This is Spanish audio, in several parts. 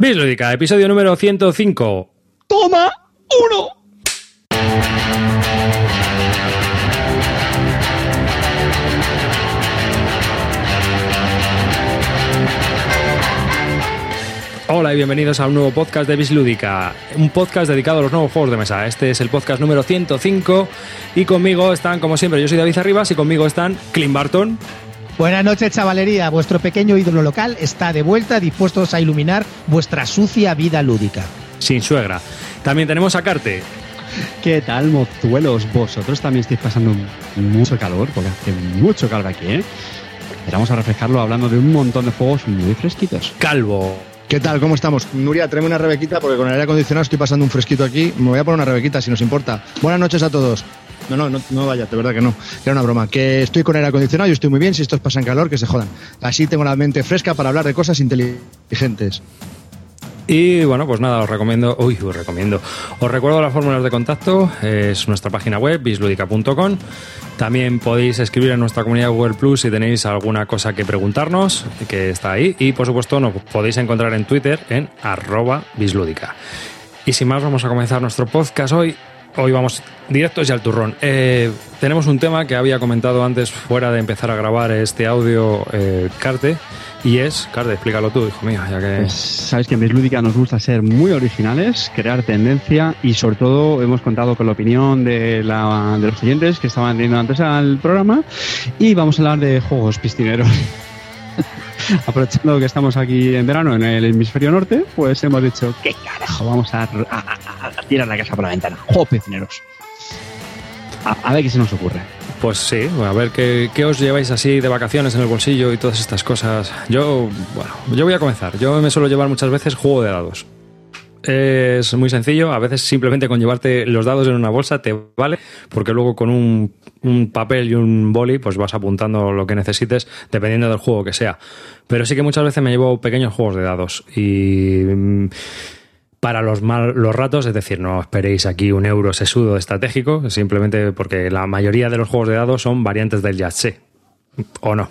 Bislúdica, episodio número 105. ¡Toma! ¡Uno! Hola y bienvenidos a un nuevo podcast de Bislúdica, un podcast dedicado a los nuevos juegos de mesa. Este es el podcast número 105 y conmigo están, como siempre, yo soy David Arribas y conmigo están Clint Barton. Buenas noches, chavalería. Vuestro pequeño ídolo local está de vuelta, dispuestos a iluminar vuestra sucia vida lúdica. Sin suegra. También tenemos a Carte. ¿Qué tal, mozuelos? Vosotros también estáis pasando mucho calor, porque hace mucho calor aquí, ¿eh? Pero vamos a refrescarlo hablando de un montón de juegos muy fresquitos. Calvo. ¿Qué tal? ¿Cómo estamos? Nuria, tráeme una rebequita porque con el aire acondicionado estoy pasando un fresquito aquí. Me voy a poner una rebequita si nos importa. Buenas noches a todos. No, no, no, no vaya, de verdad que no. Era una broma. Que estoy con aire acondicionado y estoy muy bien. Si estos pasan calor, que se jodan. Así tengo la mente fresca para hablar de cosas inteligentes. Y bueno, pues nada, os recomiendo, uy, os recomiendo. Os recuerdo las fórmulas de contacto, es nuestra página web, bisludica.com. También podéis escribir en nuestra comunidad Google Plus si tenéis alguna cosa que preguntarnos, que está ahí. Y por supuesto, nos podéis encontrar en Twitter en arroba bislúdica. Y sin más, vamos a comenzar nuestro podcast hoy. Hoy vamos directos y al turrón. Eh, tenemos un tema que había comentado antes, fuera de empezar a grabar este audio, eh, y es, Carte, explícalo tú, hijo mío, ya que... Pues, Sabes que en Bislúdica nos gusta ser muy originales, crear tendencia y sobre todo hemos contado con la opinión de, la- de los oyentes que estaban teniendo antes al programa y vamos a hablar de juegos piscineros. Aprovechando que estamos aquí en verano en el hemisferio norte, pues hemos dicho, ¿qué carajo? Vamos a, tirar la casa por la ventana. Juegos piscineros. A, a ver qué se nos ocurre. Pues sí, a ver ¿qué, qué os lleváis así de vacaciones en el bolsillo y todas estas cosas. Yo, bueno, yo voy a comenzar. Yo me suelo llevar muchas veces juego de dados. Es muy sencillo, a veces simplemente con llevarte los dados en una bolsa te vale, porque luego con un, un papel y un boli pues vas apuntando lo que necesites dependiendo del juego que sea. Pero sí que muchas veces me llevo pequeños juegos de dados y mm, para los, mal, los ratos, es decir, no esperéis aquí un euro sesudo estratégico, simplemente porque la mayoría de los juegos de dados son variantes del Yahtzee, o no.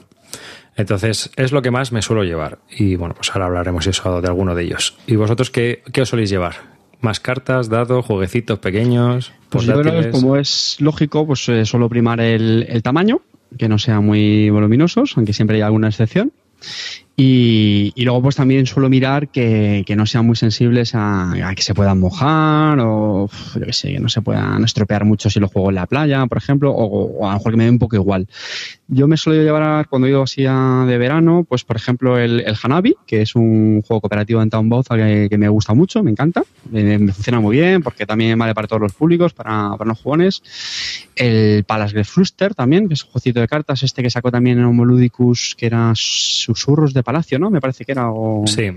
Entonces, es lo que más me suelo llevar. Y bueno, pues ahora hablaremos eso de alguno de ellos. ¿Y vosotros qué, qué os soléis llevar? ¿Más cartas, dados, jueguecitos pequeños? Pues como es lógico, pues eh, suelo primar el, el tamaño, que no sean muy voluminosos, aunque siempre hay alguna excepción. Y, y luego pues también suelo mirar que, que no sean muy sensibles a, a que se puedan mojar o yo qué sé, que no se puedan estropear mucho si lo juego en la playa, por ejemplo, o, o a lo mejor que me dé un poco igual. Yo me suelo llevar cuando he ido así a- de verano, pues por ejemplo el, el Hanabi, que es un juego cooperativo en Town Bauza que, que me gusta mucho, me encanta, eh, me funciona muy bien porque también vale para todos los públicos, para, para los jugones. El Palace Gefluster también, que es un jueguito de cartas, este que sacó también en Homoludicus, que era Susurros de Palacio, ¿no? Me parece que era. O, Sí,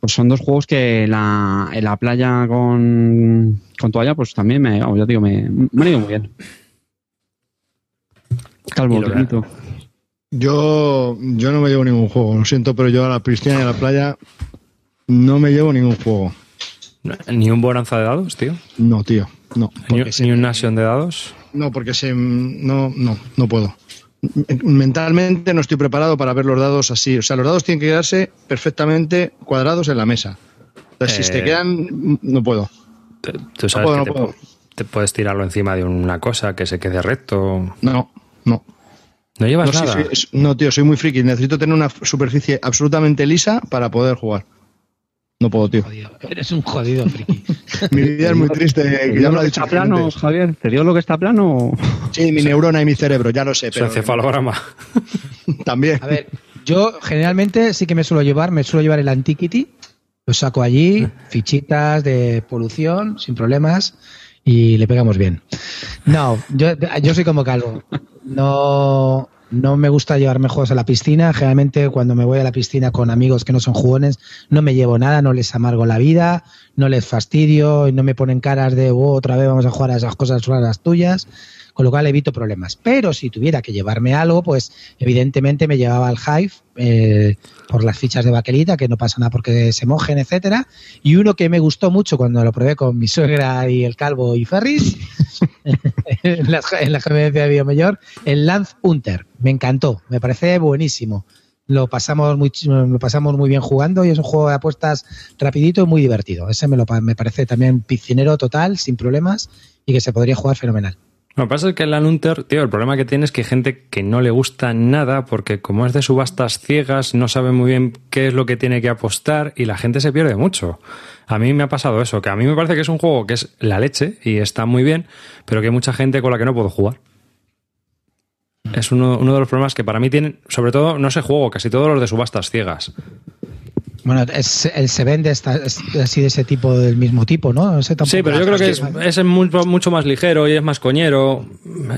Pues son dos juegos que la, en la playa con, con toalla, pues también me, ya digo, me, me han ido muy bien. Calvo, Toñito. Yo, yo no me llevo ningún juego, lo siento, pero yo a la piscina y a la playa no me llevo ningún juego. ni un bonanza de dados, tío. No, tío, no. Ni, se- ni un Nation de dados. No, porque se, no, no, no puedo. Mentalmente no estoy preparado para ver los dados así. O sea, los dados tienen que quedarse perfectamente cuadrados en la mesa. Si Eh. se quedan, no puedo. Tú- sabes puedo, que no te, puedo. pu- te puedes tirarlo encima de una cosa que se quede recto. No, no. No llevas No, nada. no, tío, soy muy friki. Necesito tener una superficie absolutamente lisa para poder jugar. No puedo, tío. Jodido. Eres un jodido friki. Mi vida es muy triste. ¿Te que dio ya me lo lo ha que dicho está plano, antes. Javier? ¿Te dio lo que está plano? Sí, mi neurona y mi cerebro, ya lo sé. Pero encefalograma. también. A ver, yo generalmente sí que me suelo llevar, me suelo llevar el Antiquity, lo saco allí, fichitas de polución, sin problemas, y le pegamos bien. No, yo, yo soy como calvo. No, no me gusta llevarme juegos a la piscina. Generalmente cuando me voy a la piscina con amigos que no son jugones, no me llevo nada, no les amargo la vida, no les fastidio y no me ponen caras de "Oh, otra vez vamos a jugar a esas cosas raras tuyas. Con lo cual evito problemas. Pero si tuviera que llevarme algo, pues evidentemente me llevaba el Hive eh, por las fichas de baquelita, que no pasa nada porque se mojen, etcétera. Y uno que me gustó mucho cuando lo probé con mi suegra y el calvo y Ferris, en la, en la de Biomayor, el Lance Hunter. Me encantó, me parece buenísimo. lo pasamos muy, lo pasamos muy bien jugando y es un juego de apuestas rapidito y muy divertido. Ese me, lo, me parece también piscinero total, sin problemas y que se podría jugar fenomenal. Lo que pasa es que el Unter, tío, el problema que tiene es que hay gente que no le gusta nada porque como es de subastas ciegas, no sabe muy bien qué es lo que tiene que apostar y la gente se pierde mucho. A mí me ha pasado eso, que a mí me parece que es un juego que es la leche y está muy bien, pero que hay mucha gente con la que no puedo jugar. Es uno, uno de los problemas que para mí tienen, sobre todo, no sé juego, casi todos los de subastas ciegas. Bueno, es, el se vende está, es así de ese tipo, del mismo tipo, ¿no? Ese sí, pero yo creo que es, es mucho, mucho, más ligero y es más coñero.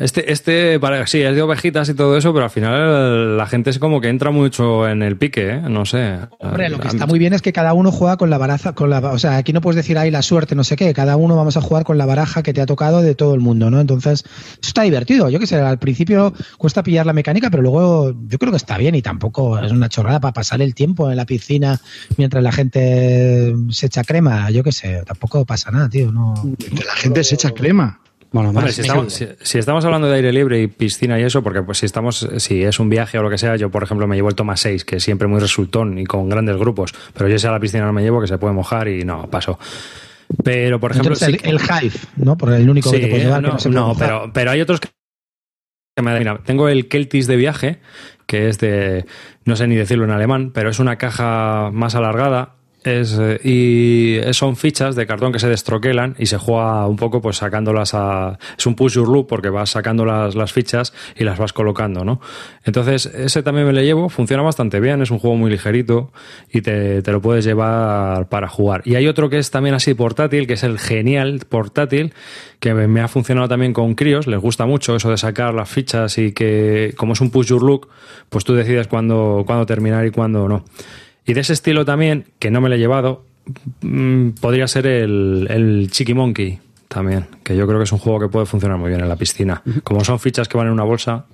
Este, este sí, es de ovejitas y todo eso, pero al final la gente es como que entra mucho en el pique, ¿eh? No sé. Hombre, lo que está muy bien es que cada uno juega con la baraja, con la, o sea, aquí no puedes decir ahí la suerte, no sé qué, cada uno vamos a jugar con la baraja que te ha tocado de todo el mundo, ¿no? Entonces, eso está divertido. Yo que sé, al principio cuesta pillar la mecánica, pero luego yo creo que está bien y tampoco es una chorrada para pasar el tiempo en la piscina mientras la gente se echa crema, yo qué sé, tampoco pasa nada, tío. No... La gente se echa crema. Bueno, si, estamos, hablando de aire libre y piscina y eso, porque pues si estamos, si es un viaje o lo que sea, yo por ejemplo me llevo el toma 6, que es siempre muy resultón y con grandes grupos, pero yo sé a la piscina no me llevo, que se puede mojar y no, paso. Pero por ejemplo. el, el, Hive, ¿no? Por el único que te puedes llevar. No, pero, pero hay otros que. Tengo el Keltis de viaje, que es de, no sé ni decirlo en alemán, pero es una caja más alargada es, eh, y son fichas de cartón que se destroquelan y se juega un poco pues sacándolas a... Es un push your loop porque vas sacando las, las fichas y las vas colocando, ¿no? Entonces ese también me lo llevo, funciona bastante bien, es un juego muy ligerito y te, te lo puedes llevar para jugar. Y hay otro que es también así portátil, que es el genial portátil, que me ha funcionado también con críos, les gusta mucho eso de sacar las fichas y que como es un push your look, pues tú decides cuándo, cuándo terminar y cuándo no. Y de ese estilo también, que no me lo he llevado, mm, podría ser el, el Chiqui Monkey también, que yo creo que es un juego que puede funcionar muy bien en la piscina. Como son fichas que van en una bolsa.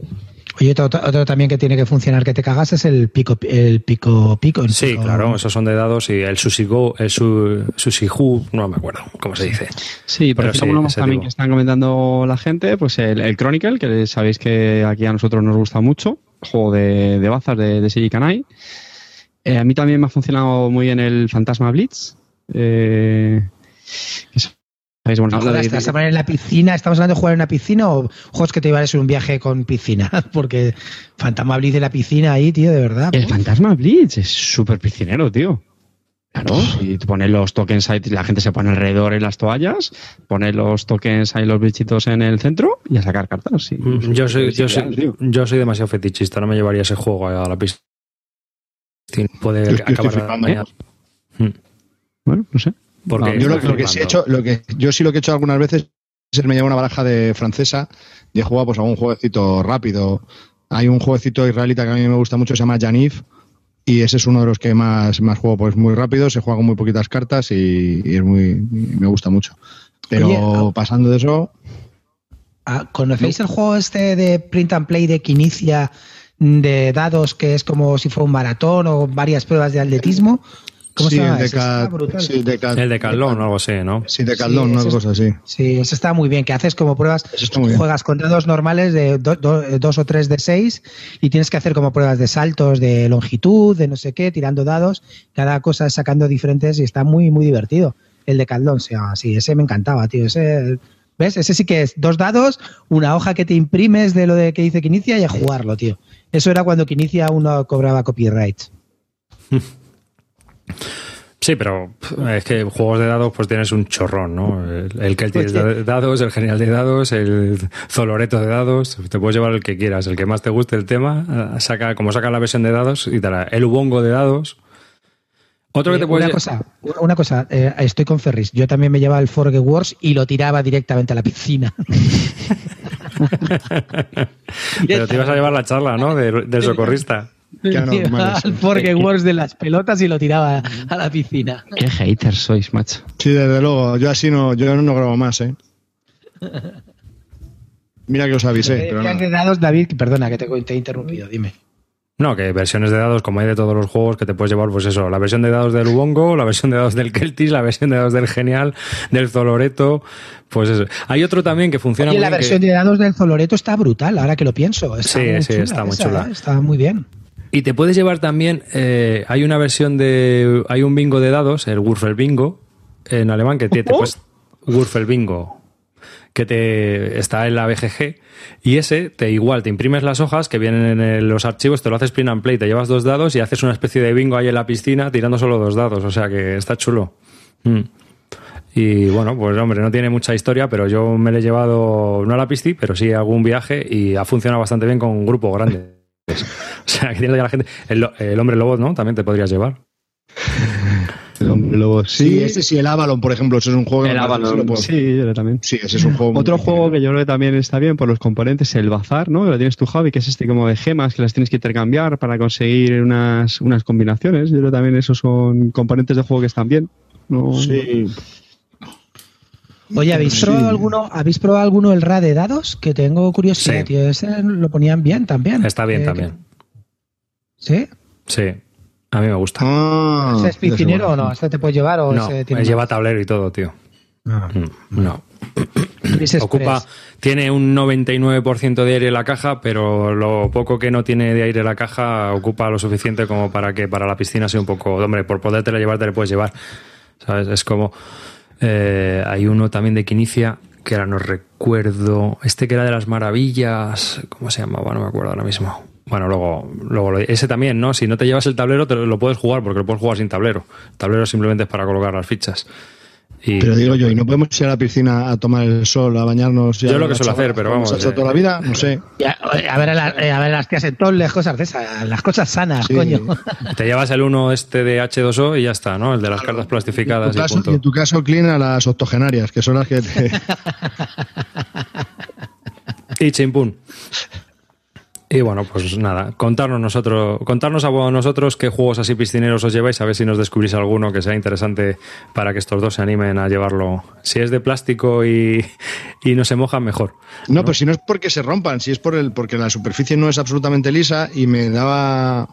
Oye, otro, también que tiene que funcionar que te cagas es el pico el pico pico. Sí, claro, esos son de dados y el sushi go, el su, sushi no me acuerdo cómo se dice. Sí, pero sí, también que están comentando la gente, pues el, el, Chronicle, que sabéis que aquí a nosotros nos gusta mucho, juego de, de bazas de, de Silicon eh, a mí también me ha funcionado muy bien el Fantasma Blitz. Eh, bueno, ¿Estás en la piscina? ¿Estamos hablando de jugar en una piscina o juegos que te iban a ser un viaje con piscina? Porque Fantasma Blitz en la piscina ahí, tío, de verdad. El Fantasma Blitz es súper piscinero, tío. Claro, y pones los tokens ahí, la gente se pone alrededor en las toallas, pone los tokens ahí, los bichitos en el centro y a sacar cartas. Yo, soy, yo, soy, yo soy demasiado fetichista, no me llevaría ese juego a la puede acabar hmm. Bueno, no sé. Porque yo lo, que sí he hecho, lo que yo sí lo que he hecho algunas veces es me llevo una baraja de francesa y he jugado pues a un jueguecito rápido. Hay un jueguecito israelita que a mí me gusta mucho, se llama Janif, y ese es uno de los que más, más juego, pues muy rápido, se juega con muy poquitas cartas y, es muy me gusta mucho. Pero pasando de eso. Ah, ¿Conocéis el juego este de print and play de Quinicia de dados que es como si fuera un maratón o varias pruebas de atletismo. ¿Cómo se llama? El de, el de Caldón o algo así, ¿no? Sí, de Caldón, sí, algo así. Sí, eso está muy bien, que haces como pruebas, juegas con dados normales de dos o tres de seis y tienes que hacer como pruebas de saltos, de longitud, de no sé qué, tirando dados, cada cosa sacando diferentes y está muy, muy divertido. El de Caldón se llama así, ese me encantaba, tío, ese ¿Ves? Ese sí que es dos dados, una hoja que te imprimes de lo de que dice que inicia y a jugarlo, tío. Eso era cuando que inicia uno cobraba copyright. Sí, pero es que juegos de dados pues tienes un chorrón, ¿no? El, que tienes de dados, el genial de dados, el zoloreto de dados, te puedes llevar el que quieras, el que más te guste el tema, saca como saca la versión de dados y te el ubongo de dados. Otro que te puede... Una cosa, una cosa eh, estoy con Ferris. Yo también me llevaba el Forge Wars y lo tiraba directamente a la piscina. Pero te ibas a llevar la charla, ¿no? del socorrista. al Forge Wars de las pelotas y lo tiraba a la piscina. Qué haters sois, macho. Sí, desde luego. Yo así no, yo no grabo más, ¿eh? Mira que os avisé. Pero no. David, perdona que te he interrumpido, dime. No, que versiones de dados, como hay de todos los juegos, que te puedes llevar, pues eso, la versión de dados del Ubongo, la versión de dados del Keltis, la versión de dados del Genial, del Zoloreto, pues eso. Hay otro también que funciona muy bien. la versión de dados del Zoloreto está brutal, ahora que lo pienso. sí, sí, está muy chula. ¿eh? Está muy bien. Y te puedes llevar también, eh, hay una versión de, hay un bingo de dados, el Würfel Bingo, en alemán, que te, te puedes, Würfel Bingo, que te está en la BGG, y ese te igual, te imprimes las hojas que vienen en los archivos, te lo haces print and play, te llevas dos dados y haces una especie de bingo ahí en la piscina tirando solo dos dados, o sea que está chulo. Mm. Y bueno, pues hombre, no tiene mucha historia, pero yo me lo he llevado, no a la piscina, pero sí a algún viaje y ha funcionado bastante bien con un grupo grande. O sea, que tiene la gente. El, el hombre lobo, ¿no? También te podrías llevar. El hombre lobo, Sí, sí. este sí, el Avalon, por ejemplo, ese es un juego el Avalon, sí, yo también. Sí, ese es un juego. muy Otro juego que yo creo que también está bien por los componentes, el bazar, ¿no? Que lo tienes tu hobby, que es este como de gemas que las tienes que intercambiar para conseguir unas, unas combinaciones. Yo creo que también esos son componentes de juego que están bien. No- Sí. Oye, ¿habéis Sí. probado alguno, ¿habéis probado alguno el RA de dados? Que tengo curiosidad, Sí. tío. Ese lo ponían bien también. Está bien Eh, también. ¿Sí? Sí. A mí me gusta. Ah, ¿Ese es piscinero o no? ¿Ese te puedes llevar o no, ese tiene lleva más? tablero y todo, tío. Ah. Mm, No. Ocupa, tiene un 99% de aire en la caja, pero lo poco que no tiene de aire en la caja ocupa lo suficiente como para que para la piscina sea un poco. Hombre, por podértelo llevar, te lo puedes llevar. ¿Sabes? Es como. eh, hay uno también de Quinicia, que ahora no recuerdo. Este que era de las maravillas. ¿Cómo se llamaba? No me acuerdo ahora mismo. Bueno, luego, luego lo- ese también, ¿no? Si no te llevas el tablero, te lo, lo puedes jugar, porque lo puedes jugar sin tablero. El tablero simplemente es para colocar las fichas. Y, Pero digo yo, ¿y no podemos ir a la piscina a tomar el sol, a bañarnos? y a Yo lo que suelo hacer, pero vamos, hemos hecho eh. toda la vida? No sé. A, ver a, la- eh, a ver las tías en todas las cosas de esas, las cosas sanas, Sí. coño. Te llevas el uno este de H2O y ya está, ¿no? El de las cartas En plastificadas tu, y caso, punto. y en tu caso, Clean, a las octogenarias, que son las que te... Y chimpún. Y bueno, pues nada, contarnos nosotros, contarnos a nosotros qué juegos así piscineros os lleváis, a ver si nos descubrís alguno que sea interesante para que estos dos se animen a llevarlo. Si es de plástico y, y no se moja, mejor. No, pero si no es porque se rompan, si es por el porque la superficie no es absolutamente lisa y me daba...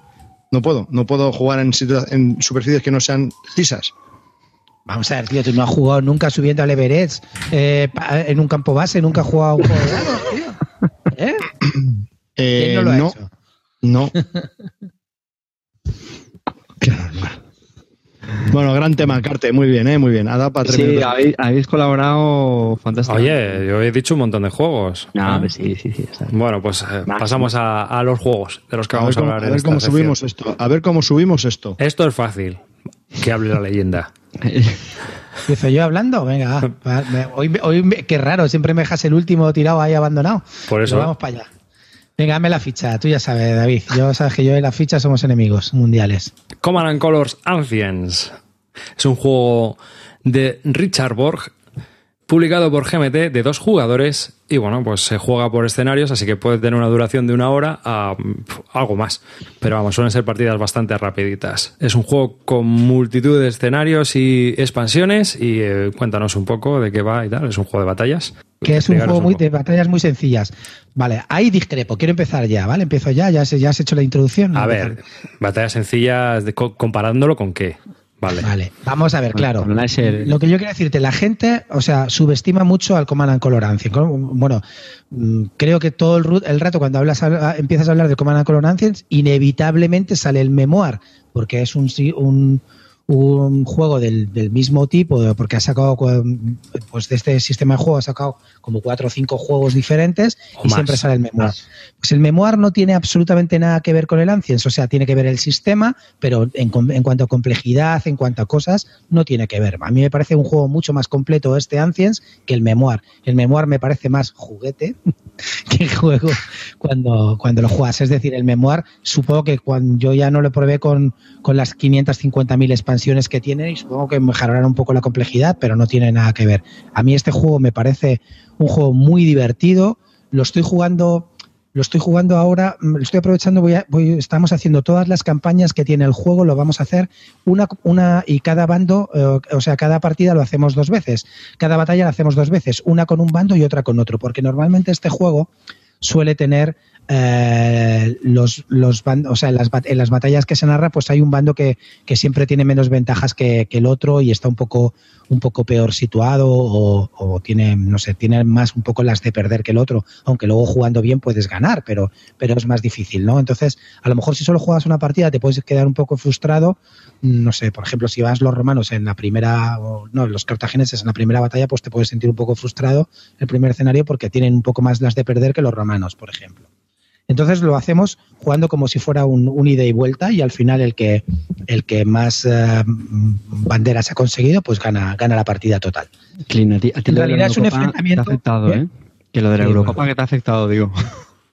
No puedo, no puedo jugar en, situa- en superficies que no sean lisas. Vamos a ver, tío, tú no has jugado nunca subiendo al Everest eh, en un campo base, nunca has jugado a un juego de dados, tío. ¿Eh? Eh, ¿Quién no lo ha no, hecho? no. Bueno, gran tema, Carte, muy bien, ¿eh? muy bien. Ha dado para tres Sí, minutos. habéis, habéis colaborado fantástico. Oye, yo he dicho un montón de juegos. No, ¿eh? pues sí, sí, sí. Bueno, pues eh, pasamos a, a los juegos de los que A ver vamos a, cómo, hablar a en ver esta cómo sección. subimos esto. A ver cómo subimos esto. Esto es fácil. Que hable la leyenda. Empiezo yo hablando, venga, va. Va, me- hoy, hoy qué raro, siempre me dejas el último tirado ahí abandonado. Por eso. Pero vamos para allá. Venga, dame la ficha, tú ya sabes, David. Yo sabes que yo y la ficha somos enemigos mundiales. Command and Colors Ancients. Es un juego de Richard Borg, publicado por GMT de dos jugadores. Y bueno, pues se juega por escenarios, así que puede tener una duración de una hora a pf, algo más. Pero vamos, suelen ser partidas bastante rapiditas. Es un juego con multitud de escenarios y expansiones. Y eh, cuéntanos un poco de qué va y tal. Es un juego de batallas. Que es un juego muy, de batallas muy sencillas. Vale, ahí discrepo. Quiero empezar ya, ¿vale? Empiezo ya, ya, se- ya has hecho la introducción. A ver, batallas sencillas, de- comparándolo con qué. Vale. Vale, vamos a ver, claro. Lo que yo quiero decirte, la gente, o sea, subestima mucho al Command and Color Ancient. Bueno, mm, creo que todo el, el rato cuando hablas, empiezas a hablar de Command and Color Ancients, inevitablemente sale el memoir, porque es un, un, un juego del, del mismo tipo, porque ha sacado, pues de este sistema de juego ha sacado como cuatro o cinco juegos diferentes O y más. siempre sale el memoir. Pues el memoir no tiene absolutamente nada que ver con el Ancients, o sea, tiene que ver el sistema, pero en, en cuanto a complejidad, en cuanto a cosas, no tiene que ver. A mí me parece un juego mucho más completo este Ancients que el memoir. El memoir me parece más juguete que juego cuando, cuando lo juegas. Es decir, el memoir, supongo que cuando yo ya no lo probé con, con las 550.000 expansiones que tiene y supongo que mejorarán un poco la complejidad, pero no tiene nada que ver. A mí este juego me parece un juego muy divertido. Lo estoy jugando lo estoy jugando ahora, mm, lo estoy aprovechando, voy a- voy- estamos haciendo todas las campañas que tiene el juego, lo vamos a hacer una, una y cada bando, eh, o sea, cada partida lo hacemos dos veces, cada batalla la hacemos dos veces, una con un bando y otra con otro, porque normalmente este juego suele tener eh, los, los o sea, en las, en las, batallas que se narra, pues hay un bando que, que siempre tiene menos ventajas que, que, el otro y está un poco, un poco peor situado o, o, tiene, no sé, tiene más un poco las de perder que el otro, aunque luego jugando bien puedes ganar, pero, pero es más difícil, ¿no? Entonces, a lo mejor si solo juegas una partida te puedes quedar un poco frustrado, no sé, por ejemplo, si vas los romanos en la primera, no, los cartagineses en la primera batalla, pues te puedes sentir un poco frustrado el primer escenario porque tienen un poco más las de perder que los romanos, por ejemplo. Entonces lo hacemos jugando como si fuera un, un ida y vuelta y al final el que, el que más uh, banderas ha conseguido pues gana, gana la partida total. Clean, a ti, a ti en realidad es un enfrentamiento... Te ha afectado, ¿eh? Que lo de la sí, Eurocopa bueno. que te ha afectado, digo.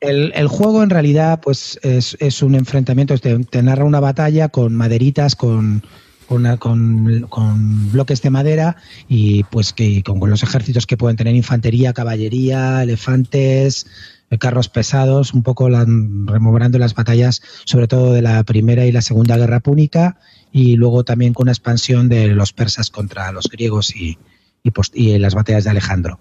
El, el, juego en realidad pues es, es un enfrentamiento, te, te, narra una batalla con maderitas, con, con, con, con, bloques de madera y pues que con, los ejércitos que pueden tener infantería, caballería, elefantes, carros pesados, un poco la, rememorando las batallas, sobre todo de la Primera y la Segunda Guerra Púnica, y luego también con una expansión de los persas contra los griegos y, y, las batallas de Alejandro.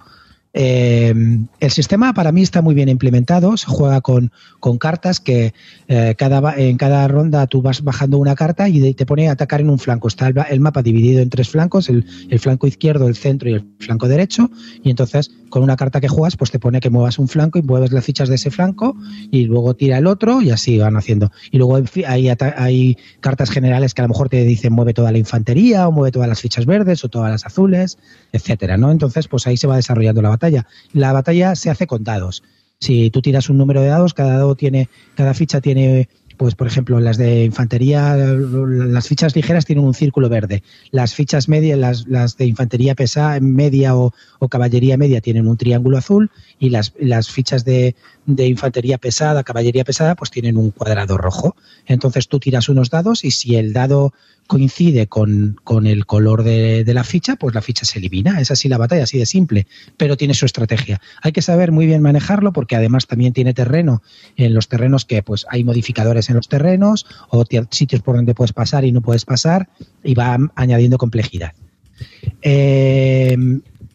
Eh, el sistema para mí está muy bien implementado, se juega con, con cartas que eh, cada, en cada ronda tú vas bajando una carta y te pone a atacar en un flanco. Está el, el mapa dividido en tres flancos, el, el, flanco izquierdo, el centro y el flanco derecho, y entonces con una carta que juegas pues te pone que muevas un flanco y mueves las fichas de ese flanco y luego tira el otro y así van haciendo. Y luego hay, hay cartas generales que a lo mejor te dicen mueve toda la infantería o mueve todas las fichas verdes o todas las azules, etcétera, ¿no? Entonces pues ahí se va desarrollando la batalla. La batalla se hace con dados. Si tú tiras un número de dados, cada dado tiene, cada ficha tiene, pues por ejemplo, las de infantería, las fichas ligeras tienen un círculo verde. Las fichas medias, las, las de infantería pesada, media o, o, caballería media tienen un triángulo azul y las, las fichas de, de infantería pesada, caballería pesada, pues tienen un cuadrado rojo. Entonces tú tiras unos dados y si el dado coincide con, con el color de, de, la ficha, pues la ficha se elimina. Es así la batalla, así de simple, pero tiene su estrategia. Hay que saber muy bien manejarlo porque además también tiene terreno. En los terrenos que pues hay modificadores en los terrenos o sitios por donde puedes pasar y no puedes pasar y va añadiendo complejidad. Eh,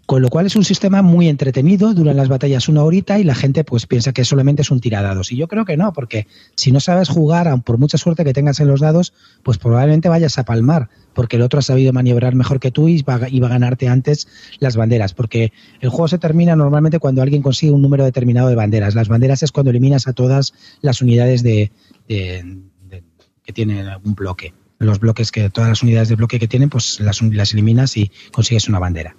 con lo cual es un sistema muy entretenido, duran las batallas una horita y la gente pues piensa que solamente es un tiradados. Y yo creo que no, porque si no sabes jugar, aun por mucha suerte que tengas en los dados, pues probablemente vayas a palmar, porque el otro ha sabido maniobrar mejor que tú y va, y va a ganarte antes las banderas. Porque el juego se termina normalmente cuando alguien consigue un número determinado de banderas. Las banderas es cuando eliminas a todas las unidades de, que tienen un bloque. Los bloques que, todas las unidades de bloque que tienen, pues las, las eliminas y consigues una bandera.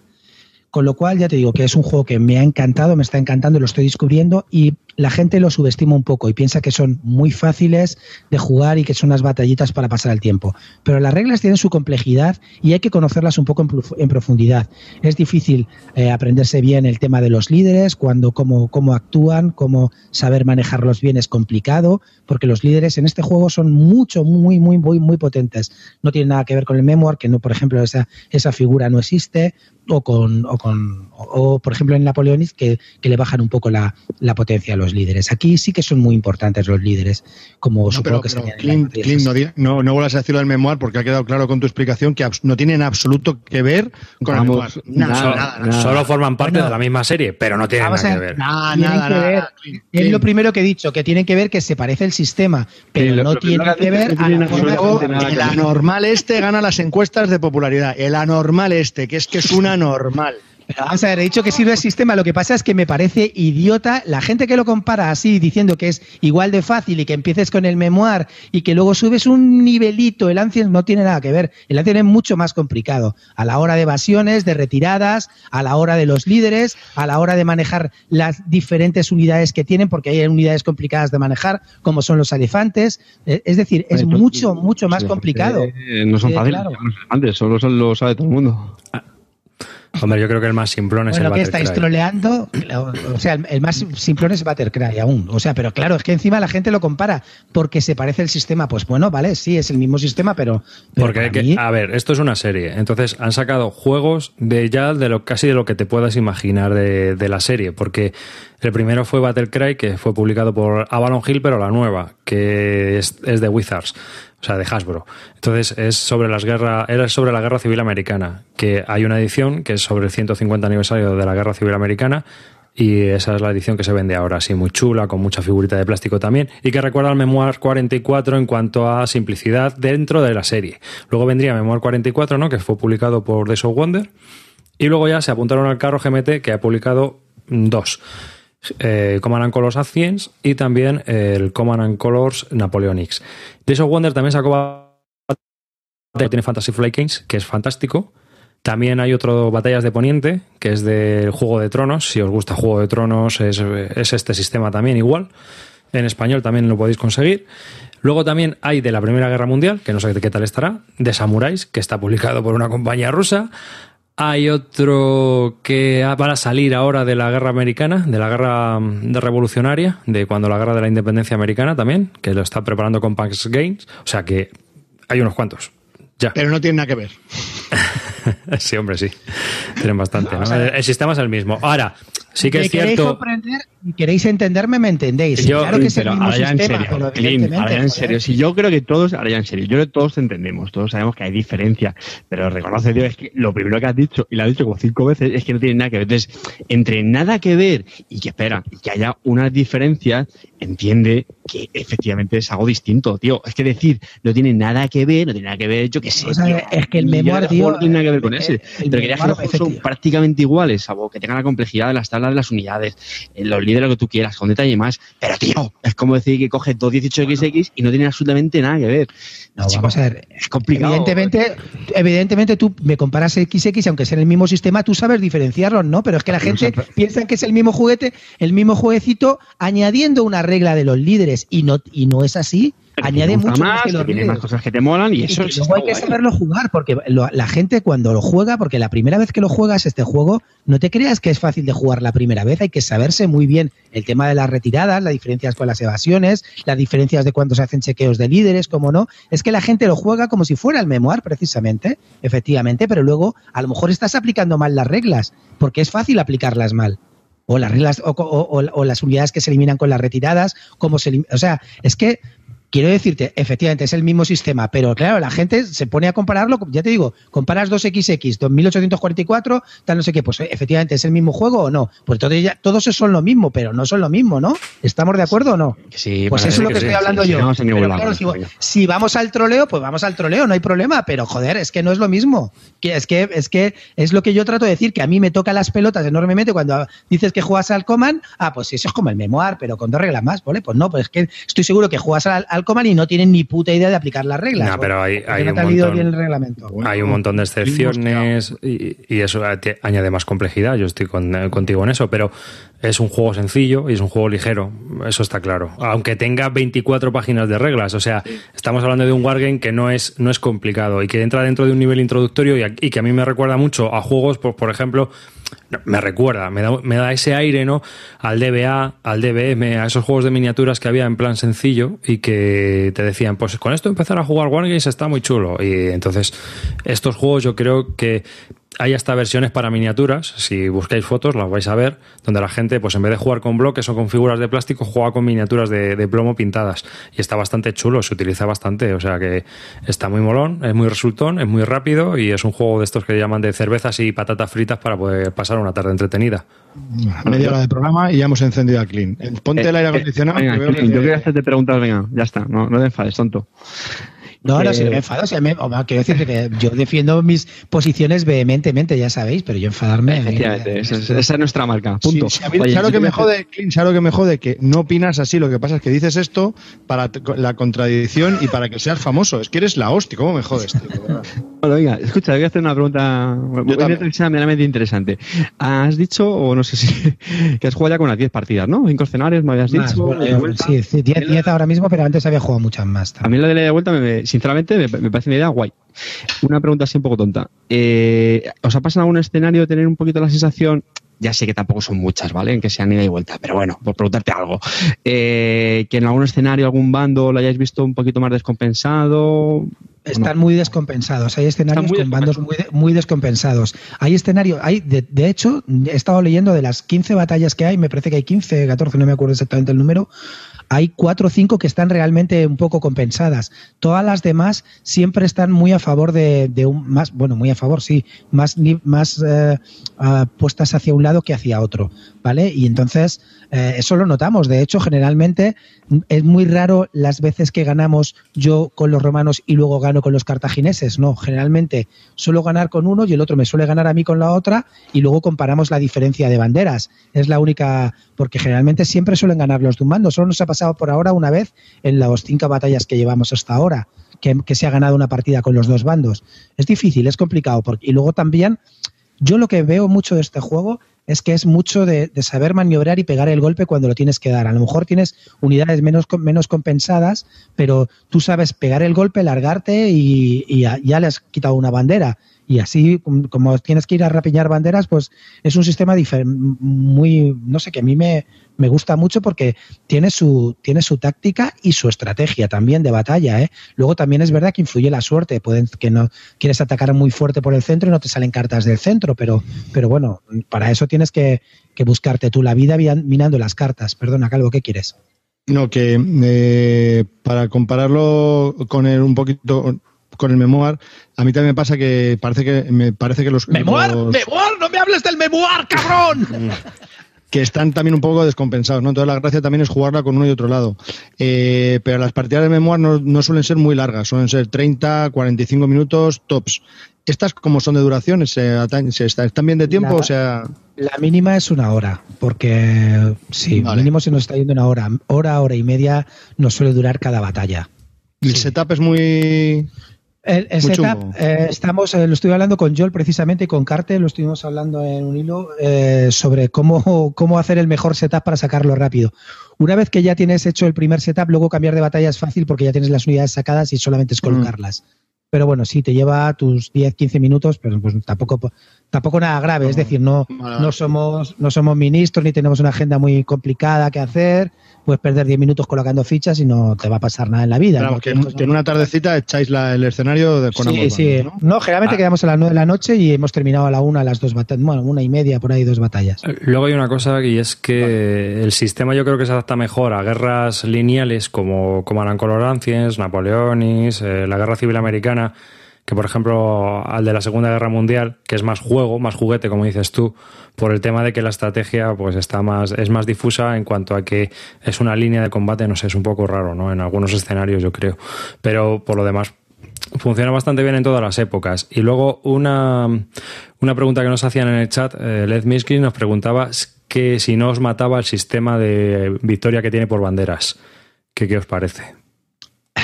Con lo cual, ya te digo que es un juego que me ha encantado, me está encantando, lo estoy descubriendo y la gente lo subestima un poco y piensa que son muy fáciles de jugar y que son unas batallitas para pasar el tiempo. Pero las reglas tienen su complejidad y hay que conocerlas un poco en, profundidad. Es difícil eh, aprenderse bien el tema de los líderes, cuando, cómo, cómo actúan, cómo saber manejarlos bien es complicado, porque los líderes en este juego son mucho, muy, muy, muy, muy potentes. No tienen nada que ver con el memoir, que no, por ejemplo, esa, esa figura no existe, o con, o con o, o, por ejemplo en Napoleonic que, que, le bajan un poco la, la, potencia a los líderes. Aquí sí que son muy importantes los líderes, como no, supongo pero, que pero Clint, Clint, no, no, no, vuelvas a decirlo del memoir porque ha quedado claro con tu explicación que no tienen absoluto que ver con Vamos, el memoir. Nada, nada, nada, nada, Solo forman parte bueno, de la misma serie, pero no tienen nada a, que ver. Nada, nada, que ver. Clint, es lo primero que he dicho, que tienen que ver que se parece el sistema, pero sí, no lo, tiene que, ver a la el anormal este gana las encuestas de popularidad. El anormal este, que es que es un anormal. Pero vamos a ver, he dicho que sirve el sistema, lo que pasa es que me parece idiota la gente que lo compara así, diciendo que es igual de fácil y que empieces con el memoir y que luego subes un nivelito, el Ancient no tiene nada que ver, el Ancient es mucho más complicado, a la hora de evasiones, de retiradas, a la hora de los líderes, a la hora de manejar las diferentes unidades que tienen, porque hay unidades complicadas de manejar, como son los elefantes, es decir, es mucho, mucho más complicado. Eh, no son fáciles, claro. los elefantes, solo lo sabe todo el mundo. Hombre, yo creo que el más simplón es bueno, el que estáis troleando, o sea, el más simplón es Buttercry aún. O sea, pero claro, es que encima la gente lo compara porque se parece el sistema. Pues bueno, vale, sí, es el mismo sistema, pero. pero porque, que, mí... a ver, esto es una serie. Entonces han sacado juegos de ya de lo casi de lo que te puedas imaginar de, de la serie. Porque el primero fue Battlecry, que fue publicado por Avalon Hill, pero la nueva, que es, de Wizards o sea, de Hasbro. Entonces es sobre las guerras, era sobre la guerra civil americana, que hay una edición que es sobre el 150 aniversario de la guerra civil americana y esa es la edición que se vende ahora, así muy chula, con mucha figurita de plástico también, y que recuerda al Memoir 44 en cuanto a simplicidad dentro de la serie. Luego vendría Memoir 44, ¿no? que fue publicado por The of Wonder, y luego ya se apuntaron al carro GMT, que ha publicado dos. Eh, Command Colors Ancients y también el Command Colors Napoleonics. The of Wonder también sacó tiene Fantasy Flight Games, que es fantástico, también hay otro Batallas de Poniente, que es del Juego de Tronos. Si os gusta Juego de Tronos, es, este sistema también igual. En español también lo podéis conseguir. Luego también hay de la Primera Guerra Mundial, que no sé qué tal estará, de Samuráis, que está publicado por una compañía rusa. Hay otro que va a salir ahora de la guerra americana, de la guerra de revolucionaria, de cuando la guerra de la independencia americana también, que lo está preparando con Pax Games. O sea que hay unos cuantos. Ya. Pero no tiene nada que ver. sí, hombre, sí. Tienen bastante. el, sistema es el mismo. Ahora, sí que es cierto. Comprender y queréis entenderme, me entendéis. claro que es el mismo sistema, en serio, pero ahora en serio. Si yo creo que todos, ahora ya en serio, yo creo que todos entendemos, todos sabemos que hay diferencia, pero reconoce Dios es que lo primero que has dicho, y lo has dicho como cinco veces, es que no tiene nada que ver. Entonces, entre nada que ver y que espera, y que haya unas diferencias, entiende que efectivamente es algo distinto, tío. Es que decir, no tiene nada que ver, no tiene nada que ver, yo qué sé. es que el memoir, tío. No tiene nada que ver con ese. pero que los juegos son prácticamente iguales, salvo que tengan la complejidad de las tablas las unidades, los líderes lo que tú quieras, con detalle más. Pero, tío, es como decir que coges 218XX y no tiene absolutamente nada que ver. No, vamos a ver. Es complicado. Evidentemente, evidentemente tú me comparas XX, aunque sea el mismo sistema, tú sabes diferenciarlos, ¿no? Pero es que la gente piensa que es el mismo juguete, el mismo jueguecito, añadiendo una regla de los líderes y no, y no es así añade mucho más, que, más cosas que te molan y, eso es luego hay que saberlo jugar porque la gente cuando lo juega porque la primera vez que lo juegas este juego no te creas que es fácil de jugar la primera vez hay que saberse muy bien el tema de las retiradas las diferencias con las evasiones las diferencias de cuando se hacen chequeos de líderes como no. Es que la gente lo juega como si fuera el memoir precisamente efectivamente pero luego a lo mejor estás aplicando mal las reglas porque es fácil aplicarlas mal. O las reglas o, o, las unidades que se eliminan con las retiradas, como se o sea, es que quiero decirte, efectivamente es el mismo sistema, pero claro, la gente se pone a compararlo, ya te digo, comparas 2XX, 2844, tal no sé qué, pues efectivamente es el mismo juego o no. Pues todos, ya, todos son lo mismo, pero no son lo mismo, ¿no? ¿Estamos de acuerdo o no? Sí, pues eso es lo que, estoy hablando yo. si, vamos al troleo, pues vamos al troleo, no hay problema, pero joder, es que no es lo mismo. Es que, es que es lo que yo trato de decir, que a mí me toca las pelotas enormemente cuando dices que juegas al Command, ah, pues eso es como el memoir, pero con dos reglas más, ¿vale? Pues no, pues es que estoy seguro que juegas al, al Coman y no tienen ni puta idea de aplicar las reglas. No, pero hay, hay, un montón, hay un montón de excepciones y, eso añade más complejidad. Yo estoy contigo en eso, pero es un juego sencillo y es un juego ligero, eso está claro. Aunque tenga 24 páginas de reglas, o sea, estamos hablando de un wargame que no es, no es complicado y que entra dentro de un nivel introductorio y, que a mí me recuerda mucho a juegos, pues, por ejemplo, me recuerda, me da, me da, ese aire, ¿no? Al DBA, al DBM, a esos juegos de miniaturas que había en plan sencillo y que te decían, pues con esto empezar a jugar Wargames está muy chulo. Y entonces, estos juegos yo creo que hay hasta versiones para miniaturas, si buscáis fotos las vais a ver, donde la gente, pues en vez de jugar con bloques o con figuras de plástico, juega con miniaturas de, plomo pintadas. Y está bastante chulo, se utiliza bastante, o sea que está muy molón, es muy resultón, es muy rápido y es un juego de estos que llaman de cervezas y patatas fritas para poder pasar una tarde entretenida. Media hora de programa y ya hemos encendido a Clean. Ponte el aire eh, eh, acondicionado. Yo quiero hacerte preguntas, venga, ya está, no, no te enfades, tonto. No, no, si me enfado, si me, quiero decir que yo defiendo mis posiciones vehementemente, ya sabéis, pero yo enfadarme. Efectivamente, esa, es nuestra marca. Punto. ¿sabes lo que me jode, lo que me jode? Que no opinas así. Lo que pasa es que dices esto para la contradicción y para que seas famoso. Es que eres la hostia. ¿Cómo me jodes, tío? bueno, venga, escucha, voy a hacer una pregunta meramente interesante. Has dicho, o no sé si, que has jugado ya con unas 10 partidas, ¿no? Cinco escenarios, me habías dicho. sí, 10 ahora mismo, pero antes había jugado muchas más. A mí la de la vuelta me, sinceramente me, parece una idea guay. Una pregunta así un poco tonta. Eh, ¿Os ha pasado algún escenario de tener un poquito la sensación ya sé que tampoco son muchas, ¿vale? En que sean ida y vuelta, pero bueno, por preguntarte algo. Eh, que en algún escenario, algún bando lo hayáis visto un poquito más descompensado. Están muy descompensados. Hay escenarios con bandos muy, descompensados. Hay escenarios, hay, de, de, hecho, he estado leyendo de las 15 batallas que hay, me parece que hay 15, 14, no me acuerdo exactamente el número hay cuatro o cinco que están realmente un poco compensadas. Todas las demás siempre están muy a favor de, un más, bueno, muy a favor, sí, más, más eh, puestas hacia un lado que hacia otro, ¿vale? Y entonces eh, eso lo notamos. De hecho, generalmente es muy raro las veces que ganamos yo con los romanos y luego gano con los cartagineses. No, generalmente suelo ganar con uno y el otro me suele ganar a mí con la otra y luego comparamos la diferencia de banderas. Es la única, porque generalmente siempre suelen ganar los bando. Solo nos ha pasado por ahora una vez en las cinco batallas que llevamos hasta ahora, que, se ha ganado una partida con los dos bandos. Es difícil, es complicado. Porque, y luego también, yo lo que veo mucho de este juego es que es mucho de, saber maniobrar y pegar el golpe cuando lo tienes que dar. A lo mejor tienes unidades menos, menos compensadas, pero tú sabes pegar el golpe, largarte y, ya, le has quitado una bandera. Y así, como tienes que ir a rapiñar banderas, pues es un sistema muy, no sé, que a mí me, me gusta mucho porque tiene su, tiene su táctica y su estrategia también de batalla. ¿eh? Luego también es verdad que influye la suerte. Pueden, que no quieres atacar muy fuerte por el centro y no te salen cartas del centro, pero, pero bueno, para eso tienes que, buscarte tú la vida minando las cartas. Perdona, Calvo, ¿qué quieres? No, que eh, para compararlo con el, un poquito con el memoir, a mí también me pasa que parece que me parece que los memoir, memoir, no me hables del memoir, cabrón. que están también un poco descompensados, ¿no? Entonces la gracia también es jugarla con uno y otro lado. Eh, pero las partidas de memoria no, suelen ser muy largas, suelen ser 30, 45 minutos tops. ¿Estas como son de duración? ¿Se, están bien de tiempo? o sea... La mínima es una hora, porque sí, mínimo se nos está yendo una hora. Hora, hora y media nos suele durar cada batalla. El setup es muy... El, setup, eh, estamos, eh, lo estoy hablando con Joel precisamente y con Carte, lo estuvimos hablando en un hilo eh, sobre cómo, cómo hacer el mejor setup para sacarlo rápido. Una vez que ya tienes hecho el primer setup, luego cambiar de batalla es fácil porque ya tienes las unidades sacadas y solamente es mm. colocarlas. Pero bueno, sí, te lleva tus 10, 15 minutos, pero pues tampoco, tampoco nada grave. Es decir, no, no, somos, no somos ministros ni tenemos una agenda muy complicada que hacer puedes perder 10 minutos colocando fichas y no te va a pasar nada en la vida. Claro, que, en, una tardecita echáis el escenario de, con Sí, sí. ¿no? generalmente ah. quedamos a las 9 de la noche y hemos terminado a la una, a las dos batallas, bueno, una y media, por ahí dos batallas. Eh, luego hay una cosa y es que el sistema yo creo que se adapta mejor a guerras lineales como, como eran Coloranciens, Napoleonis, eh, la Guerra Civil Americana que por ejemplo al de la Segunda Guerra Mundial, que es más juego, más juguete, como dices tú, por el tema de que la estrategia pues está más, es más difusa en cuanto a que es una línea de combate, no sé, es un poco raro, ¿no? En algunos escenarios, yo creo. Pero por lo demás, funciona bastante bien en todas las épocas. Y luego una, una pregunta que nos hacían en el chat, eh, Led Miskin nos preguntaba que si no os mataba el sistema de victoria que tiene por banderas. ¿Qué, qué os parece?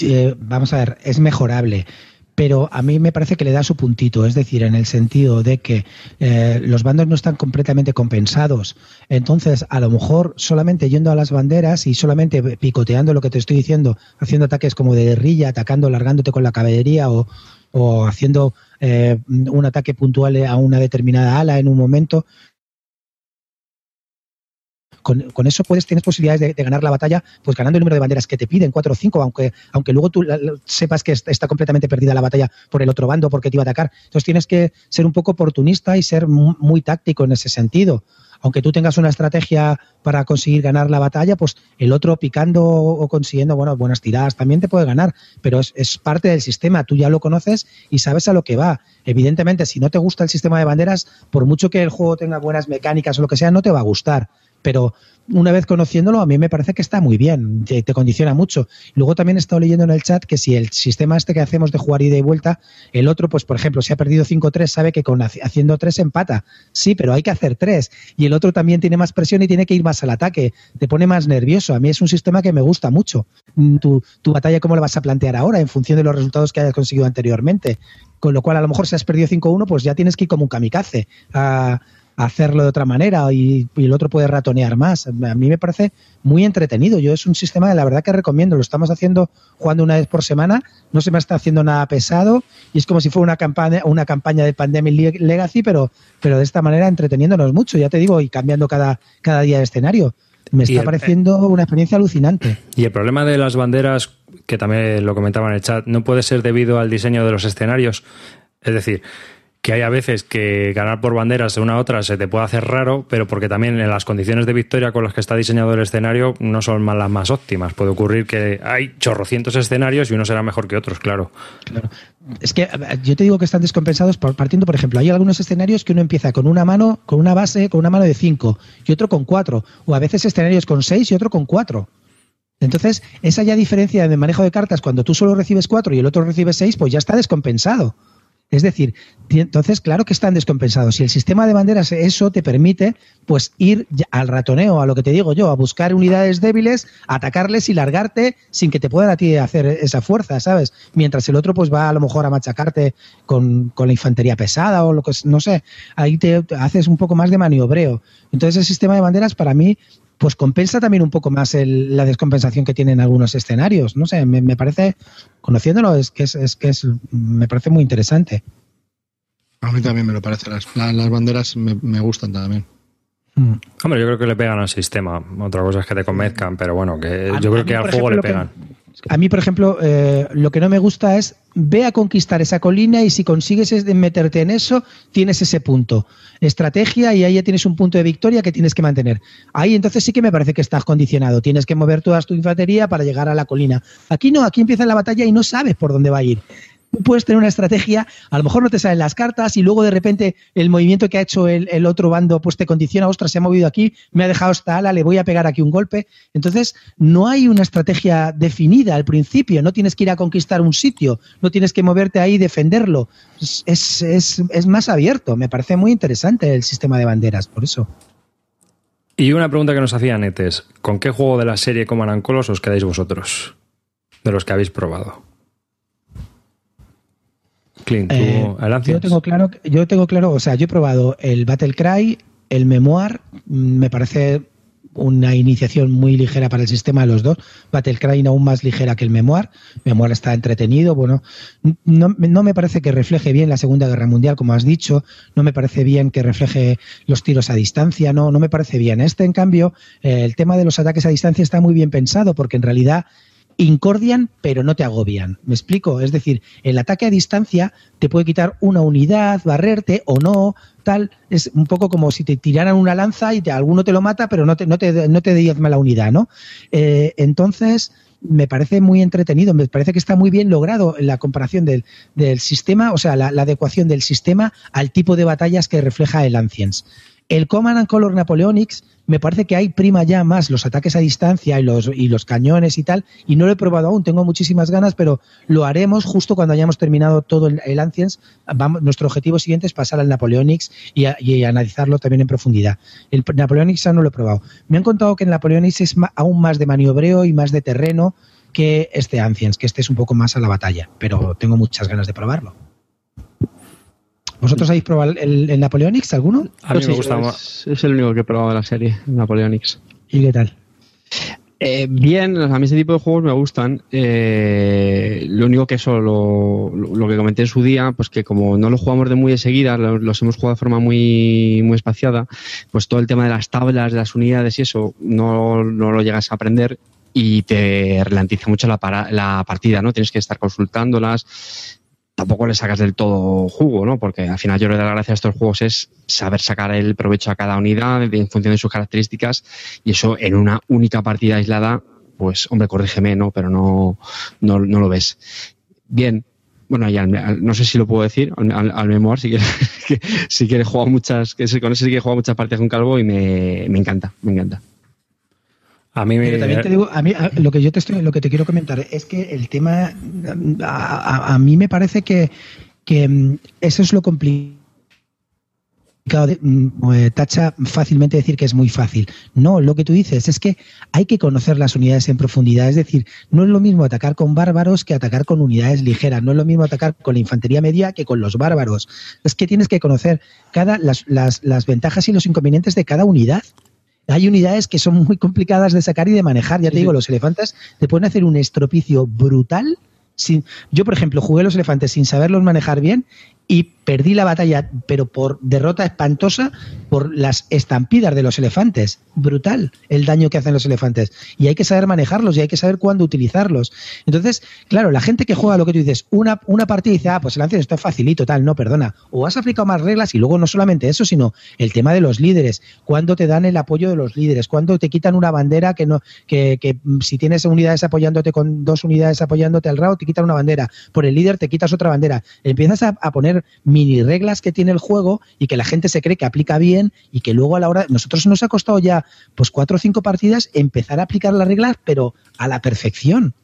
Eh, vamos a ver, es mejorable pero a mí me parece que le da su puntito, es decir, en el sentido de que eh, los bandos no están completamente compensados. Entonces, a lo mejor solamente yendo a las banderas y solamente picoteando lo que te estoy diciendo, haciendo ataques como de guerrilla, atacando, largándote con la caballería o, haciendo eh, un ataque puntual a una determinada ala en un momento, con, eso puedes, tienes posibilidades de, ganar la batalla, pues ganando el número de banderas que te piden, cuatro o cinco, aunque, aunque luego tú sepas que está completamente perdida la batalla por el otro bando porque te iba a atacar. Entonces tienes que ser un poco oportunista y ser muy, táctico en ese sentido aunque tú tengas una estrategia para conseguir ganar la batalla, pues el otro picando o consiguiendo bueno, buenas tiradas también te puede ganar, pero es, es, parte del sistema, tú ya lo conoces y sabes a lo que va. Evidentemente, si no te gusta el sistema de banderas, por mucho que el juego tenga buenas mecánicas o lo que sea, no te va a gustar pero una vez conociéndolo, a mí me parece que está muy bien, te, condiciona mucho. Luego también he estado leyendo en el chat que si el sistema este que hacemos de jugar ida y vuelta, el otro, pues por ejemplo, si ha perdido 5-3, sabe que con haciendo 3 empata. Sí, pero hay que hacer 3. Y el otro también tiene más presión y tiene que ir más al ataque. Te pone más nervioso. A mí es un sistema que me gusta mucho. Mm, tu, tu batalla, ¿cómo la vas a plantear ahora en función de los resultados que hayas conseguido anteriormente? Con lo cual, a lo mejor si has perdido 5-1, pues ya tienes que ir como un kamikaze a hacerlo de otra manera y, el otro puede ratonear más. A mí me parece muy entretenido. Yo es un sistema de la verdad que recomiendo. Lo estamos haciendo jugando una vez por semana. No se me está haciendo nada pesado y es como si fuera una campaña, una campaña de Pandemic Legacy, pero, pero de esta manera entreteniéndonos mucho, ya te digo, y cambiando cada, cada día de escenario. Me está pareciendo una experiencia alucinante. Y el problema de las banderas, que también lo comentaba en el chat, no puede ser debido al diseño de los escenarios. Es decir, que hay a veces que ganar por banderas de una a otra se te puede hacer raro, pero porque también en las condiciones de victoria con las que está diseñado el escenario no son las más óptimas. Puede ocurrir que hay chorrocientos escenarios y uno será mejor que otros, claro. Claro. Es que yo te digo que están descompensados partiendo, por ejemplo, hay algunos escenarios que uno empieza con una mano, con una base, con una mano de cinco y otro con cuatro, o a veces escenarios con seis y otro con cuatro. Entonces, esa ya diferencia de manejo de cartas cuando tú solo recibes cuatro y el otro recibe seis, pues ya está descompensado. Es decir, entonces, claro que están descompensados. Si el sistema de banderas eso te permite, pues ir al ratoneo, a lo que te digo yo, a buscar unidades débiles, atacarles y largarte sin que te puedan a ti hacer esa fuerza, ¿sabes? Mientras el otro pues va a lo mejor a machacarte con, la infantería pesada o lo que no sé. Ahí te haces un poco más de maniobreo. Entonces, el sistema de banderas para mí pues compensa también un poco más la descompensación que tienen algunos escenarios. No sé, me, parece, conociéndolo, es que es, que es, me parece muy interesante. A mí también me lo parece. Las, las banderas me, gustan también. Mm. Hombre, yo creo que le pegan al sistema. Otra cosa es que te convenzcan, pero bueno, que yo creo que al juego le pegan. A mí, por ejemplo, eh, lo que no me gusta es ve a conquistar esa colina y si consigues meterte en eso, tienes ese punto. Estrategia y ahí ya tienes un punto de victoria que tienes que mantener. Ahí entonces sí que me parece que estás condicionado. Tienes que mover toda tu infantería para llegar a la colina. Aquí no, aquí empieza la batalla y no sabes por dónde va a ir puedes tener una estrategia, a lo mejor no te salen las cartas y luego de repente el movimiento que ha hecho el, otro bando pues te condiciona, ostras, se ha movido aquí, me ha dejado esta ala, le voy a pegar aquí un golpe. Entonces, no hay una estrategia definida al principio, no tienes que ir a conquistar un sitio, no tienes que moverte ahí y defenderlo. Es, es más abierto, me parece muy interesante el sistema de banderas, por eso. Y una pregunta que nos hacía Netes, ¿con qué juego de la serie Colos os quedáis vosotros? De los que habéis probado. Clint, eh, yo tengo claro, yo tengo claro, o sea, yo he probado el Battle Cry, el Memoir, mm, me parece una iniciación muy ligera para el sistema de los dos. Battle Cry aún más ligera que el Memoir. Memoir está entretenido. Bueno, no, me parece que refleje bien la Segunda Guerra Mundial, como has dicho. No me parece bien que refleje los tiros a distancia. No, no me parece bien. Este, en cambio, eh, el tema de los ataques a distancia está muy bien pensado porque en realidad incordian, pero no te agobian. ¿Me explico? Es decir, el ataque a distancia te puede quitar una unidad, barrerte o no, tal. Es un poco como si te tiraran una lanza y te, alguno te lo mata, pero no te, no te, no te diezma la unidad, ¿no? Eh, entonces, me parece muy entretenido, me parece que está muy bien logrado la comparación del, del sistema, o sea, la, adecuación del sistema al tipo de batallas que refleja el Ancients. El Command and Color Napoleonics me parece que hay prima ya más los ataques a distancia y los, y los cañones y tal, y no lo he probado aún, tengo muchísimas ganas, pero lo haremos justo cuando hayamos terminado todo el, el Ancients. Nuestro objetivo siguiente es pasar al Napoleonics y, analizarlo también en profundidad. El Napoleonics aún no lo he probado. Me han contado que el Napoleonics es aún más de maniobreo y más de terreno que este Ancients, que este es un poco más a la batalla, pero tengo muchas ganas de probarlo. ¿Vosotros habéis probado el, Napoleonix alguno? A mí me gusta más. Es, el único que he probado de la serie, Napoleonix. ¿Y qué tal? Eh, bien, a mí ese tipo de juegos me gustan. Eh, lo único que eso, lo, que comenté en su día, pues que como no lo jugamos de muy de seguida, los, hemos jugado de forma muy, muy espaciada, pues todo el tema de las tablas, de las unidades y eso, no, no lo llegas a aprender y te ralentiza mucho la, la partida, ¿no? Tienes que estar consultándolas, tampoco le sacas del todo jugo, ¿no? Porque al final yo creo que la gracia de estos juegos es saber sacar el provecho a cada unidad en función de sus características y eso en una única partida aislada, pues hombre, corrígeme, ¿no? Pero no, no, lo ves. Bien, bueno, ya no sé si lo puedo decir, al, al memoir, si quieres, si quieres jugar muchas, que con ese sí que he jugado muchas partidas con Calvo y me, me encanta, me encanta. A mí me... también te digo, a mí lo que yo te estoy, lo que te quiero comentar es que el tema, a, mí me parece que, que mm, eso es lo complicado. Mm, eh, tacha fácilmente decir que es muy fácil. No, lo que tú dices es que hay que conocer las unidades en profundidad. Es decir, no es lo mismo atacar con bárbaros que atacar con unidades ligeras. No es lo mismo atacar con la infantería media que con los bárbaros. Es que tienes que conocer cada, las, las, las ventajas y los inconvenientes de cada unidad hay unidades que son muy complicadas de sacar y de manejar. Ya te digo, los elefantes te pueden hacer un estropicio brutal. Sin, yo, por ejemplo, jugué los elefantes sin saberlos manejar bien y perdí la batalla, pero por derrota espantosa, por las estampidas de los elefantes. Brutal el daño que hacen los elefantes. Y hay que saber manejarlos y hay que saber cuándo utilizarlos. Entonces, claro, la gente que juega lo que tú dices, una, una partida dice, ah, pues el Ancien está facilito, tal, no, perdona. O has aplicado más reglas y luego no solamente eso, sino el tema de los líderes. Cuándo te dan el apoyo de los líderes, cuándo te quitan una bandera que no, que, que si tienes unidades apoyándote con dos unidades apoyándote al RAO, te quitan una bandera. Por el líder te quitas otra bandera. Empiezas a poner mini reglas que tiene el juego y que la gente se cree que aplica bien y que luego a la hora, nosotros nos ha costado ya pues cuatro o cinco partidas empezar a aplicar las reglas, pero a la perfección.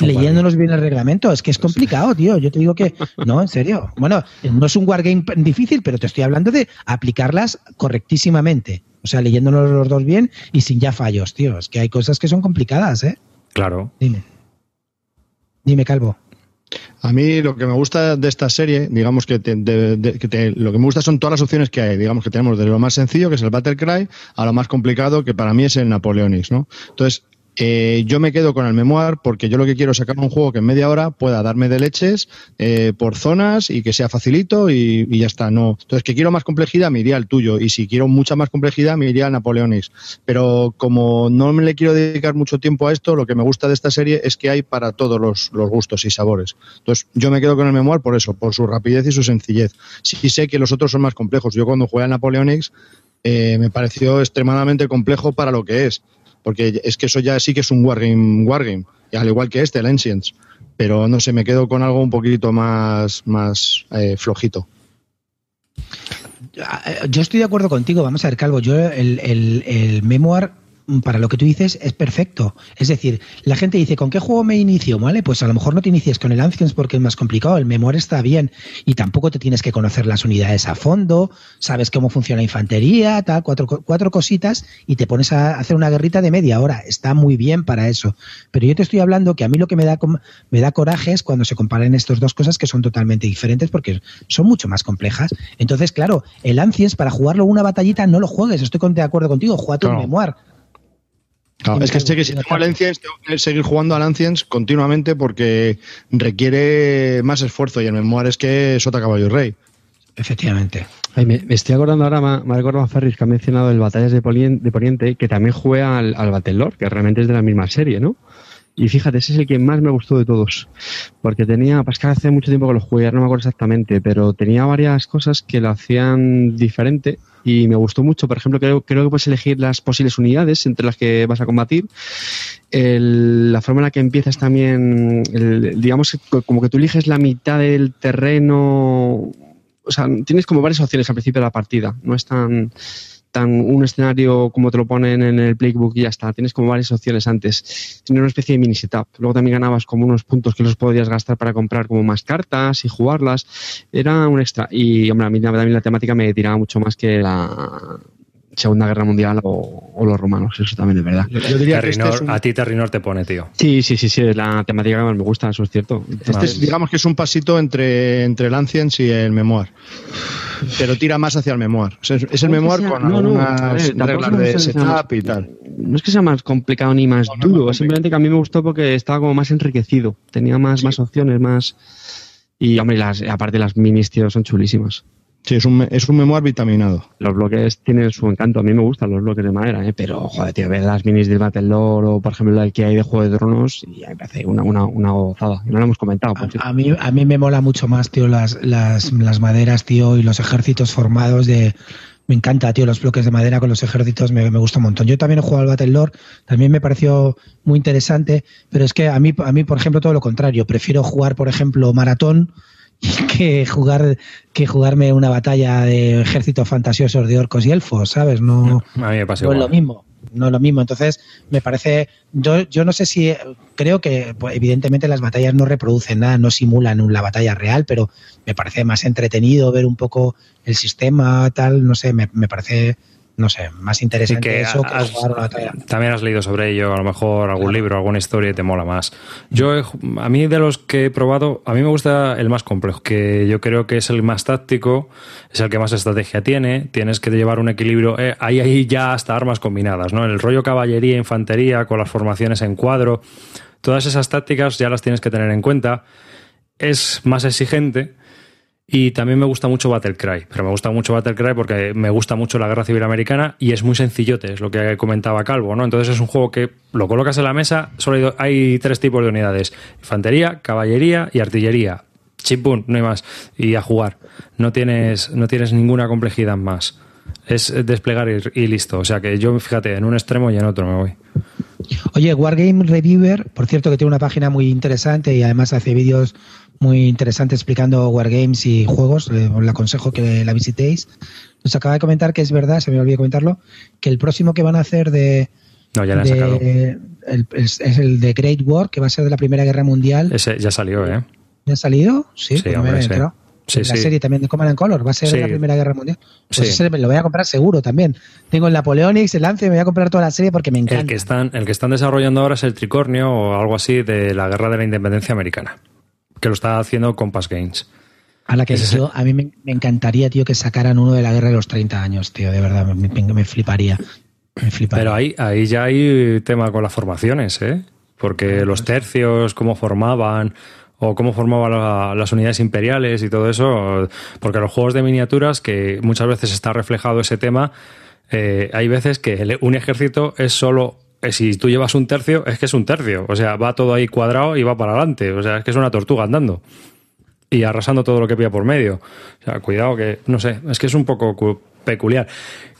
Leyéndonos bien el reglamento, es que es complicado, tío. Yo te digo que, no, en serio. Bueno, no es un wargame difícil, pero te estoy hablando de aplicarlas correctísimamente. O sea, leyéndonos los dos bien y sin ya fallos, tío. Es que hay cosas que son complicadas, ¿eh? Claro. Dime. Dime, Calvo. A mí lo que me gusta de esta serie, digamos que, te, de, lo que me gusta son todas las opciones que hay. Digamos que tenemos desde lo más sencillo, que es el Battle Cry, a lo más complicado, que para mí es el Napoleonics, ¿no? Entonces, eh, yo me quedo con el memoir porque yo lo que quiero es sacar un juego que en media hora pueda darme de leches eh, por zonas y que sea facilito y, ya está. No. Entonces, que quiero más complejidad, me iría al tuyo. Y si quiero mucha más complejidad, me iría al Napoleonics. Pero como no me le quiero dedicar mucho tiempo a esto, lo que me gusta de esta serie es que hay para todos los, los gustos y sabores. Entonces, yo me quedo con el memoir por eso, por su rapidez y su sencillez. Sí sé que los otros son más complejos. Yo cuando jugué al Napoleonics eh, me pareció extremadamente complejo para lo que es porque es que eso ya sí que es un wargame, wargame al igual que este, el Ancients. Pero no sé, me quedo con algo un poquito más, más eh, flojito. Yo estoy de acuerdo contigo, vamos a ver, Calvo. Yo el, el, el memoir para lo que tú dices es perfecto. Es decir, la gente dice, ¿con qué juego me inicio? ¿Vale? Pues a lo mejor no te inicies con el Ancients porque es más complicado, el Memoir está bien y tampoco te tienes que conocer las unidades a fondo, sabes cómo funciona la infantería, tal, cuatro, cuatro cositas y te pones a hacer una guerrita de media hora. Está muy bien para eso. Pero yo te estoy hablando que a mí lo que me da, me da coraje es cuando se comparen estas dos cosas que son totalmente diferentes porque son mucho más complejas. Entonces, claro, el Ancients para jugarlo una batallita no lo juegues, estoy de acuerdo contigo, juega tu claro. Memoir Claro, es que sé que si tengo al Ancients, tengo que seguir jugando al Ancients continuamente porque requiere más esfuerzo y el memoir es que sota caballo y rey. Efectivamente. Ay, me, me, estoy acordando ahora, me, me ha recordado a Ferris que ha mencionado el Batallas de, Poniente, de Poniente que también juega al, al Battlelord, que realmente es de la misma serie, ¿no? Y fíjate, ese es el que más me gustó de todos. Porque tenía, pues que hace mucho tiempo que lo jugué, no me acuerdo exactamente, pero tenía varias cosas que lo hacían diferente y me gustó mucho. Por ejemplo, creo, creo que puedes elegir las posibles unidades entre las que vas a combatir. El, la forma en la que empiezas también, el, digamos, como que tú eliges la mitad del terreno. O sea, tienes como varias opciones al principio de la partida. No es tan tan un escenario como te lo ponen en el playbook y ya está. Tienes como varias opciones antes. Tienes una especie de mini setup. Luego también ganabas como unos puntos que los podías gastar para comprar como más cartas y jugarlas. Era un extra. Y, hombre, a mí también la temática me tiraba mucho más que la Segunda Guerra Mundial o, o los romanos, eso también es verdad. Yo, yo diría Terrinor, que este es un... A ti Terrinor te pone, tío. Sí, sí, sí, sí, es la temática que más me gusta, eso es cierto. Este vale. es, digamos que es un pasito entre, entre el Ancients y el Memoir. Pero tira más hacia el Memoir. O sea, es, es el Memoir sea, con no, algunas no, reglas de setup y tal. No es que sea más complicado ni más no, duro, simplemente que a mí me gustó porque estaba como más enriquecido. Tenía más, sí. más opciones, más... Y, hombre, las, aparte las minis, tío, son chulísimas. Sí, es un, es un memoir vitaminado. Los bloques tienen su encanto. A mí me gustan los bloques de madera, ¿eh? pero, joder, tío, ver las minis del Battle Lore o, por ejemplo, el que hay de Juego de Drones, y me parece una, una, una gozada. Y no lo hemos comentado. A, a, mí, a mí me mola mucho más, tío, las, las, las maderas, tío, y los ejércitos formados de. Me encanta, tío, los bloques de madera con los ejércitos, me, me gusta un montón. Yo también he jugado al Battle Lore, también me pareció muy interesante, pero es que a mí, a mí, por ejemplo, todo lo contrario. Prefiero jugar, por ejemplo, maratón que jugar que jugarme una batalla de ejércitos fantasiosos de orcos y elfos, ¿sabes? No, a mí me pasa no igual. es lo mismo. No es lo mismo. Entonces, me parece. Yo, yo no sé si. Creo que, pues, evidentemente, las batallas no reproducen nada, no simulan la batalla real, pero me parece más entretenido ver un poco el sistema, tal. No sé, me, me parece no sé, más interesante que eso has, que jugar una batalla. También has leído sobre ello, a lo mejor algún claro. libro, alguna historia y te mola más. Yo, a mí de los que he probado, a mí me gusta el más complejo, que yo creo que es el más táctico, es el que más estrategia tiene, tienes que llevar un equilibrio, eh, hay ahí ya hasta armas combinadas, ¿no? El rollo caballería, infantería, con las formaciones en cuadro, todas esas tácticas ya las tienes que tener en cuenta. Es más exigente, Y también me gusta mucho Battlecry, pero me gusta mucho Battlecry porque me gusta mucho la guerra civil americana y es muy sencillote, es lo que comentaba Calvo, ¿no? Entonces es un juego que lo colocas en la mesa, solo hay, tres tipos de unidades: infantería, caballería y artillería. Chimpún, no hay más. Y a jugar. No tienes, no tienes ninguna complejidad más. Es desplegar y, y listo. O sea que yo, fíjate, en un extremo y en otro me voy. Oye, Wargame Reviewer, por cierto, que tiene una página muy interesante y además hace vídeos muy interesantes explicando Wargames y juegos. eh, os aconsejo que la visitéis. Nos acaba de comentar que es verdad, se me olvidó comentarlo, que el próximo que van a hacer de. No, ya de- sacado. el- es, es el de Great War, que va a ser de la Primera Guerra Mundial. Ese ya salió, ¿eh? ¿Ya ha salido? Sí, Sí, pues hombre, me sí. Sí, la sí. serie también de Command and Color va a ser Sí. la Primera Guerra Mundial. Pues ese me lo voy a comprar seguro también. Tengo el Napoleonics, el Lance, me voy a comprar toda la serie porque me encanta. El que, están, el que están desarrollando ahora es el Tricornio o algo así de la Guerra de la Independencia Americana, que lo está haciendo Compass Games. A la que Ese es yo, a mí me, me encantaría, tío, que sacaran uno de la guerra de los 30 años, tío, de verdad, me, me- me fliparía. Me fliparía. Pero ahí, ahí ya hay tema con las formaciones, ¿eh? Porque los tercios, cómo formaban, o cómo formaban la- las unidades imperiales y todo eso, porque los juegos de miniaturas, que muchas veces está reflejado ese tema, eh, hay veces que un ejército es solo... eh, Si tú llevas un tercio, es que es un tercio. O sea, va todo ahí cuadrado y va para adelante. O sea, es que es una tortuga andando. y arrasando todo lo que pilla por medio. O sea, cuidado que, no sé, es que es un poco peculiar.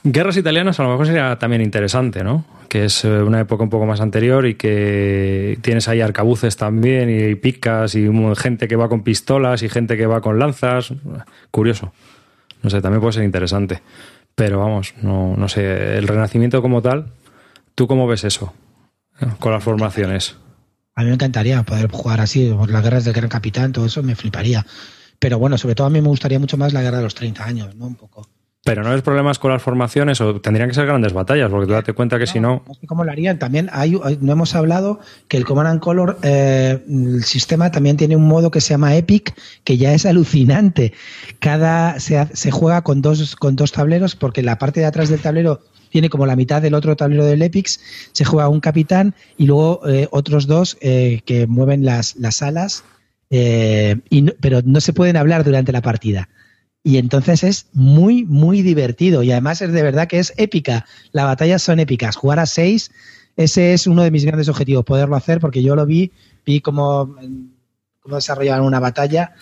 Guerras italianas a lo mejor sería también interesante, ¿no? Que es eh, una época un poco más anterior y que tienes ahí arcabuces también y picas y gente que va con pistolas y gente que va con lanzas. Curioso. No sé, también puede ser interesante. Pero vamos, no, no sé, el renacimiento como tal, ¿tú cómo ves eso? Con las formaciones. A mí me encantaría poder jugar así, las guerras del Gran Capitán, todo eso me fliparía. Pero bueno, sobre todo a mí me gustaría mucho más la guerra de los 30 años, ¿no? Un poco. Pero no es problemas con las formaciones o tendrían que ser grandes batallas, porque tú date cuenta que si no. Cómo lo harían. También hay, no hemos hablado que el Command and Color, eh, el sistema también tiene un modo que se llama Epic, que ya es alucinante. Cada se, se juega con dos, con dos tableros, porque la parte de atrás del tablero tiene como la mitad del otro tablero del Epic. Se juega un capitán y luego eh, otros dos eh, que mueven las, las alas, eh, y no- pero no se pueden hablar durante la partida. Y entonces es muy, muy divertido. Y además es de verdad que es épica. Las batallas son épicas. Jugar a seis, ese es uno de mis grandes objetivos, poderlo hacer, porque yo lo vi, vi cómo, cómo desarrollaban una batalla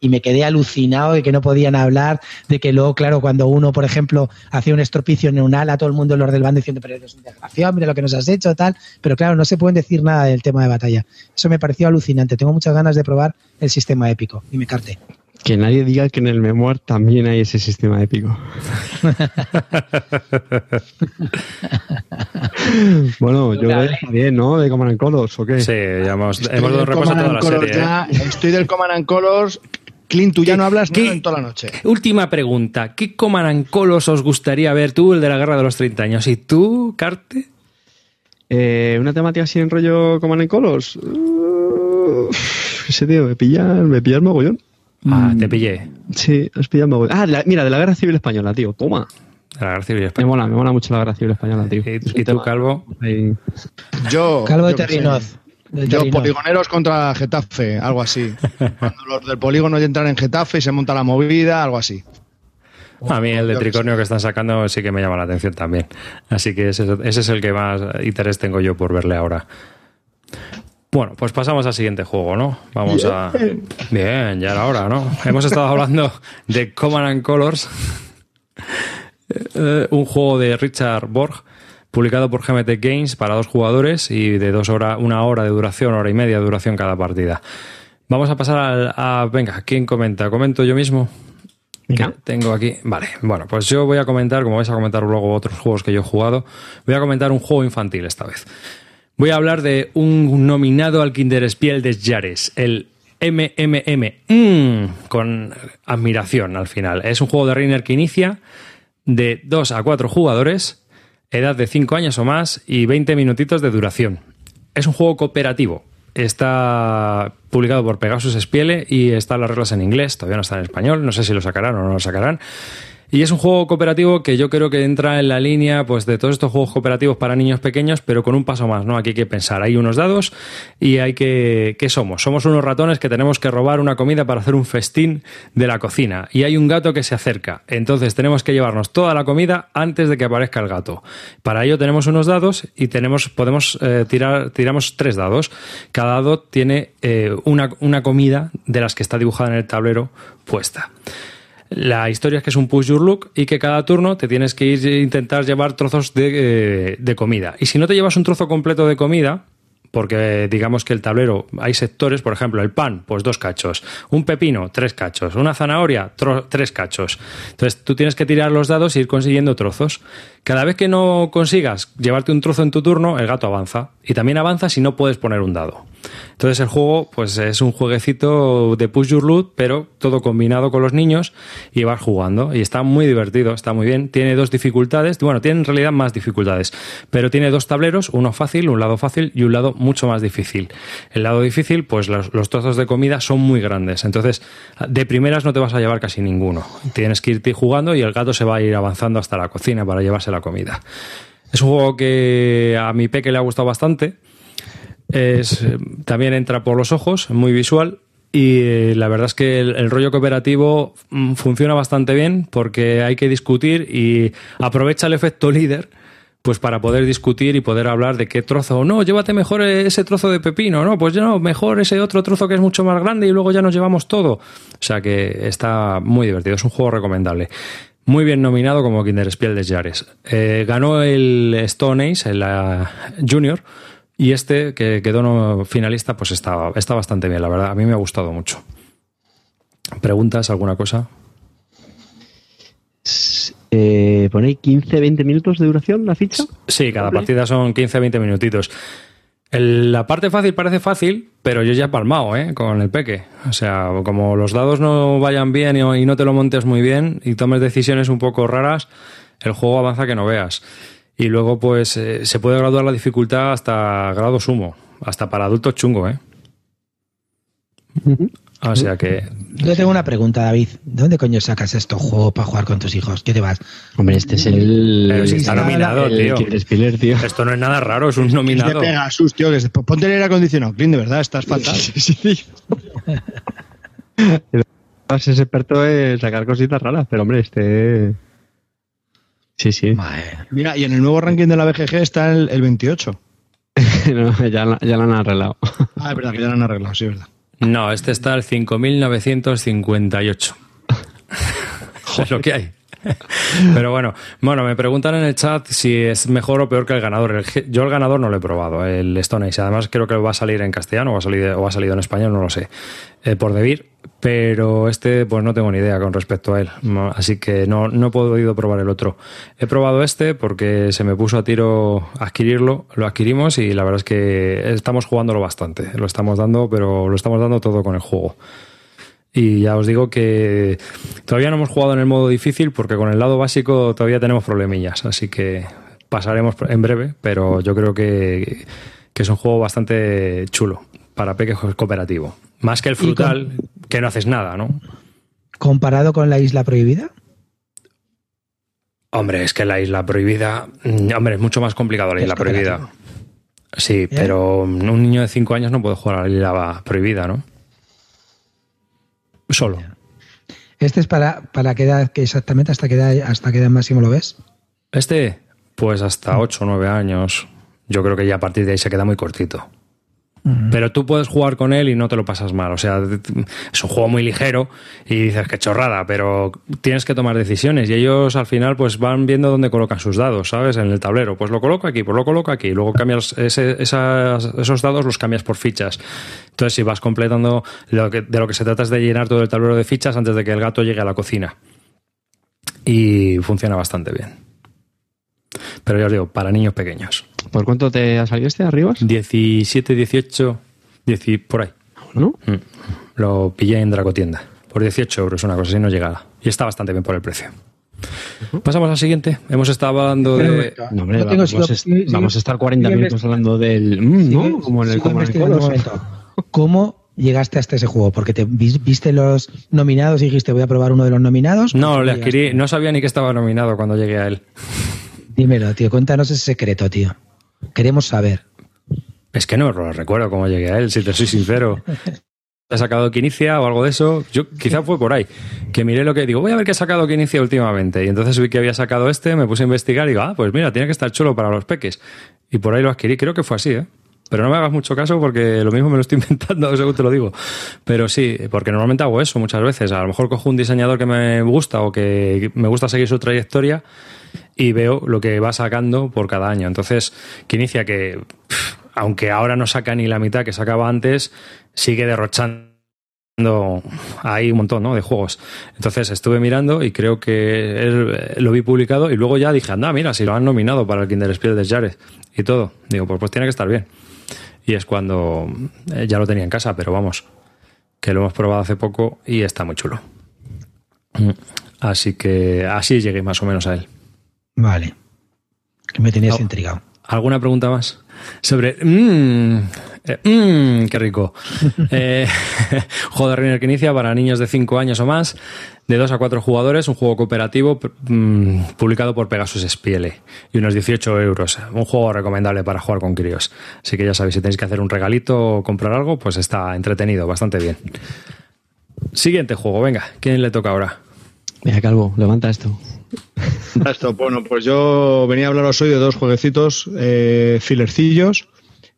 y me quedé alucinado de que no podían hablar, de que luego, claro, cuando uno, por ejemplo, hacía un estropicio en un ala, todo el mundo los del bando diciendo, pero eres un mira lo que nos has hecho, tal. Pero claro, no se pueden decir nada del tema de batalla. Eso me pareció alucinante. Tengo muchas ganas de probar el sistema épico. Y me carte. Que nadie diga que en el Memoir también hay ese sistema épico. bueno, yo está bien, ¿no? De Command and Colors, ¿o qué? Sí, ya hemos, hemos dado un repaso a toda la Colors serie. ¿eh? estoy del Command and Colors. Clint, tú ya no hablas en toda la noche. Última pregunta. ¿Qué Command and Colors os gustaría ver tú, el de la guerra de los 30 años? ¿Y tú, Carte? Eh, ¿Una temática así en rollo Command and Colors? Uh, ese tío, me pilla, me pilla el mogollón. Ah, te pillé. Sí, os pilla el mogollón. Ah, la- mira, de la Guerra Civil Española, tío. Toma. De la guerra civil Me española. mola, me mola mucho la Guerra Civil Española, tío. ¿Y, Es un y tú, Calvo? ahí. Yo. Calvo de. Terrinoz. Yo, poligoneros contra Getafe, algo así. Cuando los del polígono ya entran en Getafe y se monta la movida, algo así. A mí el de tricornio que están sacando sí que me llama la atención también. Así que ese, ese es el que más interés tengo yo por verle ahora. Bueno, pues pasamos al siguiente juego, ¿no? Vamos a... Bien, ya era hora, ¿no? Hemos estado hablando de Command and Colors, eh, un juego de Richard Borg, publicado por GMT Games para dos jugadores y de dos horas, una hora de duración, hora y media de duración cada partida. Vamos a pasar al, a... Venga, ¿quién comenta? ¿Comento yo mismo? Que tengo aquí. Vale, bueno, pues yo voy a comentar, como vais a comentar luego otros juegos que yo he jugado, voy a comentar un juego infantil esta vez. Voy a hablar de un nominado al Kinderspiel des Jahres, el MMM, mm, con admiración al final. Es un juego de Reiner que inicia de 2 a 4 jugadores, edad de 5 años o más y 20 minutitos de duración. Es un juego cooperativo. Está publicado por Pegasus Spiele y están las reglas en inglés, todavía no está en español, no sé si lo sacarán o no lo sacarán. Y es un juego cooperativo que yo creo que entra en la línea pues de todos estos juegos cooperativos para niños pequeños, pero con un paso más, ¿no? Aquí hay que pensar, hay unos dados y hay que ¿qué somos? Somos unos ratones que tenemos que robar una comida para hacer un festín de la cocina y hay un gato que se acerca. Entonces tenemos que llevarnos toda la comida antes de que aparezca el gato. Para ello tenemos unos dados y tenemos podemos eh, tirar tiramos tres dados. Cada dado tiene eh, una, una comida de las que está dibujada en el tablero puesta. La historia es que es un push your look y que cada turno te tienes que ir a intentar llevar trozos de, eh, de comida. Y si no te llevas un trozo completo de comida, porque digamos que el tablero hay sectores, por ejemplo, el pan, pues dos cachos, un pepino, tres cachos, una zanahoria, tres cachos. Entonces tú tienes que tirar los dados e ir consiguiendo trozos. Cada vez que no consigas llevarte un trozo en tu turno, el gato avanza. Y también avanza si no puedes poner un dado. Entonces el juego, pues es un jueguecito de push your loot, pero todo combinado con los niños y vas jugando. Y está muy divertido, está muy bien. Tiene dos dificultades, bueno, tiene en realidad más dificultades, pero tiene dos tableros, uno fácil, un lado fácil y un lado mucho más difícil. El lado difícil, pues los, los trozos de comida son muy grandes. Entonces, de primeras no te vas a llevar casi ninguno. Tienes que irte jugando y el gato se va a ir avanzando hasta la cocina para llevarse la comida. Es un juego que a mi peque le ha gustado bastante. Es, eh, también entra por los ojos, muy visual. Y eh, la verdad es que el, el rollo cooperativo mm, funciona bastante bien porque hay que discutir y aprovecha el efecto líder pues para poder discutir y poder hablar de qué trozo, no, llévate mejor ese trozo de pepino, no, pues ya no, mejor ese otro trozo que es mucho más grande y luego ya nos llevamos todo. O sea que está muy divertido, es un juego recomendable. Muy bien nominado como Kinder Spiel de Jares. Eh, ganó el Stone Ace en la Junior y este que quedó no finalista pues está, está bastante bien, la verdad. A mí me ha gustado mucho. ¿Preguntas? ¿Alguna cosa? Eh, ¿Pone 15-20 minutos de duración la ficha? Sí, cada partida son 15-20 minutitos. El- la parte fácil parece fácil, pero yo ya he palmado, ¿eh? Con el peque. O sea, como los dados no vayan bien y, y no te lo montes muy bien y tomes decisiones un poco raras, el juego avanza que no veas. Y luego, pues, eh, se puede graduar la dificultad hasta grado sumo, hasta para adultos chungo, ¿eh? O sea que Yo tengo una pregunta, David. ¿De dónde coño sacas estos juegos para jugar con tus hijos? ¿Qué te vas? Hombre, este es el. Pero si está el- nominado, el tío. Kinder Spiller, tío. esto no es nada raro, es un nominado. Pegasus, tío, que es- ponte el aire acondicionado, Clint, de verdad, estás fatal. Es experto en sacar cositas raras, pero hombre, este. Sí, sí. Madre. Mira, y en el nuevo ranking de la BGG está el, el 28. No, ya, ya lo han arreglado. Ah, es verdad que ya lo han arreglado, sí, es verdad. No, este está al 5.958. es lo que hay. Pero bueno, bueno, me preguntan en el chat si es mejor o peor que el ganador. El yo el ganador no lo he probado, el Stone Age. Además creo que va a salir en castellano o ha salido, o ha salido en español, no lo sé, eh, por Debir. Pero este, pues no tengo ni idea con respecto a él. Así que no, no he podido probar el otro. He probado este porque se me puso a tiro adquirirlo. Lo adquirimos y la verdad es que estamos jugándolo bastante. Lo estamos dando, pero lo estamos dando todo con el juego. Y ya os digo que todavía no hemos jugado en el modo difícil porque con el lado básico todavía tenemos problemillas. Así que pasaremos en breve, pero yo creo que, que es un juego bastante chulo para peques cooperativo. Más que el frutal, que no haces nada, ¿no? ¿Comparado con la isla prohibida? Hombre, es que la isla prohibida. mm, Hombre, es mucho más complicado la Es isla prohibida. Sí, ¿Eh? pero un niño de 5 años no puede jugar a la isla prohibida, ¿no? Solo. ¿Este es para, para qué edad que exactamente? ¿Hasta qué edad, hasta qué edad máximo lo ves? Este, pues hasta 8 o 9 años. Yo creo que ya a partir de ahí se queda muy cortito. Pero tú puedes jugar con él y no te lo pasas mal. O sea, es un juego muy ligero y dices que chorrada, pero tienes que tomar decisiones y ellos al final pues van viendo dónde colocan sus dados, ¿sabes? En el tablero. Pues lo coloco aquí, pues lo coloco aquí. Luego cambias esos dados, los cambias por fichas. Entonces, si vas completando, lo que- de lo que se trata es de llenar todo el tablero de fichas antes de que el gato llegue a la cocina. Y funciona bastante bien. Pero ya os digo, para niños pequeños. ¿Por cuánto te ha salido este arriba? 17, 18, 10, por ahí. ¿No? Mm. Lo pillé en Dracotienda. Por 18 euros, una cosa así no llegaba. Y está bastante bien por el precio. Pasamos al siguiente. Hemos estado hablando de. No, hombre, No vamos, sigo- es- sigo- vamos a estar 40 sigo minutos hablando del. mm, ¿no? Sigo- Como en el, sigo como en el investigando un Colos. momento. ¿Cómo llegaste hasta ese juego? Porque te viste los nominados y dijiste voy a probar uno de los nominados. No, le adquirí, no sabía ni que estaba nominado cuando llegué a él. Dímelo, tío, cuéntanos ese secreto, tío. Queremos saber. Es que no lo recuerdo cómo llegué a él, si te soy sincero. ha sacado que inicia o algo de eso. Yo quizá fue por ahí. Que miré lo que digo, voy a ver qué ha sacado que inicia últimamente. Y entonces vi que había sacado este, me puse a investigar y digo, ah, pues mira, tiene que estar chulo para los peques. Y por ahí lo adquirí, creo que fue así, ¿eh? Pero no me hagas mucho caso porque lo mismo me lo estoy inventando, según te lo digo. Pero sí, porque normalmente hago eso muchas veces. A lo mejor cojo un diseñador que me gusta o que me gusta seguir su trayectoria y veo lo que va sacando por cada año. Entonces, que inicia que, aunque ahora no saca ni la mitad que sacaba antes, sigue derrochando hay un montón ¿no? de juegos. Entonces estuve mirando y creo que eh, lo vi publicado y luego ya dije, anda, mira, si lo han nominado para el Kinder Spiel de Jared y todo. Digo, pues, pues tiene que estar bien. Y es cuando eh, ya lo tenía en casa, pero vamos, que lo hemos probado hace poco y está muy chulo. Mm. Así que así llegué más o menos a él. Vale. Que me tenías intrigado. ¿Alguna pregunta más? Sobre. Mmm, qué rico. eh, juego de Reiner que inicia para niños de 5 años o más, de 2 a 4 jugadores, un juego cooperativo mm, publicado por Pegasus Spiele y unos 18 euros. Un juego recomendable para jugar con críos. Así que ya sabéis, si tenéis que hacer un regalito o comprar algo, pues está entretenido, bastante bien. Siguiente juego, venga, ¿quién le toca ahora? Mira, Calvo, levanta esto. Esto, bueno, pues yo venía a hablaros hoy de dos jueguecitos eh, filercillos,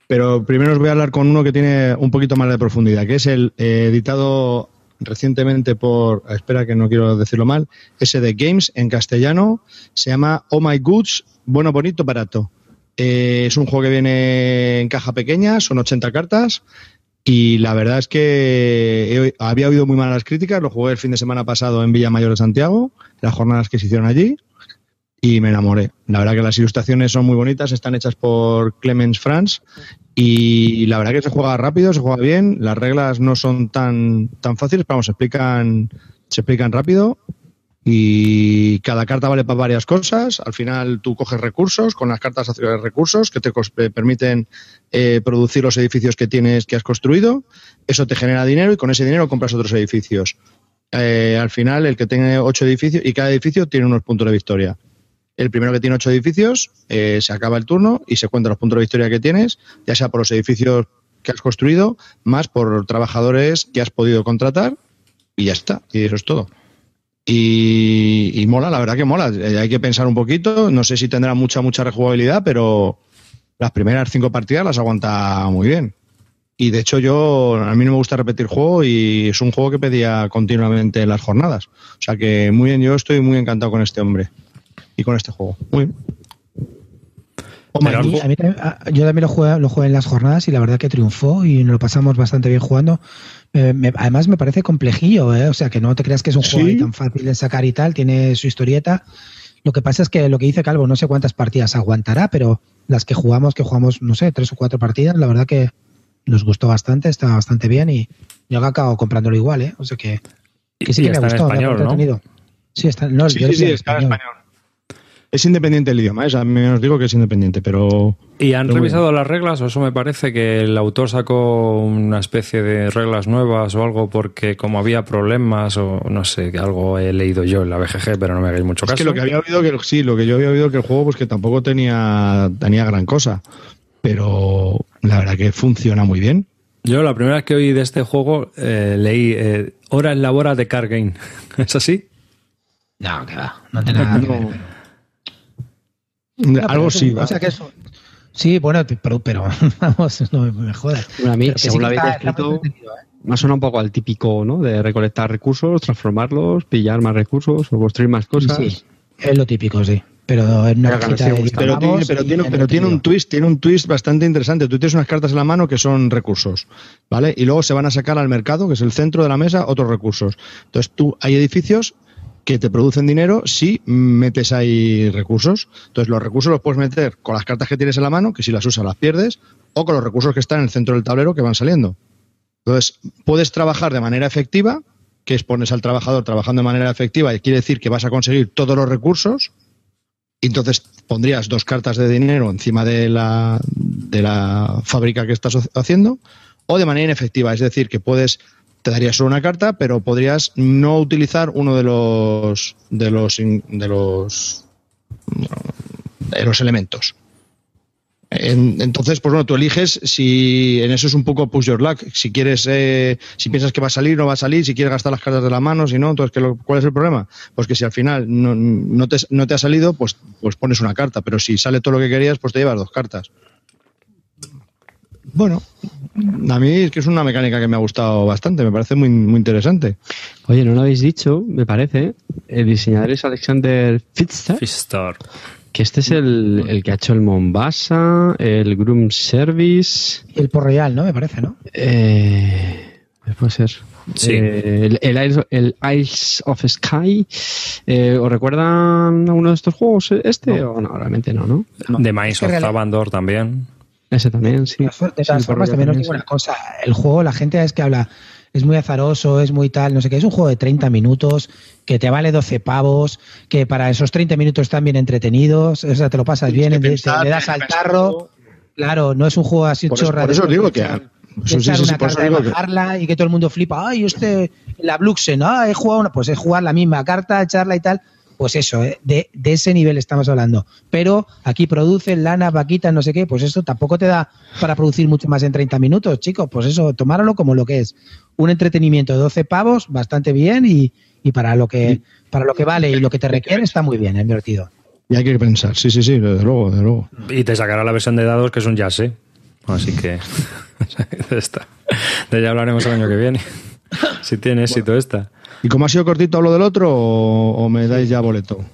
pero primero os voy a hablar con uno que tiene un poquito más de profundidad, que es el eh, editado recientemente por, espera que no quiero decirlo mal, ese de Games en castellano, se llama Oh My Goods, bueno, bonito, barato. Eh, es un juego que viene en caja pequeña, son 80 cartas, y la verdad es que había oído muy malas críticas, lo jugué el fin de semana pasado en Villa Mayor de Santiago, las jornadas que se hicieron allí, y me enamoré. La verdad que las ilustraciones son muy bonitas, están hechas por Clemens Franz, y la verdad que se juega rápido, se juega bien, las reglas no son tan, tan fáciles, pero se explican, se explican rápido y cada carta vale para varias cosas. Al final tú coges recursos, con las cartas haces recursos que te permiten eh, producir los edificios que tienes, que has construido. Eso te genera dinero y con ese dinero compras otros edificios. Eh, al final, el que tiene ocho edificios y cada edificio tiene unos puntos de victoria. El primero que tiene ocho edificios eh, se acaba el turno y se cuenta los puntos de victoria que tienes, ya sea por los edificios que has construido, más por trabajadores que has podido contratar y ya está. Y eso es todo. Y, mola, la verdad que mola. Eh, hay que pensar un poquito. No sé si tendrá mucha, mucha rejugabilidad, pero las primeras cinco partidas las aguanta muy bien. Y de hecho yo, a mí no me gusta repetir juego y es un juego que pedía continuamente en las jornadas. O sea que muy bien, yo estoy muy encantado con este hombre y con este juego. Muy bien. yo también lo jugué, lo jugué en las jornadas y la verdad que triunfó y nos lo pasamos bastante bien jugando. Eh, además me parece complejillo, ¿eh? o sea, que no te creas que es un juego tan fácil de sacar y tal, tiene su historieta. Lo que pasa es que lo que dice Calvo, no sé cuántas partidas aguantará, pero las que jugamos, que jugamos, no sé, tres o cuatro partidas, la verdad que nos gustó bastante, está bastante bien y yo acabo comprándolo igual, ¿eh? O sea que, sí que me. Español. Sí, está, no, sí, sí, está en español. Es independiente el idioma, ¿eh? a mí os digo que es independiente, pero... ¿Y han revisado las reglas o eso me parece que el autor sacó una especie de reglas nuevas o algo porque como había problemas o no sé, algo he leído yo en la BGG, pero no me hagáis mucho caso. Es que lo que había oído que sí, lo que yo había oído que el juego pues que tampoco tenía, tenía gran cosa, pero la verdad que funciona muy bien. Yo la primera vez que oí de este juego eh, leí eh, Hora en la hora de Car Game. ¿Es así? No, que va. No tiene nada que ver. Algo sí, O sea que eso, sí, bueno, pero, pero vamos, no me jodas. a mí, según lo habéis escrito, ¿eh? me suena un poco al típico, ¿no? De recolectar recursos, transformarlos, pillar más recursos o construir más cosas. Sí, es lo típico, sí. Pero en una pero, pero, tiene, pero, tiene, pero tiene, un twist, tiene un twist bastante interesante. Tú tienes unas cartas en la mano que son recursos, ¿vale? Y luego se van a sacar al mercado, que es el centro de la mesa, otros recursos. Entonces tú hay edificios que te producen dinero si metes ahí recursos. Entonces, los recursos los puedes meter con las cartas que tienes en la mano, que si las usas las pierdes, o con los recursos que están en el centro del tablero que van saliendo. Entonces, puedes trabajar de manera efectiva, que es pones al trabajador trabajando de manera efectiva y quiere decir que vas a conseguir todos los recursos. Entonces pondrías dos cartas de dinero encima de la, de la fábrica que estás haciendo o de manera inefectiva, es decir, que puedes te daría solo una carta, pero podrías no utilizar uno de los de los de los de los elementos. entonces, pues bueno, tú eliges si en eso es un poco push your luck. Si quieres, eh, si piensas que va a salir, no va a salir. Si quieres gastar las cartas de la mano, si no, entonces, ¿cuál es el problema? Pues que si al final no, no, te, no te ha salido, pues, pues pones una carta. Pero si sale todo lo que querías, pues te llevas dos cartas. Bueno, a mí es que es una mecánica que me ha gustado bastante, me parece muy, muy interesante. Oye, no lo habéis dicho, me parece. El diseñador es Alexander Fister. Que este es el, que ha hecho el Mombasa, el Groom Service. Y el Port Royal, ¿no? Me parece, ¿no? Eh, puede ser. Sí. Eh, el, el, Ice of Sky. Eh, ¿Os recuerdan a uno de estos juegos este? O no, realmente no, ¿no? De Mice of Tabandor también. Ese también, sí. De todas formas, también os digo una cosa. El juego, la gente es que habla, es muy azaroso, es muy tal, no sé qué. Es un juego de 30 minutos, que te vale 12 pavos, que para esos 30 minutos están bien entretenidos, o sea, te lo pasas bien, te, le das al tarro. Claro, no es un juego así chorra. Por eso digo que... Eso sí, una carta de bajarla y que todo el mundo flipa. Ay, este, la Bluxen, ah, he jugado una. Pues es jugar la misma carta, echarla y tal pues eso, ¿eh? de, ese nivel estamos hablando. Pero aquí producen lana, vaquitas, no sé qué, pues eso tampoco te da para producir mucho más en 30 minutos, chicos. Pues eso, tomáralo como lo que es. Un entretenimiento de 12 pavos, bastante bien y, para lo que para lo que vale y lo que te requiere está muy bien, es divertido. Y hay que pensar, sí, sí, sí, desde luego, desde luego. Y te sacará la versión de dados que es un jazz, ¿eh? Así que esta. De ya hablaremos el año que viene. Si tiene éxito esta. ¿Y como ha sido cortito hablo del otro o, me dais ya boleto?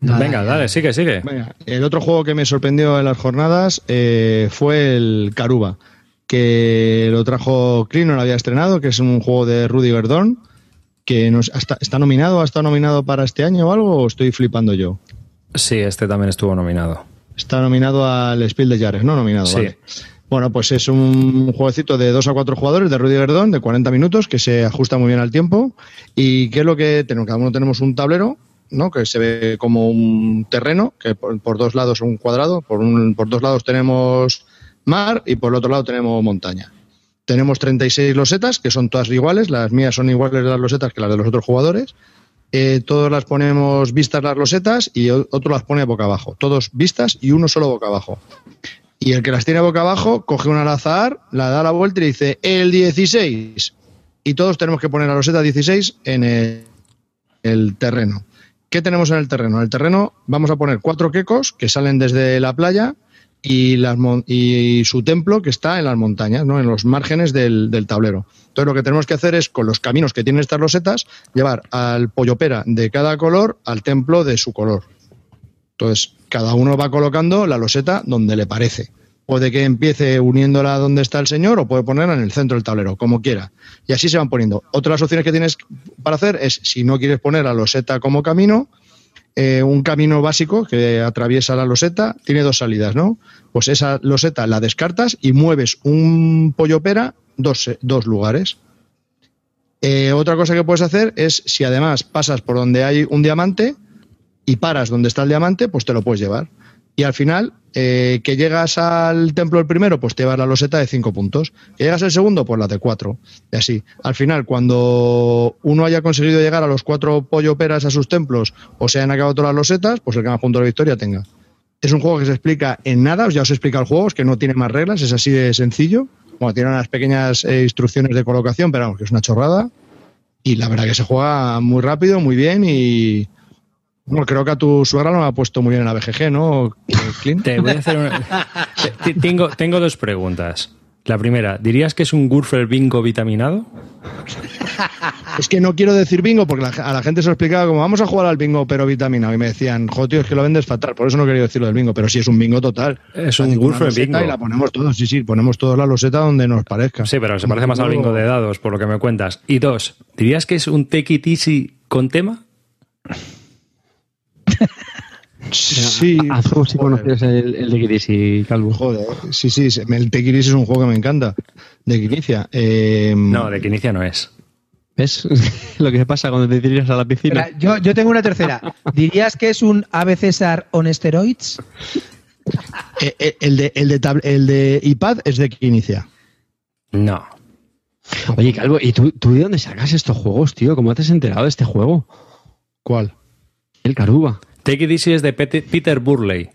Venga, dale, sigue, sigue. el otro juego que me sorprendió en las jornadas eh, fue el Caruba, que lo trajo Clino, lo había estrenado, que es un juego de Rudy Verdón, que nos, está nominado, ¿ha estado nominado para este año o algo o estoy flipando yo? Sí, este también estuvo nominado. Está nominado al Spiel de Jares, ¿no? Nominado, sí. Bueno, pues es un jueguecito de dos a cuatro jugadores de Rudy Verdón de 40 minutos que se ajusta muy bien al tiempo. ¿Y qué es lo que tenemos? Cada uno tenemos un tablero, ¿no? Que se ve como un terreno, que por, dos lados un cuadrado, por, un, por dos lados tenemos mar y por el otro lado tenemos montaña. Tenemos 36 losetas, que son todas iguales, las mías son iguales las losetas que las de los otros jugadores. Eh, todos las ponemos vistas las losetas y otro las pone boca abajo. Todos vistas y uno solo boca abajo. Y el que las tiene boca abajo coge una al azar, la da la vuelta y dice el 16. Y todos tenemos que poner la loseta 16 en el, terreno. ¿Qué tenemos en el terreno? En el terreno vamos a poner cuatro quecos que salen desde la playa y, su templo que está en las montañas, ¿no? en los márgenes del, del, tablero. Entonces lo que tenemos que hacer es, con los caminos que tienen estas losetas, llevar al pollopera de cada color al templo de su color. Entonces, cada uno va colocando la loseta donde le parece. Puede que empiece uniéndola donde está el señor o puede ponerla en el centro del tablero, como quiera. Y así se van poniendo. Otras opciones que tienes para hacer es, si no quieres poner la loseta como camino, eh, un camino básico que atraviesa la loseta tiene dos salidas, ¿no? Pues esa loseta la descartas y mueves un pollo pera dos, dos lugares. Eh, otra cosa que puedes hacer es, si además pasas por donde hay un diamante, y paras donde está el diamante, pues te lo puedes llevar. Y al final, eh, que llegas al templo el primero, pues te llevas la loseta de 5 puntos. Que llegas al segundo, pues la de 4. Y así. Al final, cuando uno haya conseguido llegar a los cuatro pollo peras a sus templos o se hayan acabado todas las losetas, pues el que más puntos de victoria tenga. Es un juego que se explica en nada, ya os he explicado el juego, es que no tiene más reglas, es así de sencillo. Bueno, tiene unas pequeñas eh, instrucciones de colocación, pero vamos, que es una chorrada. Y la verdad que se juega muy rápido, muy bien y bueno, creo que a tu suegra lo ha puesto muy bien en la BGG, ¿no, Clint? Te voy a hacer tengo, tengo dos preguntas. La primera, ¿dirías que es un Gurfel bingo vitaminado? Es que no quiero decir bingo porque a la gente se lo explicaba como vamos a jugar al bingo pero vitaminado y me decían, joder, tío, es que lo vendes fatal, por eso no quería decirlo del bingo, pero sí es un bingo total. Es un Gurfel bingo. Y la ponemos todos, sí, sí, ponemos todos la loseta donde nos parezca. Sí, pero se parece más al bingo de dados, por lo que me cuentas. Y dos, ¿dirías que es un take it easy con tema? Sí. Haz si conoces el, el, de Kirisi, Calvo. Joder, sí, sí, el de es un juego que me encanta. De Kinicia. Eh, no, de Kinicia no es. ¿Ves lo que pasa cuando te tiras a la piscina? yo, yo, tengo una tercera. ¿Dirías que es un Ave César on steroids? Eh, eh, el, de, el, de el de iPad es de Kinicia. No. Oye, Calvo, ¿y tú, tú de dónde sacas estos juegos, tío? ¿Cómo te has enterado de este juego? ¿Cuál? El Caruba. Take It Easy es de Pete- Peter Burley.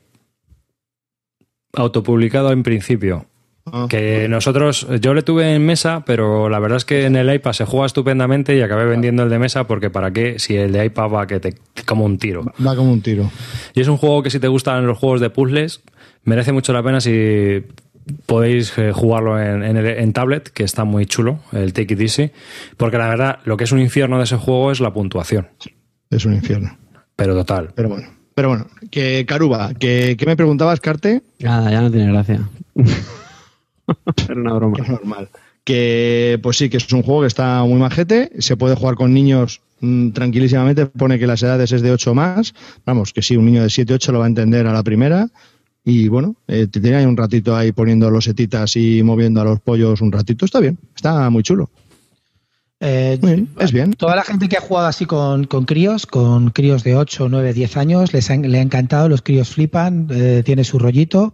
Autopublicado en principio. Ah, Que nosotros, yo le tuve en mesa, pero la verdad es que en el iPad se juega estupendamente y acabé vendiendo el de mesa porque para qué si el de iPad va que te como un tiro. Va como un tiro. Y es un juego que si te gustan los juegos de puzzles, merece mucho la pena si podéis eh, jugarlo en, en el- en tablet, que está muy chulo, el Take It Easy, porque la verdad lo que es un infierno de ese juego es la puntuación, Es un infierno. Pero total. Pero bueno. Pero bueno, que Caruba, que, ¿qué me preguntabas, Carte? Nada, ya no tiene gracia. Era una broma. Que es normal. Que pues sí, que es un juego que está muy majete, se puede jugar con niños mm, tranquilísimamente, pone que las edades es de 8 más, vamos, que sí, un niño de 7, 8 lo va a entender a la primera, y bueno, eh, te tiene ahí un ratito ahí poniendo los setitas y moviendo a los pollos un ratito, está bien, está muy chulo. Eh, bien, es bien. Toda la gente que ha jugado así con, con críos, con críos de 8, 9, 10 años, les han- le ha encantado, los críos flipan, eh, tiene su rollito.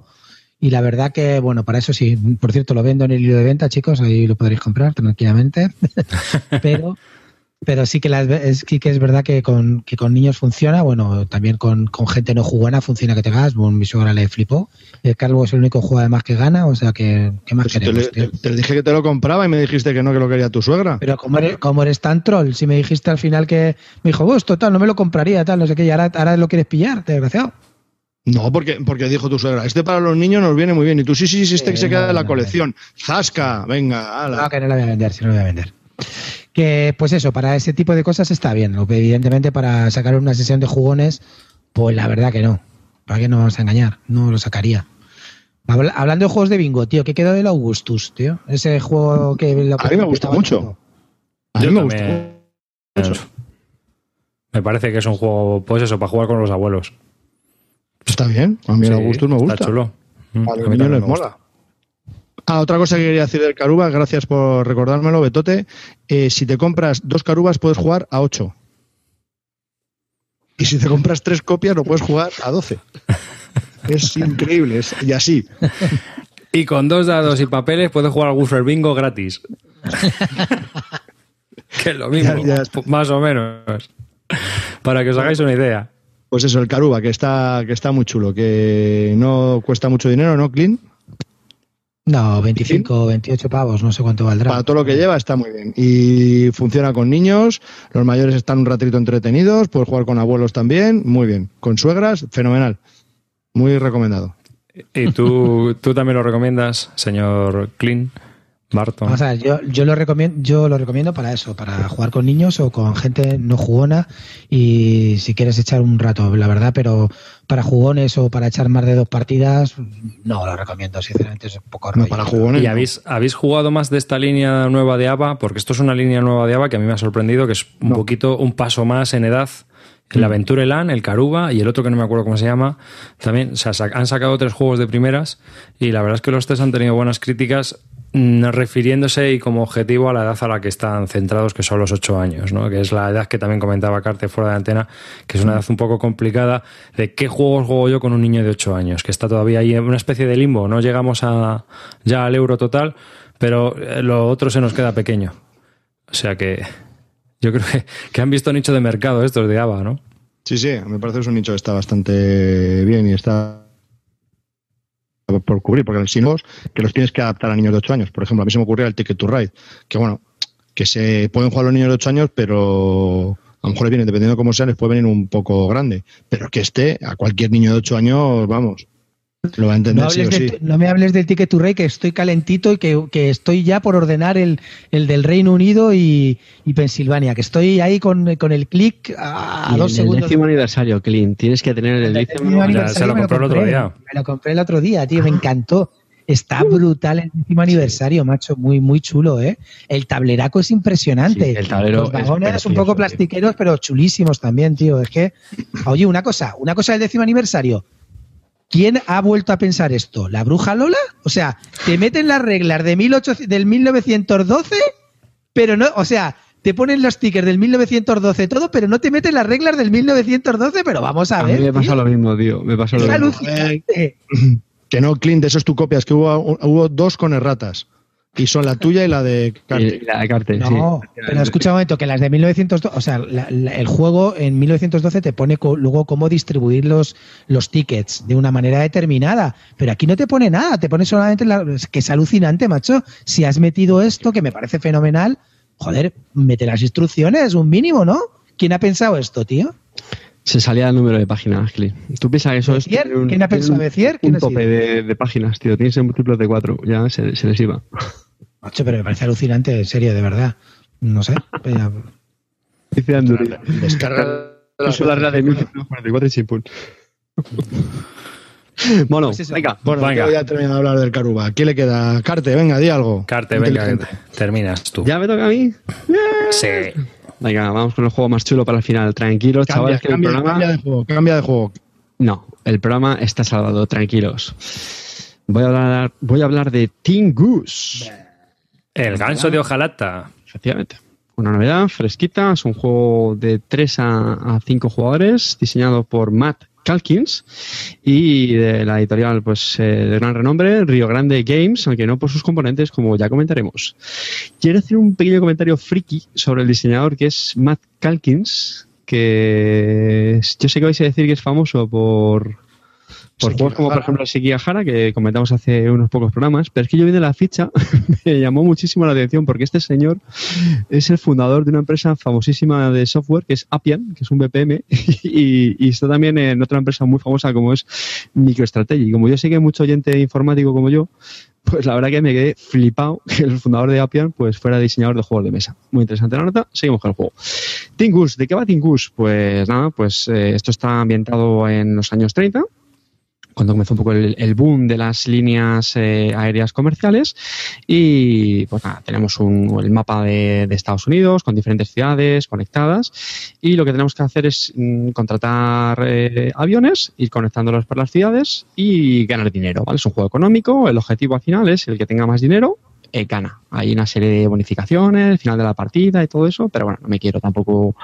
Y la verdad que, bueno, para eso sí, por cierto, lo vendo en el hilo de venta, chicos, ahí lo podréis comprar tranquilamente. pero, pero sí que, ve- es, sí que es verdad que con, que con niños funciona, bueno, también con, con gente no jugona funciona que te gas, bueno, mi suegra le flipó. El Carlos es el único juego además que gana, o sea que, ¿qué más Pues te, queremos, te- te dije que te lo compraba y me dijiste que no, que lo quería tu suegra. Pero como eres, como eres tan troll, si me dijiste al final que me dijo, pues total, no me lo compraría, tal, no sé qué, y ahora, ahora lo quieres pillar, desgraciado. No, porque, porque dijo tu suegra, este para los niños nos viene muy bien. Y tú, sí, sí, sí, este Eh, que se queda en la no, colección. Zasca, venga, ala. No, que no lo voy a vender, si no lo voy a vender. Que, pues eso, para ese tipo de cosas está bien. Lo que evidentemente para sacar una sesión de jugones, pues la verdad que no. ¿Para qué nos vamos a engañar? No lo sacaría. Habla- hablando de juegos de bingo, tío, ¿qué quedó del Augustus, tío? Ese juego que... lo que- A mí me gusta mucho. A mí Yo me gusta mucho. Me parece que es un juego, pues eso, para jugar con los abuelos. Está bien, a mí el Augustus me gusta. Está chulo. A mí me gusta. Ah, otra cosa que quería decir del Caruba, gracias por recordármelo, Betote. Eh, si te compras dos Carubas, puedes jugar a 8. Y si te compras tres copias, lo puedes jugar a 12. Es increíble, es- y así. Y con dos dados y papeles puedes jugar al Woofer Bingo gratis. que es lo mismo, Ya- ya está. más o menos. Para que os hagáis una idea. Pues eso, el Caruba, que está, que está muy chulo, que no cuesta mucho dinero, ¿no, Clean? No, 25, 28 pavos, no sé cuánto valdrá. Para todo lo que lleva está muy bien. Y funciona con niños, los mayores están un ratito entretenidos, puedes jugar con abuelos también, muy bien. Con suegras, fenomenal. Muy recomendado. ¿Y tú, tú también lo recomiendas, señor Clean? Barton. Vamos a ver, yo, yo lo recomiendo, yo lo recomiendo para eso, para jugar con niños o con gente no jugona y si quieres echar un rato, la verdad, pero para jugones o para echar más de dos partidas, no lo recomiendo, sinceramente es un poco No, rollo. para jugones. ¿Y no. habéis, habéis jugado más de esta línea nueva de ABA? Porque esto es una línea nueva de ABA que a mí me ha sorprendido, que es un No. poquito un paso más en edad. El Mm. Aventure Elan, el Caruba y el otro que no me acuerdo cómo se llama. También o sea, han sacado tres juegos de primeras y la verdad es que los tres han tenido buenas críticas refiriéndose y como objetivo a la edad a la que están centrados, que son los ocho años, ¿no? que es la edad que también comentaba Carte fuera de antena, que es una edad un poco complicada de qué juegos juego yo con un niño de ocho años, que está todavía ahí en una especie de limbo, no llegamos a, ya al euro total, pero eh, lo otro se nos queda pequeño. O sea que yo creo que, que han visto nicho de mercado estos de ABA, ¿no? Sí, sí, me parece que es un nicho que está bastante bien y está por cubrir, porque si no, que los tienes que adaptar a niños de 8 años. Por ejemplo, a mí se me ocurría el Ticket to Ride, que bueno, que se pueden jugar los niños de 8 años, pero a lo mejor les viene, dependiendo de cómo sean, les puede venir un poco grande. Pero que esté a cualquier niño de 8 años, vamos, lo va a No, entender sí o hables sí. del- no me hables del Ticket to Ride, que estoy calentito y que, que estoy ya por ordenar el, el del Reino Unido y, y Pensilvania, que estoy ahí con, con el clic a, dos el segundos. décimo aniversario, Clint. Tienes que tener el El décimo aniversario se lo compró el otro compré, día. Me lo compré el otro día, tío, me encantó. Está brutal el décimo aniversario, macho, muy, muy chulo, ¿eh? El tableraco es impresionante. Sí, el tablero Los es vagones un precioso, poco tío. plastiqueros, pero chulísimos también, tío. Es que, oye, una cosa, una cosa del décimo aniversario. ¿Quién ha vuelto a pensar esto? ¿La bruja Lola? O sea, te meten las reglas de 1800 del 1912, pero no, o sea, te ponen los stickers del 1912 todo, pero no te meten las reglas del 1912, pero vamos a, A ver. mí me pasa lo mismo, tío. Me pasa lo Es mismo. alucinante. Que no, Clint, eso es tu copia, es que hubo, hubo dos con erratas. Y son la tuya y la de Carte. Y la de Carte, No, sí. pero escucha un momento, que las de 1912, o sea, la- la- el juego en 1912 te pone co- luego cómo distribuir los, los tickets de una manera determinada, pero aquí no te pone nada, te pone solamente la, que es alucinante, macho. Si has metido esto, que me parece fenomenal, joder, mete las instrucciones, un mínimo, ¿no? ¿Quién ha pensado esto, tío? Se salía el número de páginas, Cli. Tú piensas que eso es. Un- ¿Quién ha tiene pensado un- Becier? ¿Quién Un sido? tope de, de páginas, tío. Tienes en múltiplos de cuatro. Ya se, se les iba. Macho, pero me parece alucinante, en serio, de verdad. No sé. pero- Dice Anduri. Descarga. Es la regla de 1944 y sin. Bueno, Pues venga. Bueno, Venga. ya he terminado de hablar del Caruba. ¿Quién le queda? Carte, venga, di algo. Carte, venga, terminas tú. ¿Ya me toca a mí? Sí. Venga, vamos con el juego más chulo para el final. Tranquilos, Cambia, chavales, que cambia, el programa... cambia de juego, cambia de juego. No, el programa está salvado, tranquilos. Voy a hablar, voy a hablar de Team Goose. El ganso de hojalata. Efectivamente. Una novedad fresquita, es un juego de 3 a, 5 jugadores, diseñado por Matt Calkins y de la editorial pues eh, de gran renombre, Río Grande Games, aunque no por sus componentes, como ya comentaremos. Quiero hacer un pequeño comentario friki sobre el diseñador que es Matt Calkins, que yo sé que vais a decir que es famoso por, por juegos como por ejemplo el Sekigahara, que comentamos hace unos pocos programas, pero es que yo viendo la ficha me llamó muchísimo la atención porque este señor es el fundador de una empresa famosísima de software que es Appian, que es un BPM, y, y está también en otra empresa muy famosa como es MicroStrategy. Como yo sé que hay mucho oyente informático como yo, pues la verdad que me quedé flipado que el fundador de Appian pues fuera diseñador de juegos de mesa. Muy interesante la nota, seguimos con el juego. Tingus, ¿de qué va Tingus? Pues nada, pues eh, esto está ambientado en los años 30, cuando comenzó un poco el, boom de las líneas eh, aéreas comerciales. Y pues nada, tenemos un, el mapa de, de Estados Unidos con diferentes ciudades conectadas. Y lo que tenemos que hacer es mm, contratar eh, aviones, ir conectándolos por las ciudades y ganar dinero, ¿vale? Es un juego económico, el objetivo al final es el que tenga más dinero eh, gana. Hay una serie de bonificaciones, final de la partida y todo eso, pero bueno, no me quiero tampoco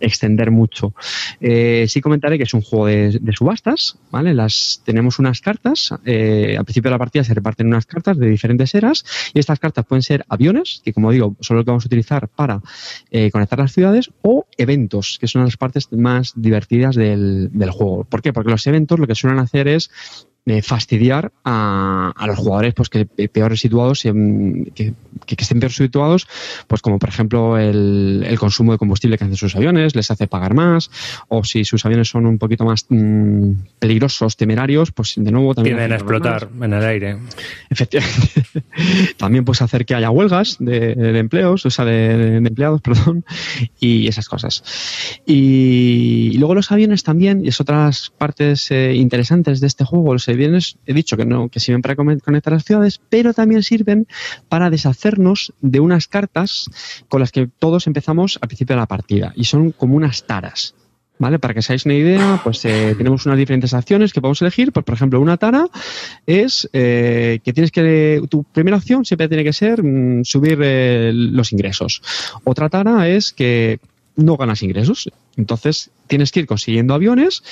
extender mucho. Eh, sí comentaré que es un juego de, subastas, ¿vale? Las, tenemos unas cartas, eh, al principio de la partida se reparten unas cartas de diferentes eras y estas cartas pueden ser aviones, que como digo, son lo que vamos a utilizar para eh, conectar las ciudades, o eventos, que son las partes más divertidas del juego. ¿Por qué? Porque los eventos lo que suelen hacer es eh, fastidiar a, a los jugadores pues que pe- peores situados em, que, que- que estén peor situados pues como por ejemplo el, el consumo de combustible que hacen sus aviones les hace pagar más o si sus aviones son un poquito más mm, peligrosos temerarios pues de nuevo también Tienden a hacen pagar más. explotar en el aire. Efectivamente. También pues hacer que haya huelgas de, de empleos, o sea, de, de empleados, perdón, y esas cosas. Y, y luego los aviones también, y es otras partes eh, interesantes de este juego, los aviones, he dicho que no, que sirven para conectar las ciudades, pero también sirven para deshacernos de unas cartas con las que todos empezamos al principio de la partida, y son como unas taras. ¿Vale? Para que os hagáis una idea, pues eh, tenemos unas diferentes acciones que podemos elegir. Pues, por ejemplo, una tara es eh, que tienes que. Tu primera opción siempre tiene que ser mm, subir eh, los ingresos. Otra tara es que no ganas ingresos. Entonces, tienes que ir consiguiendo aviones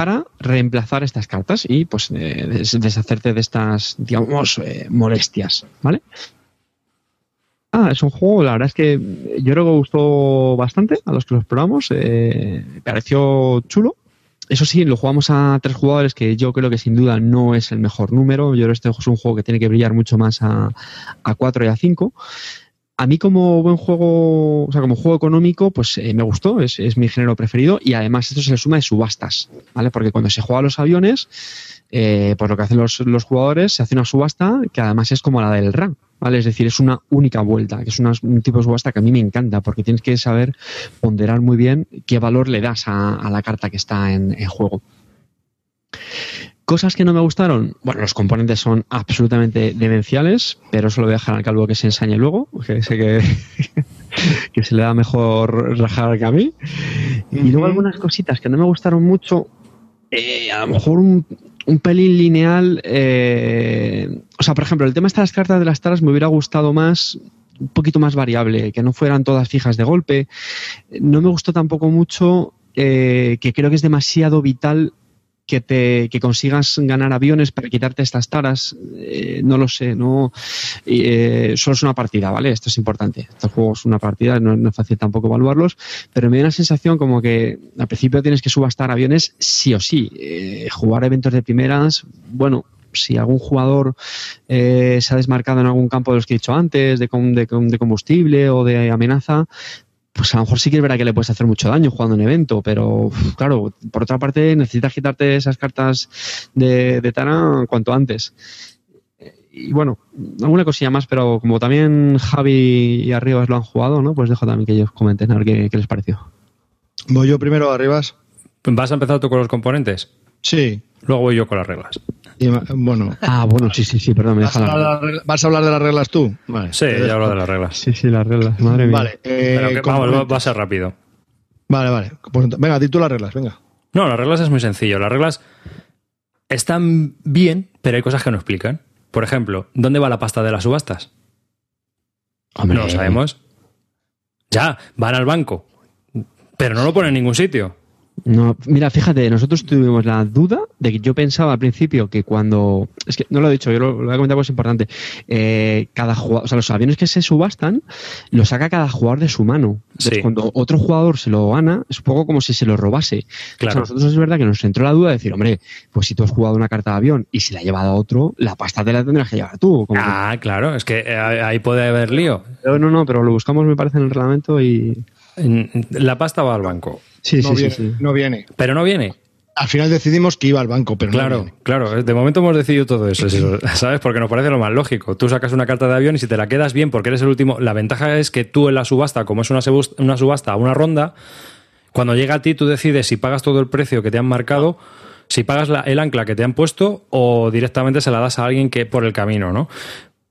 para reemplazar estas cartas y pues eh, des- deshacerte de estas, digamos, eh, molestias. ¿Vale? Ah, es un juego, la verdad es que yo creo que gustó bastante a los que los probamos. eh, pareció chulo. Eso sí, lo jugamos a tres jugadores, que yo creo que sin duda no es el mejor número. Yo creo que este es un juego que tiene que brillar mucho más a, a cuatro y a cinco. A mí como buen juego, o sea, como juego económico, pues eh, me gustó, es, mi género preferido y además esto se le suma de subastas, ¿vale? Porque cuando se juega a los aviones, eh, pues lo que hacen los, los jugadores, se hace una subasta que además es como la del RAM, ¿vale? Es decir, es una única vuelta, que es un tipo de subasta que a mí me encanta porque tienes que saber ponderar muy bien qué valor le das a, la carta que está en juego. Cosas que no me gustaron, bueno, los componentes son absolutamente demenciales, pero eso lo voy a dejar al calvo que se ensañe luego, que sé que, que se le da mejor rajar que a mí. Y luego algunas cositas que no me gustaron mucho, eh, a lo mejor un, un pelín lineal. eh, o sea, por ejemplo, el tema de las cartas de las taras me hubiera gustado más, un poquito más variable, que no fueran todas fijas de golpe. No me gustó tampoco mucho, eh, que creo que es demasiado vital que te que consigas ganar aviones para quitarte estas taras, eh, no lo sé, no eh, solo es una partida, ¿vale? Esto es importante. Estos juegos es una partida, no, es fácil tampoco evaluarlos, pero me da una sensación como que al principio tienes que subastar aviones sí o sí. Eh, jugar eventos de primeras, bueno, si algún jugador eh, se ha desmarcado en algún campo de los que he dicho antes, de, de, de, combustible o de amenaza, pues a lo mejor sí que es verdad que le puedes hacer mucho daño jugando en evento, pero claro, por otra parte necesitas quitarte esas cartas de, de Tana cuanto antes. Y bueno, alguna cosilla más, pero como también Javi y Arribas lo han jugado, ¿no? Pues dejo también que ellos comenten a ver qué, qué les pareció. Voy yo primero, Arribas. ¿Vas a empezar tú con los componentes? Sí. Luego voy yo con las reglas. Y, bueno. Ah, bueno, sí, sí, sí, perdón, me ¿Vas, a hablar, ¿Vas a hablar de las reglas tú? Vale, sí, ya hablo de las reglas. Sí, sí, las reglas, madre mía. Vale, eh, Pero que, vamos, va a ser rápido. Vale, vale. Pues, venga, di tú las reglas, venga. No, las reglas es muy sencillo. Las reglas están bien, pero hay cosas que no explican. Por ejemplo, ¿dónde va la pasta de las subastas? Hombre. No lo sabemos. Ya, van al banco. Pero no lo ponen en ningún sitio. No, mira, fíjate, nosotros tuvimos la duda de que yo pensaba al principio que cuando. Es que no lo he dicho, yo lo, lo voy a comentar porque es importante. Eh, cada jugador, o sea, los aviones que se subastan los saca cada jugador de su mano. Entonces, Sí. cuando otro jugador se lo gana, es un poco como si se lo robase. Claro. O sea, nosotros es verdad que nos entró la duda de decir, hombre, pues si tú has jugado una carta de avión y se la ha llevado a otro, la pasta te la tendrás que llevar tú. Como que- Ah, claro, es que eh, ahí puede haber lío. Pero no, no, pero lo buscamos, me parece, en el reglamento y. La pasta va al banco. Sí, no, sí, viene, sí, sí. no viene. Pero no viene. Al final decidimos que iba al banco, pero no Claro, viene. claro. De momento hemos decidido todo eso, eso, ¿sabes? Porque nos parece lo más lógico. Tú sacas una carta de avión y si te la quedas bien porque eres el último. La ventaja es que tú en la subasta, como es una, sebus- una subasta, una ronda, cuando llega a ti tú decides si pagas todo el precio que te han marcado, si pagas la- el ancla que te han puesto o directamente se la das a alguien que por el camino, ¿no?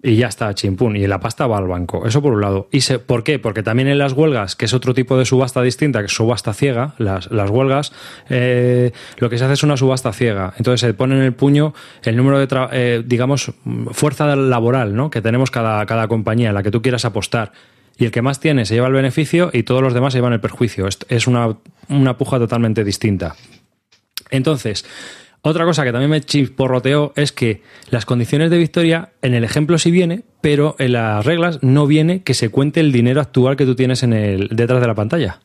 Y ya está, chimpún. Y la pasta va al banco. Eso por un lado. ¿Y se, por qué? Porque también en las huelgas, que es otro tipo de subasta distinta, que es subasta ciega, las, las huelgas, eh, lo que se hace es una subasta ciega. Entonces se pone en el puño el número de, tra- eh, digamos, fuerza laboral, ¿no? Que tenemos cada, cada compañía en la que tú quieras apostar. Y el que más tiene se lleva el beneficio y todos los demás se llevan el perjuicio. Es, es una, una puja totalmente distinta. Entonces, otra cosa que también me chisporroteó es que las condiciones de victoria, en el ejemplo sí viene, pero en las reglas no viene que se cuente el dinero actual que tú tienes en el, detrás de la pantalla.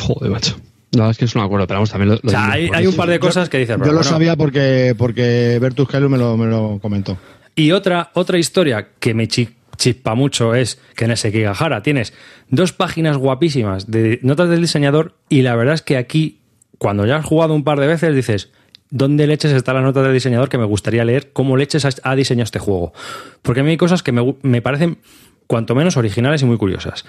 Joder, macho. La verdad es que eso no me acuerdo, pero vamos, también lo. O sea, hay, hay un par de cosas que dices. Yo lo bueno. sabía porque, porque Bertus Kaelu me lo, me lo comentó. Y otra, otra historia que me chi- chispa mucho es que en el Sekigahara tienes dos páginas guapísimas de notas del diseñador y la verdad es que aquí, cuando ya has jugado un par de veces, dices, ¿dónde leches está la nota del diseñador que me gustaría leer? ¿Cómo leches ha- diseñado este juego? Porque a mí hay cosas que me, me parecen cuanto menos originales y muy curiosas.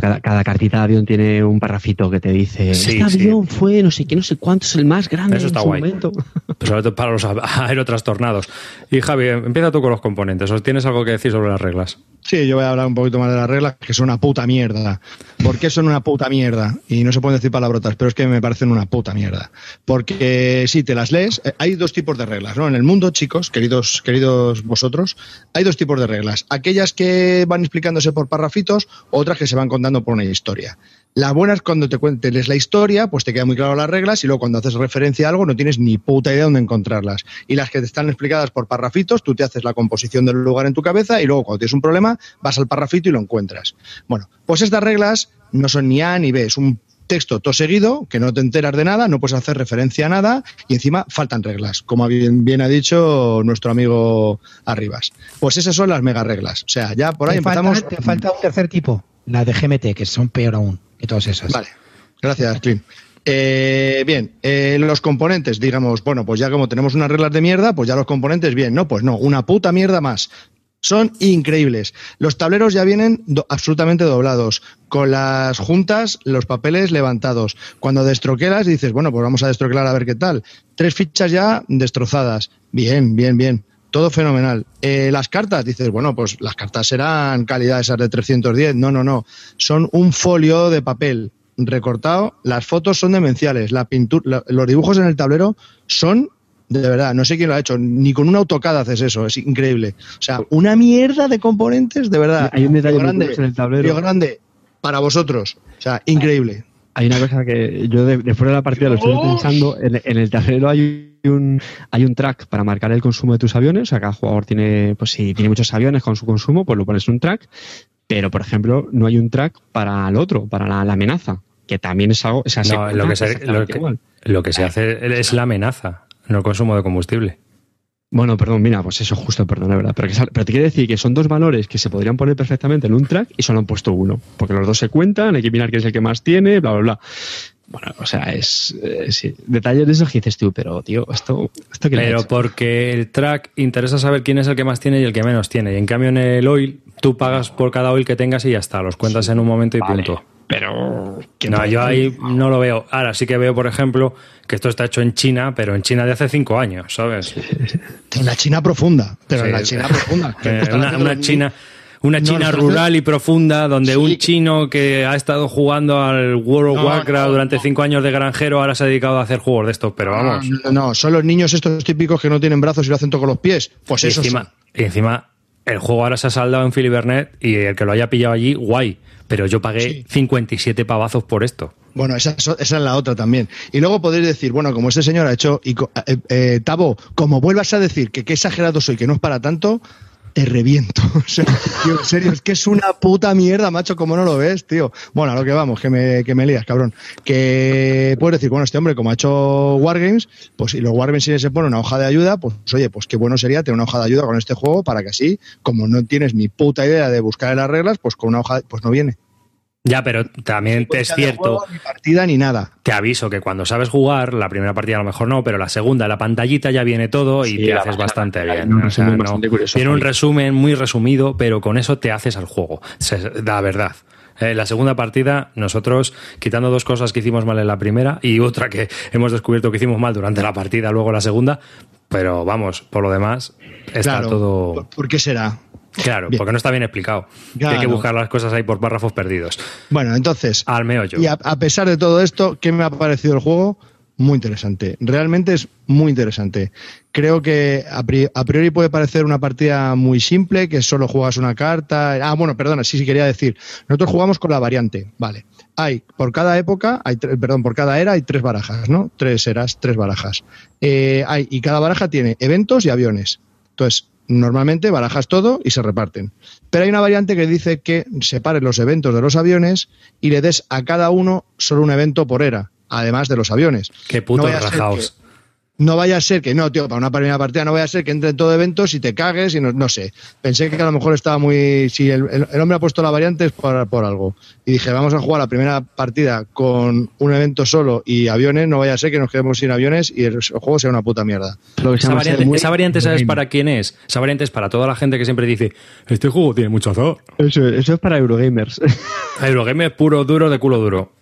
Cada, cada cartita de avión tiene un parrafito que te dice: Sí, Este sí. avión fue no sé qué, no sé cuánto, es el más grande Eso está en su guay. momento. Pues sobre todo para los a- aerotrastornados. Y Javi, empieza tú con los componentes. ¿O tienes algo que decir sobre las reglas? Sí, yo voy a hablar un poquito más de las reglas, que son una puta mierda. ¿Por qué son una puta mierda? Y no se pueden decir palabrotas, pero es que me parecen una puta mierda. Porque si te las lees, eh, hay dos tipos de reglas, ¿no? En el mundo, chicos, queridos, queridos vosotros, hay dos tipos de reglas. Aquellas que van explicándose por parrafitos, otras que se van contando por una historia. Las buenas cuando te cuentes la historia, pues te quedan muy claro las reglas y luego cuando haces referencia a algo no tienes ni puta idea dónde encontrarlas. Y las que te están explicadas por parrafitos, tú te haces la composición del lugar en tu cabeza y luego cuando tienes un problema vas al parrafito y lo encuentras. Bueno, pues estas reglas no son ni A ni B, es un texto todo seguido, que no te enteras de nada, no puedes hacer referencia a nada y encima faltan reglas, como bien, bien ha dicho nuestro amigo Arribas. Pues esas son las mega reglas. O sea, ya por ahí te, falta, empezamos. te falta un tercer tipo, la de GMT, que son peor aún que todas esas. Vale, gracias, Clint. Eh, bien, eh, los componentes, digamos, bueno, pues ya como tenemos unas reglas de mierda, pues ya los componentes, bien, no, pues no, una puta mierda más. Son increíbles. Los tableros ya vienen absolutamente doblados, con las juntas, los papeles levantados. Cuando destroquelas dices, bueno, pues vamos a destroquelar a ver qué tal. Tres fichas ya destrozadas. Bien, bien, bien. Todo fenomenal. Eh, las cartas, dices, bueno, pues las cartas serán calidad esas de 310. No, no, no. Son un folio de papel recortado. Las fotos son demenciales. La pintura, los dibujos en el tablero son de verdad. No sé quién lo ha hecho. Ni con un AutoCAD haces eso. Es increíble. O sea, una mierda de componentes, de verdad. Hay un detalle muy grande, curioso en el tablero. Río grande para vosotros. O sea, increíble. hay una cosa que yo de, después de la partida lo estoy pensando. En, en, el tablero hay un, hay un track para marcar el consumo de tus aviones. O sea, cada jugador tiene, pues si tiene muchos aviones con su consumo, pues lo pones en un track. Pero, por ejemplo, no hay un track para el otro, para la, la amenaza, que también es algo. O sea, no, lo, que se, lo, que, lo que se hace es la amenaza, no el consumo de combustible. Bueno, perdón, mira, pues eso justo, perdón, es verdad. Pero, que, pero, te quiere decir que son dos valores que se podrían poner perfectamente en un track y solo han puesto uno. Porque los dos se cuentan, hay que mirar quién es el que más tiene, bla, bla, bla. Bueno, o sea, es. Eh, sí, detalles de eso que dices tú, pero, tío, esto. esto que pero porque el track interesa saber quién es el que más tiene y el que menos tiene. Y en cambio, en el oil, tú pagas por cada oil que tengas y ya está. Los cuentas sí, en un momento y vale. punto. Pero. No, yo ahí no lo veo. Ahora sí que veo, por ejemplo, que esto está hecho en China, pero en China de hace cinco años, ¿sabes? En la China profunda, pero sí. en la China profunda. Eh, una, una China. Una China no, rural y profunda, donde sí. un chino que ha estado jugando al World of no, Warcraft no, durante cinco años de granjero ahora se ha dedicado a hacer juegos de estos, pero vamos. No, son los niños estos típicos que no tienen brazos y lo hacen todo con los pies. Pues eso encima, y encima, el juego ahora se ha saldado en Filibernet y el que lo haya pillado allí, guay. Pero yo pagué sí. 57 pavazos por esto. Bueno, esa, esa, es la otra también. Y luego podéis decir, bueno, como este señor ha hecho, y, eh, eh, Tavo, como vuelvas a decir que qué exagerado soy, que no es para tanto, te reviento. Tío, en serio, es que es una puta mierda, macho, como no lo ves, tío. Bueno, a lo que vamos, que me, que me lías, cabrón. Que puedes decir, bueno, este hombre, como ha hecho Wargames, pues si los Wargames si se pone una hoja de ayuda, pues oye, pues qué bueno sería tener una hoja de ayuda con este juego para que así, como no tienes ni puta idea de buscar las reglas, pues con una hoja, pues no viene. Ya, pero también te es cierto. Juego, ni partida ni nada. Te aviso que cuando sabes jugar, la primera partida a lo mejor no, pero la segunda, la pantallita ya viene todo y sí, te haces bastante bien. No, o sea, no, curioso, tiene un resumen muy resumido, pero con eso te haces al juego. La verdad. Eh, la segunda partida, nosotros, quitando dos cosas que hicimos mal en la primera y otra que hemos descubierto que hicimos mal durante la partida, luego la segunda, pero vamos, por lo demás, está claro, todo. ¿Por qué será? Claro, bien. porque no está bien explicado. Claro. Hay que buscar las cosas ahí por párrafos perdidos. Bueno, entonces. Al meollo. Y a, a, pesar de todo esto, ¿qué me ha parecido el juego? Muy interesante. Realmente es muy interesante. Creo que a priori puede parecer una partida muy simple, que solo juegas una carta. Ah, bueno, perdona, sí, sí quería decir. Nosotros jugamos con la variante, vale. Hay, por cada época, hay perdón, por cada era hay tres barajas, ¿no? Tres eras, tres barajas. Eh, hay, y cada baraja tiene eventos y aviones. Entonces, normalmente barajas todo y se reparten. Pero hay una variante que dice que separes los eventos de los aviones y le des a cada uno solo un evento por era, además de los aviones. Qué puto no rajaos. No vaya a ser que, no, tío, para una primera partida no vaya a ser que entre en todo eventos y te cagues y no, no sé. Pensé que a lo mejor estaba muy... Si el, el, el hombre ha puesto la variante es por, por, algo. Y dije, vamos a jugar la primera partida con un evento solo y aviones, no vaya a ser que nos quedemos sin aviones y el, el juego sea una puta mierda. Esa variante, muy... esa variante, ¿sabes para quién es? Esa variante es para toda la gente que siempre dice, este juego tiene mucho azar. Eso, eso es para Eurogamers. Eurogamers puro duro de culo duro.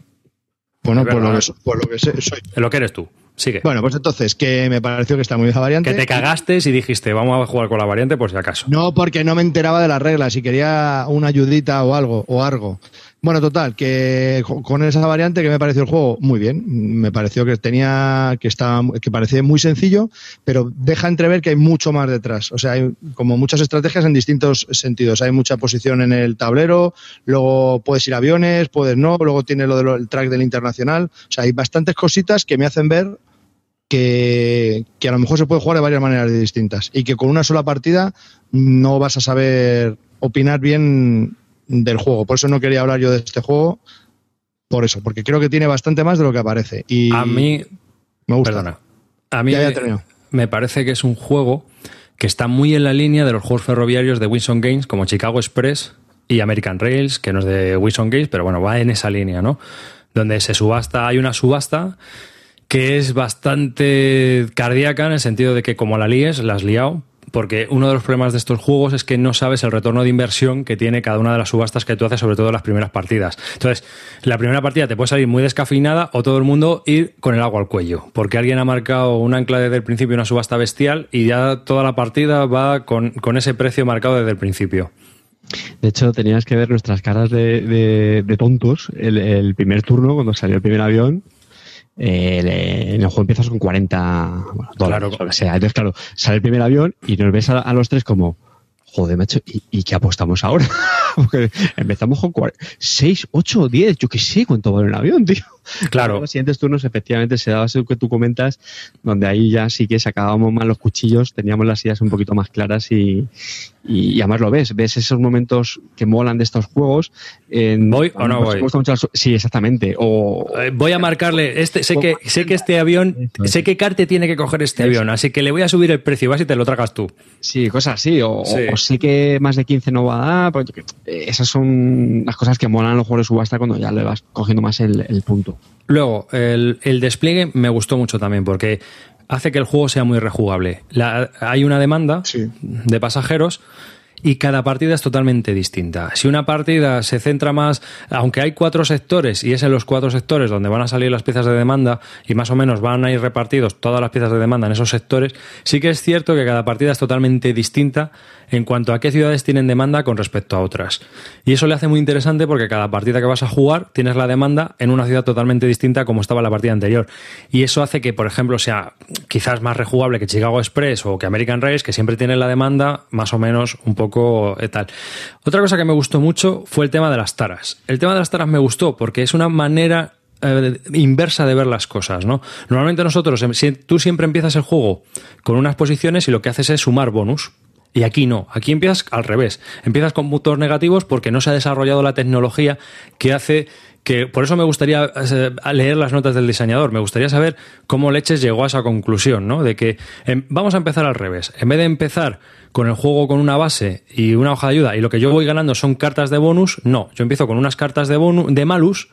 Bueno, por lo, que, por lo que soy. Lo que eres tú. Sigue. Bueno, pues entonces, que me pareció que está muy bien la variante. Que te cagaste y dijiste, vamos a jugar con la variante por si acaso. No, porque no me enteraba de las reglas y quería una ayudita o algo, o algo. Bueno, total, que con esa variante que me pareció el juego muy bien. Me pareció que tenía, que estaba, que parecía muy sencillo, pero deja entrever que hay mucho más detrás. O sea, hay como muchas estrategias en distintos sentidos. Hay mucha posición en el tablero, luego puedes ir a aviones, puedes no, luego tiene lo del track del internacional. O sea, hay bastantes cositas que me hacen ver que, a lo mejor se puede jugar de varias maneras distintas y que con una sola partida no vas a saber opinar bien del juego. Por eso no quería hablar yo de este juego, por eso, porque creo que tiene bastante más de lo que aparece. Y a mí, me gusta. Perdona, a mí ya, ya me parece que es un juego que está muy en la línea de los juegos ferroviarios de Wilson Games, como Chicago Express y American Rails, que no es de Wilson Games, pero bueno, va en esa línea, ¿no? Donde se subasta, hay una subasta que es bastante cardíaca en el sentido de que como la líes, la has liado, porque uno de los problemas de estos juegos es que no sabes el retorno de inversión que tiene cada una de las subastas que tú haces, sobre todo en las primeras partidas. Entonces, la primera partida te puede salir muy descafeinada o todo el mundo ir con el agua al cuello, porque alguien ha marcado un ancla desde el principio, una subasta bestial, y ya toda la partida va con, con ese precio marcado desde el principio. De hecho, tenías que ver nuestras caras de, de, de tontos el, el, primer turno, cuando salió el primer avión, eh, en el juego empiezas con 40 bueno, dólares, claro. o sea. Entonces, claro, sale el primer avión y nos ves a, a los tres como, joder, macho, ¿y, y qué apostamos ahora? Porque empezamos con 4, 6, 8, 10, yo qué sé cuánto vale un avión, tío. Claro. los siguientes turnos, efectivamente, se daba eso que tú comentas, donde ahí ya sí que sacábamos más los cuchillos, teníamos las ideas un poquito más claras y, y, y además lo ves, ves esos momentos que molan de estos juegos. En, ¿Voy o no voy? mucho las- sí, exactamente. O, Eh, Voy a marcarle, este, sé que, sé que este avión, sé que Carte tiene que coger este avión, así que le voy a subir el precio y vas y te lo tragas tú. Sí, cosas así. O, Sí. o sé que más de 15 no va a dar. pues, esas son las cosas que molan en los juegos de subasta cuando ya le vas cogiendo más el, el punto. Luego, el, el despliegue me gustó mucho también porque hace que el juego sea muy rejugable. La- hay una demanda Sí. de pasajeros y cada partida es totalmente distinta. Si una partida se centra más, aunque hay cuatro sectores y es en los cuatro sectores donde van a salir las piezas de demanda y más o menos van a ir repartidos todas las piezas de demanda en esos sectores, sí que es cierto que cada partida es totalmente distinta en cuanto a qué ciudades tienen demanda con respecto a otras. Y eso le hace muy interesante porque cada partida que vas a jugar tienes la demanda en una ciudad totalmente distinta como estaba la partida anterior. Y eso hace que, por ejemplo, sea quizás más rejugable que Chicago Express o que American Race, que siempre tienen la demanda más o menos un poco eh, tal. Otra cosa que me gustó mucho fue el tema de las taras. El tema de las taras me gustó porque es una manera eh, inversa de ver las cosas, ¿no? Normalmente nosotros, em, tú siempre empiezas el juego con unas posiciones y lo que haces es sumar bonus. Y aquí no, aquí empiezas al revés. Empiezas con puntos negativos porque no se ha desarrollado la tecnología que hace que. Por eso me gustaría eh, leer las notas del diseñador. Me gustaría saber cómo Leches llegó a esa conclusión, ¿no? De que em, vamos a empezar al revés. En vez de empezar con el juego con una base y una hoja de ayuda y lo que yo voy ganando son cartas de bonus, no. Yo empiezo con unas cartas de bonus, de malus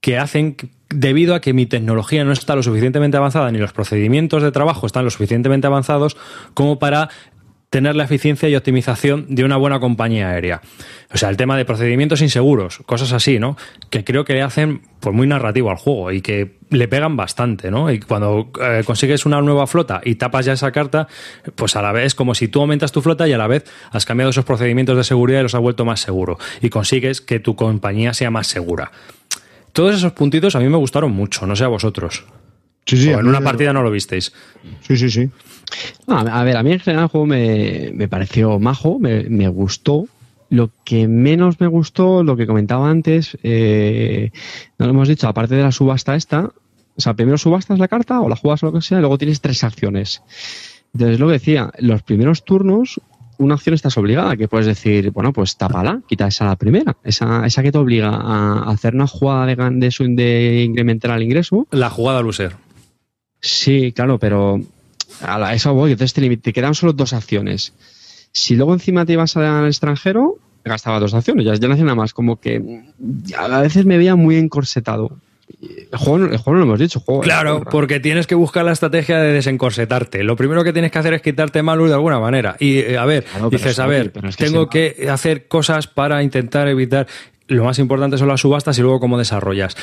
que hacen debido a que mi tecnología no está lo suficientemente avanzada ni los procedimientos de trabajo están lo suficientemente avanzados como para tener la eficiencia y optimización de una buena compañía aérea. O sea, el tema de procedimientos inseguros, cosas así, ¿no? Que creo que le hacen pues muy narrativo al juego y que le pegan bastante, ¿no? Y cuando eh, consigues una nueva flota y tapas ya esa carta, pues a la vez es como si tú aumentas tu flota y a la vez has cambiado esos procedimientos de seguridad y los has vuelto más seguro y consigues que tu compañía sea más segura. Todos esos puntitos a mí me gustaron mucho, no sé a vosotros. Sí, sí. o en una partida no lo visteis. Sí, sí, sí. A ver, a mí en general el juego me, me pareció majo, me, me gustó. Lo que menos me gustó, lo que comentaba antes, eh, no lo hemos dicho, aparte de la subasta esta, o sea, primero subastas la carta o la juegas o lo que sea, y luego tienes tres acciones. Entonces, lo que decía, los primeros turnos, una acción estás obligada, que puedes decir, bueno, pues tápala, quita esa la primera, esa, esa que te obliga a hacer una jugada de, de, de incrementar el ingreso, La jugada loser. Sí, claro, pero a la- eso voy. Entonces te, te quedan solo dos acciones. Si luego encima te ibas al extranjero, gastaba dos acciones, ya, ya no hacía nada más. Como que a veces me veía muy encorsetado. El juego, el juego no lo hemos dicho. juego- Claro, porque tienes que buscar la estrategia de desencorsetarte. Lo primero que tienes que hacer es quitarte malus de alguna manera. Y eh, a ver, Claro, dices, a ver, es que tengo se- que hacer cosas para intentar evitar. Lo más importante son las subastas y luego cómo desarrollas.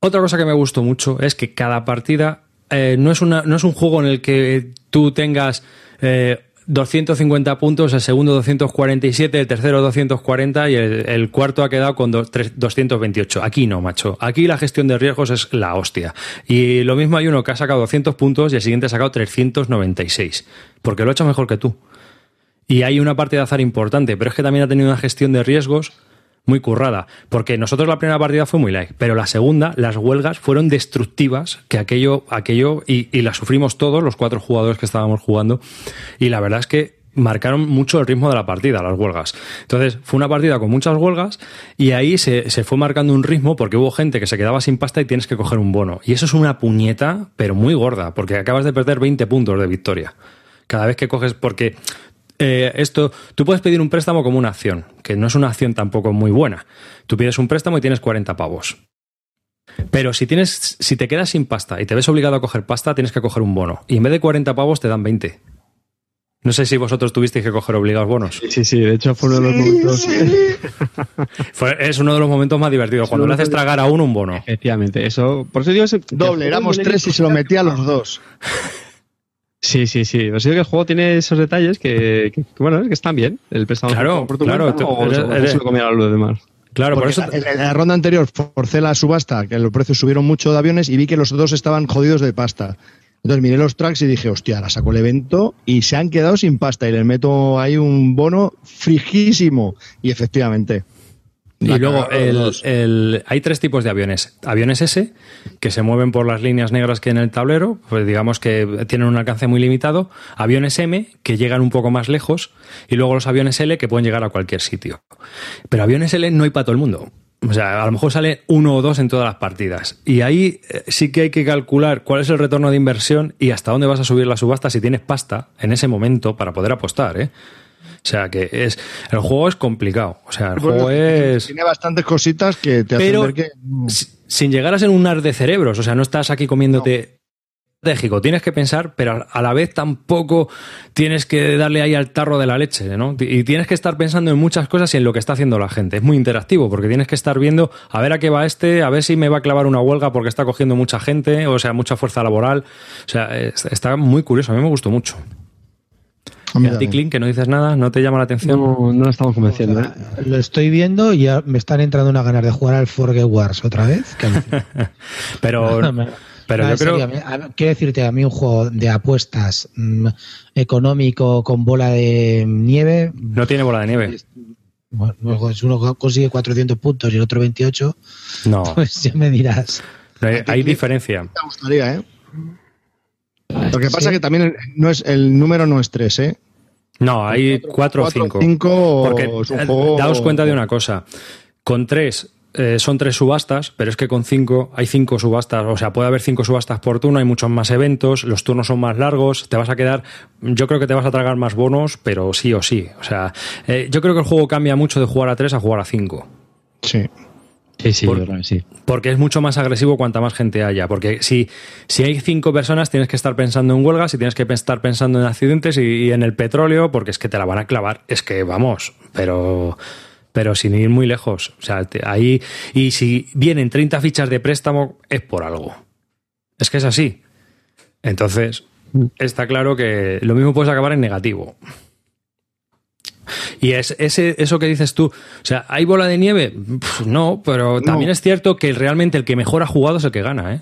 Otra cosa que me gustó mucho es que cada partida eh, no, es una, no es un juego en el que tú tengas eh, 250 puntos, el segundo 247, el tercero 240 y el, cuarto ha quedado con do- tres- 228. Aquí no, macho. Aquí la gestión de riesgos es la hostia. Y lo mismo hay uno que ha sacado 200 puntos y el siguiente ha sacado 396. Porque lo ha hecho mejor que tú. Y hay una parte de azar importante, pero es que también ha tenido una gestión de riesgos muy currada. Porque nosotros la primera partida fue muy light, pero la segunda, las huelgas fueron destructivas, que aquello, aquello, y, y las sufrimos todos, los cuatro jugadores que estábamos jugando. Y la verdad es que marcaron mucho el ritmo de la partida, las huelgas. Entonces, fue una partida con muchas huelgas y ahí se, se fue marcando un ritmo porque hubo gente que se quedaba sin pasta y tienes que coger un bono. Y eso es una puñeta, pero muy gorda, porque acabas de perder 20 puntos de victoria. Cada vez que coges, porque eh, esto, tú puedes pedir un préstamo como una acción, que no es una acción tampoco muy buena. Tú pides un préstamo y tienes 40 pavos. Pero si tienes, si te quedas sin pasta y te ves obligado a coger pasta, tienes que coger un bono. Y en vez de 40 pavos te dan 20. No sé si vosotros tuvisteis que coger obligados bonos. Sí, sí, de hecho fue uno de los momentos. Fue- es uno de los momentos más divertidos, cuando le haces tragar a uno un bono. Efectivamente, eso. Por eso digo. ese- Doble, éramos tres y se lo metía a los dos. Sí, sí, sí. Os digo que el juego tiene esos detalles que, que- que, bueno, es que están bien. El préstamo Claro, por tu claro, cuenta, tú- o eres- se- o eres- se lo comieron a los demás. Claro, por eso. en, en la ronda anterior forcé la subasta, que los precios subieron mucho de aviones y vi que los dos estaban jodidos de pasta. Entonces miré los tracks y dije, hostia, ahora saco el evento y se han quedado sin pasta y les meto ahí un bono frijísimo. Y efectivamente, Y luego el- el- hay tres tipos de aviones. Aviones S, que se mueven por las líneas negras que en el tablero, pues digamos que tienen un alcance muy limitado. Aviones M, que llegan un poco más lejos. Y luego los aviones L, que pueden llegar a cualquier sitio. Pero aviones L no hay para todo el mundo. O sea, a lo mejor sale uno o dos en todas las partidas. Y ahí eh, sí que hay que calcular cuál es el retorno de inversión y hasta dónde vas a subir la subasta si tienes pasta en ese momento para poder apostar, ¿eh? O sea, que es el juego es complicado. O sea, el Bueno, juego es... Tiene bastantes cositas que te hacen Pero ver que. si- sin llegar a ser un ar de cerebros, o sea, no estás aquí comiéndote estratégico, tienes que pensar, pero a la vez tampoco tienes que darle ahí al tarro de la leche, ¿no? Y tienes que estar pensando en muchas cosas y en lo que está haciendo la gente. Es muy interactivo porque tienes que estar viendo a ver a qué va este, a ver si me va a clavar una huelga porque está cogiendo mucha gente, o sea, mucha fuerza laboral. O sea, es- está muy curioso, a mí me gustó mucho. A mí ¿Y a ti, también. Clint, que no dices nada? ¿No te llama la atención? No, no lo estamos convenciendo. ¿eh? Lo estoy viendo y ya me están entrando unas ganas de jugar al Forge Wars otra vez. Pero, pero no, yo serio, creo... a mí- a- quiero decirte, a mí un juego de apuestas mm, económico con bola de nieve, No tiene bola de nieve. bueno, si uno consigue 400 puntos y el otro 28, No, pues ya me dirás. hay, hay diferencia. Me gustaría, ¿eh? Lo que pasa es que también el, no es, el número no es 3, ¿eh? No, hay cuatro, o cinco. 5 Porque juego. daos cuenta de una cosa. Con tres eh, son tres subastas, pero es que con cinco hay cinco subastas. O sea, puede haber cinco subastas por turno, hay muchos más eventos, los turnos son más largos, te vas a quedar. Yo creo que te vas a tragar más bonos, pero sí o sí. O sea, eh, yo creo que el juego cambia mucho de jugar a tres a jugar a cinco. Sí. Sí, sí, Por- sí. Porque es mucho más agresivo cuanta más gente haya. Porque si, si hay cinco personas, tienes que estar pensando en huelgas y tienes que estar pensando en accidentes y, y en el petróleo, porque es que te la van a clavar. Es que vamos, pero, pero sin ir muy lejos. O sea, te- ahí. Y si vienen 30 fichas de préstamo, es por algo. Es que es así. Entonces, está claro que lo mismo puedes acabar en negativo. Y es ese, eso que dices tú, o sea, ¿hay bola de nieve? No, pero también es cierto que realmente el que mejor ha jugado es el que gana, ¿eh?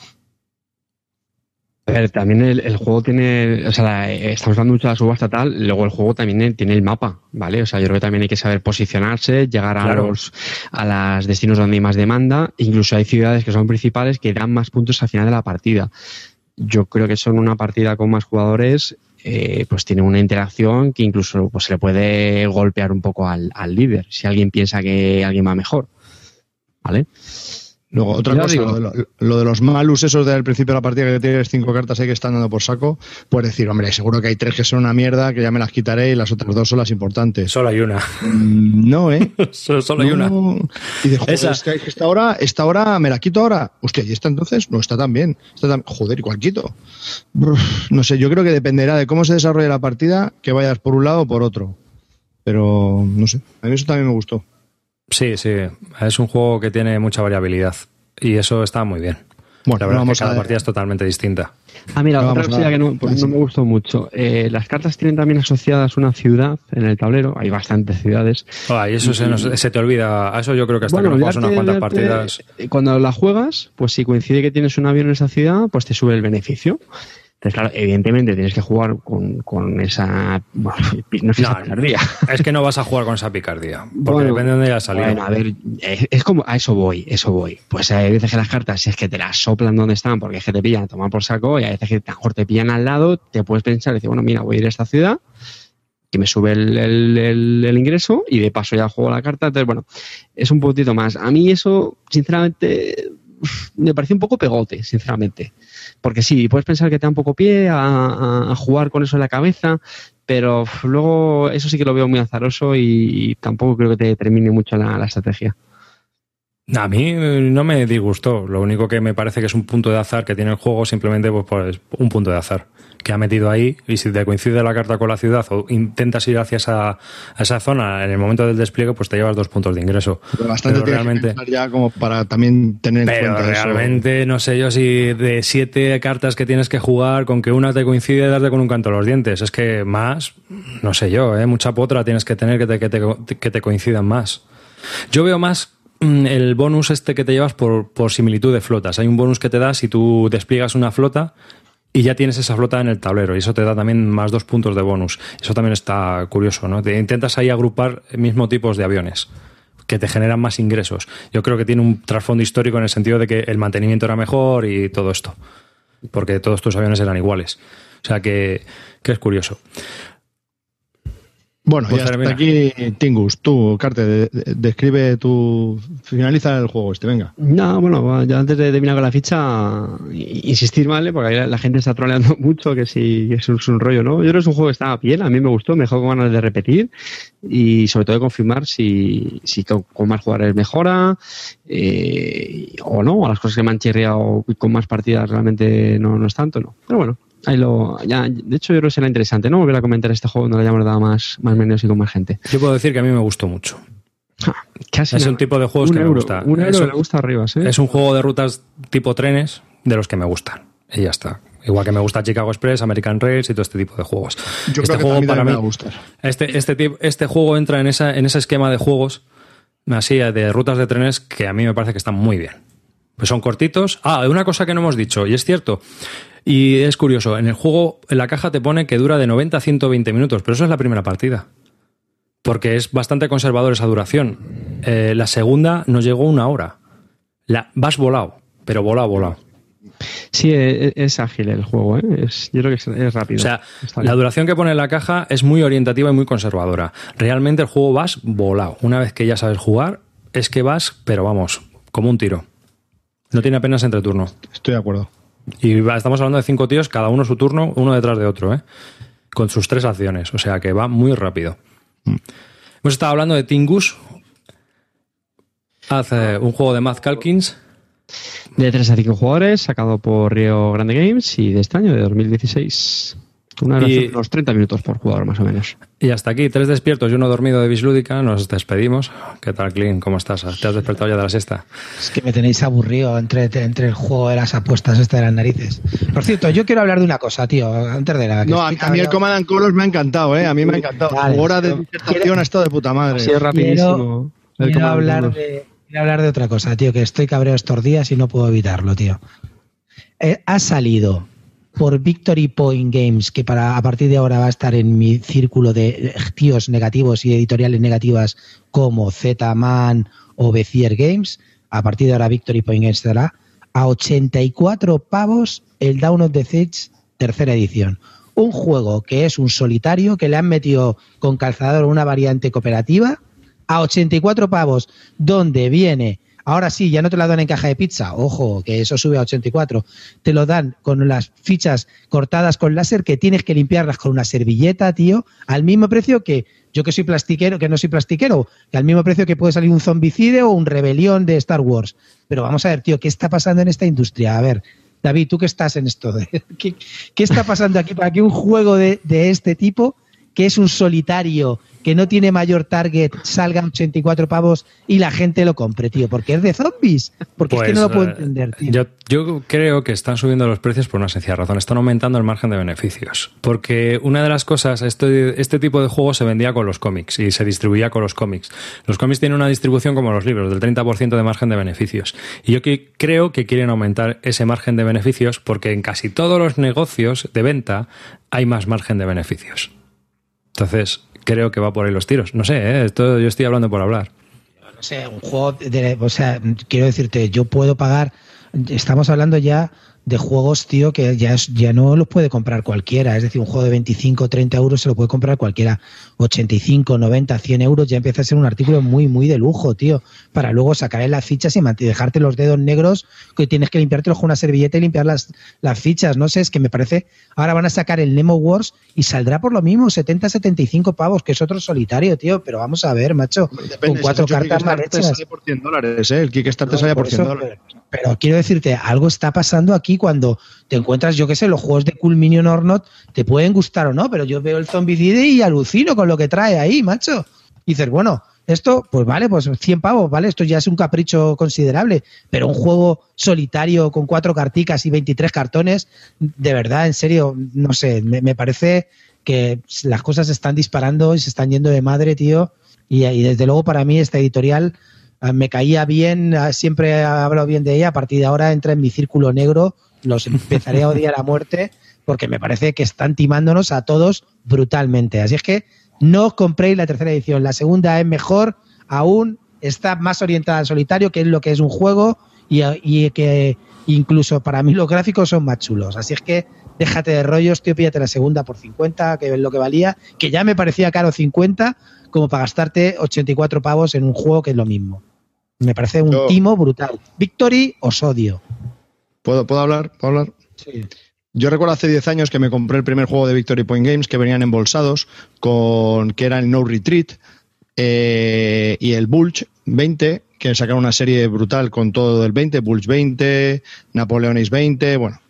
A ver, también el, el juego tiene, o sea, la- estamos hablando mucho de la subasta tal, luego el juego también tiene el mapa, ¿vale? O sea, yo creo que también hay que saber posicionarse, llegar a Claro. los a los destinos donde hay más demanda, incluso hay ciudades que son principales que dan más puntos al final de la partida. Yo creo que son una partida con más jugadores, eh, pues tiene una interacción que incluso pues, se le puede golpear un poco al, al líder, si alguien piensa que alguien va mejor, ¿vale? Luego, otra Ya cosa, digo. lo de, lo- lo de los malus esos del principio de la partida que tienes cinco cartas ahí que están dando por saco, puedes decir, hombre, seguro que hay tres que son una mierda, que ya me las quitaré y las otras dos son las importantes. Solo hay una. Mm, No, ¿eh? Solo, solo hay una. Y de joder, Esa. es que esta hora, esta hora me la quito ahora. Hostia, ¿y esta entonces? No, está tan bien. Está tan... Joder, ¿y cuál quito? Uf, No sé, yo creo que dependerá de cómo se desarrolle la partida, que vayas por un lado o por otro. Pero, no sé, a mí eso también me gustó. Sí, sí. Es un juego que tiene mucha variabilidad. Y eso está muy bien. Bueno, La verdad vamos es que cada a... partida es totalmente distinta. Ah, mira, No otra vamos a- cosilla que no, pues no me gustó mucho. Eh, las cartas tienen también asociadas una ciudad en el tablero. Hay bastantes ciudades. Ay, eso se, nos- se te olvida. A eso yo creo que hasta que no juegas unas cuantas partidas. eh, Cuando la juegas, pues si coincide que tienes un avión en esa ciudad, pues te sube el beneficio. Entonces, claro, evidentemente tienes que jugar con, con esa. Bueno, no sé, esa No, picardía. Es que no vas a jugar con esa picardía. Porque Bueno, depende de dónde hayas salido. Bueno, a ver, es, es como a eso voy, eso voy. Pues hay veces que las cartas es que te las soplan donde están porque es que te pillan a tomar por saco y hay veces que a lo mejor te pillan al lado, te puedes pensar y decir, bueno, mira, voy a ir a esta ciudad que me sube el, el- el- el ingreso y de paso ya juego la carta. Entonces, bueno, es un poquito más. A mí eso, sinceramente, me pareció un poco pegote, sinceramente. Porque sí, puedes pensar que te da un poco pie a, jugar con eso en la cabeza, pero luego eso sí que lo veo muy azaroso y, tampoco creo que te termine mucho la, la estrategia. A mí eh, no me disgustó. Lo único que me parece que es un punto de azar que tiene el juego, simplemente pues, pues, un punto de azar que ha metido ahí. Y si te coincide la carta con la ciudad o intentas ir hacia esa, a esa zona en el momento del despliegue, pues te llevas dos puntos de ingreso. Pero bastante Pero que realmente- ya como para también tener en Pero cuenta eso. realmente no sé yo si de siete cartas que tienes que jugar, con que una te coincide, darte con un canto a los dientes. Es que más, no sé yo, ¿eh? mucha potra tienes que tener que te, que te, que te coincidan más. Yo veo más mm, el bonus este que te llevas por, por similitud de flotas. Hay un bonus que te da si tú despliegas una flota y ya tienes esa flota en el tablero y eso te da también más dos puntos de bonus. Eso también está curioso, ¿no? Te intentas ahí agrupar mismo tipos de aviones que te generan más ingresos. Yo creo que tiene un trasfondo histórico en el sentido de que el mantenimiento era mejor y todo esto, porque todos tus aviones eran iguales. O sea que, que es curioso. Bueno, pues hasta aquí Tingus. Tú, Carte, describe tu. Finaliza el juego este, venga. No, bueno, ya antes de terminar con la ficha, insistir, ¿vale? Porque la gente está troleando mucho que si es un, rollo, ¿no? Yo creo que es un juego que estaba bien, a mí me gustó, me dejó con ganas de repetir y sobre todo de confirmar si, si con, más jugadores mejora eh, o no, a las cosas que me han chirriado con más partidas realmente no, no es tanto, ¿no? Pero bueno, Ahí lo, ya, de hecho, yo creo que será interesante, ¿no? Volver a comentar este juego donde lo hayamos dado más, más medios y con más gente. Yo puedo decir que a mí me gustó mucho. es un tipo de juegos que me gusta. Un euro le gusta arriba, ¿sí? Es un juego de rutas tipo trenes de los que me gustan. Y ya está. Igual que me gusta Chicago Express, American Rails y todo este tipo de juegos. Yo este creo juego para mí me va a gustar. Este, este, este juego entra en, esa, en ese esquema de juegos así de rutas de trenes que a mí me parece que están muy bien. Pues son cortitos. Ah, una cosa que no hemos dicho, y es cierto. Y es curioso, en el juego, en la caja te pone que dura de 90 a 120 minutos, pero eso es la primera partida. Porque es bastante conservador esa duración. Eh, la segunda nos llegó una hora. La, vas volado, pero volado, volado. Sí, e, e, es, ágil el juego, ¿eh? yo creo que es, rápido. O sea, la duración que pone en la caja es muy orientativa y muy conservadora. Realmente el juego vas volado. Una vez que ya sabes jugar, es que vas, pero vamos, como un tiro. No tiene apenas entreturno. Estoy de acuerdo. Y estamos hablando de cinco tíos, cada uno su turno, uno detrás de otro, ¿eh? con sus tres acciones. O sea que va muy rápido. Mm. Hemos estado hablando de Tingus. Hace un juego de Matt Calkins. De 3 a 5 jugadores, sacado por Rio Grande Games y de este año, de 2016. Una y, unos 30 minutos por jugador, más o menos. Y hasta aquí, tres despiertos y uno dormido de Bislúdica. Nos despedimos. ¿Qué tal, Clint? ¿Cómo estás? ¿Te has despertado ya de la siesta? Es que me tenéis aburrido entre, entre el juego de las apuestas estas de las narices. Por cierto, yo quiero hablar de una cosa, tío, antes de la... no, a, mí el Command Colors me ha encantado, ¿eh? A mí me ha encantado. hora de disertación ha estado de puta madre. Sí, rapidísimo. Quiero, hablar de, hablar de otra cosa, tío, que estoy cabreado estos días y no puedo evitarlo, tío. Eh, ha salido por Victory Point Games, que para a partir de ahora va a estar en mi círculo de tíos negativos y editoriales negativas como Z-Man o Bezier Games, a partir de ahora Victory Point Games estará a 84 pavos el Down of the Siege tercera edición. Un juego que es un solitario, que le han metido con calzador una variante cooperativa, a 84 pavos, donde viene Ahora sí, ya no te la dan en caja de pizza, ojo, que eso sube a 84. Te lo dan con las fichas cortadas con láser que tienes que limpiarlas con una servilleta, tío, al mismo precio que yo que soy plastiquero, que no soy plastiquero, que al mismo precio que puede salir un zombicide o un rebelión de Star Wars. Pero vamos a ver, tío, ¿qué está pasando en esta industria? A ver, David, tú que estás en esto, ¿qué, está pasando aquí para que un juego de, de este tipo, que es un solitario, que no tiene mayor target salga 84 pavos y la gente lo compre, tío, porque es de zombies. Porque es que no lo puedo pues, entender, tío. Yo, creo que están subiendo los precios por una sencilla razón. Están aumentando el margen de beneficios. Porque una de las cosas, este, este tipo de juego se vendía con los cómics y se distribuía con los cómics. Los cómics tienen una distribución como los libros, del 30% de margen de beneficios. Y yo creo que quieren aumentar ese margen de beneficios porque en casi todos los negocios de venta hay más margen de beneficios. Entonces, creo que va por ahí los tiros. No sé, ¿eh? esto yo estoy hablando por hablar. No sé, un juego de, o sea, quiero decirte, yo puedo pagar, estamos hablando ya de juegos, tío, que ya, ya no los puede comprar cualquiera. Es decir, un juego de 25, 30 euros se lo puede comprar cualquiera. 85, 90, 100 euros ya empieza a ser un artículo muy, muy de lujo, tío. Para luego sacar las fichas y dejarte los dedos negros que tienes que limpiártelos con una servilleta y limpiar las, las fichas. No sé, es que me parece. Ahora van a sacar el Nemo Wars y saldrá por lo mismo, 70, 75 pavos, que es otro solitario, tío. Pero vamos a ver, macho. con cuatro cartas mal hechas. por 100 dólares, ¿eh? El Kickstarter sale por 100 dólares. Pero quiero decirte, algo está pasando aquí cuando te encuentras, yo qué sé, los juegos de Cool Minion or Not, te pueden gustar o no, pero yo veo el Zombicide y alucino con lo que trae ahí, macho. Y dices, bueno, esto, pues vale, pues 100 pavos, ¿vale? Esto ya es un capricho considerable, pero un juego solitario con cuatro carticas y 23 cartones, de verdad, en serio, no sé, me, parece que las cosas se están disparando y se están yendo de madre, tío. Y, y desde luego para mí esta editorial me caía bien, ah, siempre he hablado bien de ella, a partir de ahora entra en mi círculo negro, los empezaré a odiar a muerte porque me parece que están timándonos a todos brutalmente. Así es que no os compréis la tercera edición, la segunda es mejor aún está más orientada al solitario, que es lo que es un juego, y, y que incluso para mí los gráficos son más chulos. Así es que déjate de rollos, tío, píllate la segunda por 50, que es lo que valía, que ya me parecía caro 50, como para gastarte 84 pavos en un juego que es lo mismo. Me parece un Yo- timo brutal. Victory os odio. ¿Puedo, ¿Puedo hablar? ¿Puedo hablar? Sí. Yo recuerdo hace 10 años que me compré el primer juego de Victory Point Games que venían embolsados con que era el No Retreat eh, y el Bulge 20 que sacaron una serie brutal con todo el 20, Bulge 20, Napoleonis 20, bueno.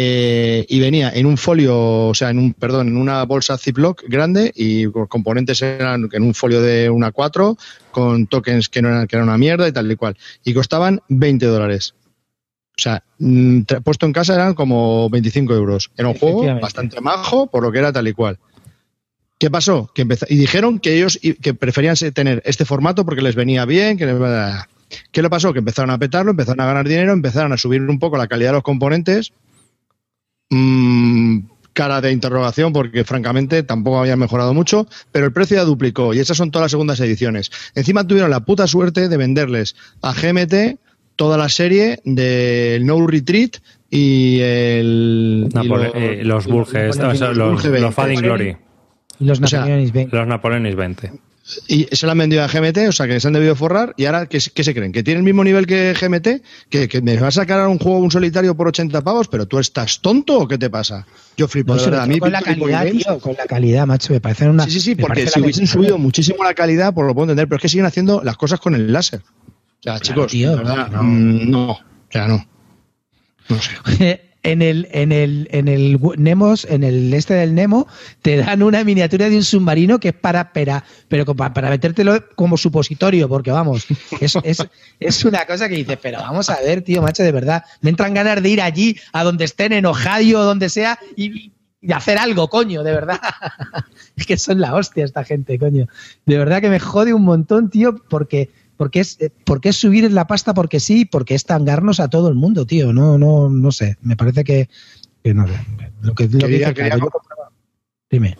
Eh, y venía en un folio, o sea, en un, perdón, en una bolsa Ziploc grande y los componentes eran en un folio de una 4 con tokens que no eran, que era una mierda y tal y cual. Y costaban 20 dólares. O sea, mm, puesto en casa eran como 25 euros. Era un juego bastante majo por lo que era tal y cual. ¿Qué pasó? Que empeza- y dijeron que ellos que preferían tener este formato porque les venía bien. Que les- ¿Qué le pasó? Que empezaron a petarlo, empezaron a ganar dinero, empezaron a subir un poco la calidad de los componentes. Mm, cara de interrogación porque francamente tampoco había mejorado mucho, pero el precio ya duplicó y esas son todas las segundas ediciones. Encima tuvieron la puta suerte de venderles a GMT toda la serie del No Retreat y el... y eh, los y Bulge, estos, los los, Bulge los 20. Fading Glory, Y los Napoleonis 20. los Napoleonis 20. Y se la han vendido a GMT, o sea que se han debido forrar. Y ahora, ¿qué, qué se creen? ¿Que tiene el mismo nivel que GMT? ¿Que, que me vas a sacar un juego, un solitario por 80 pavos? ¿Pero tú estás tonto o qué te pasa? Yo flipo, No, verdad. A mí con la calidad, tío, con la calidad, macho, me parece una. Sí, sí, sí, porque si hubiesen subido muchísimo la calidad, pues lo puedo entender, pero es que siguen haciendo las cosas con el láser. O sea, chicos, tío, verdad, no. mm, no. O sea, no. No sé. en el en el en el Nemos en el este del Nemo te dan una miniatura de un submarino que es para pero para, metértelo como supositorio porque vamos es, es, es una cosa que dices pero vamos a ver tío macho de verdad me entran ganas de ir allí a donde estén en Ojadio o donde sea y, y hacer algo coño de verdad. Es que son la hostia esta gente coño. De verdad que me jode un montón tío porque porque es, eh, porque es subir la pasta porque sí, porque es tangarnos a todo el mundo, tío. No, no, no sé. Me parece que, que no sé. Lo que, lo que Quería- compraba- Dime.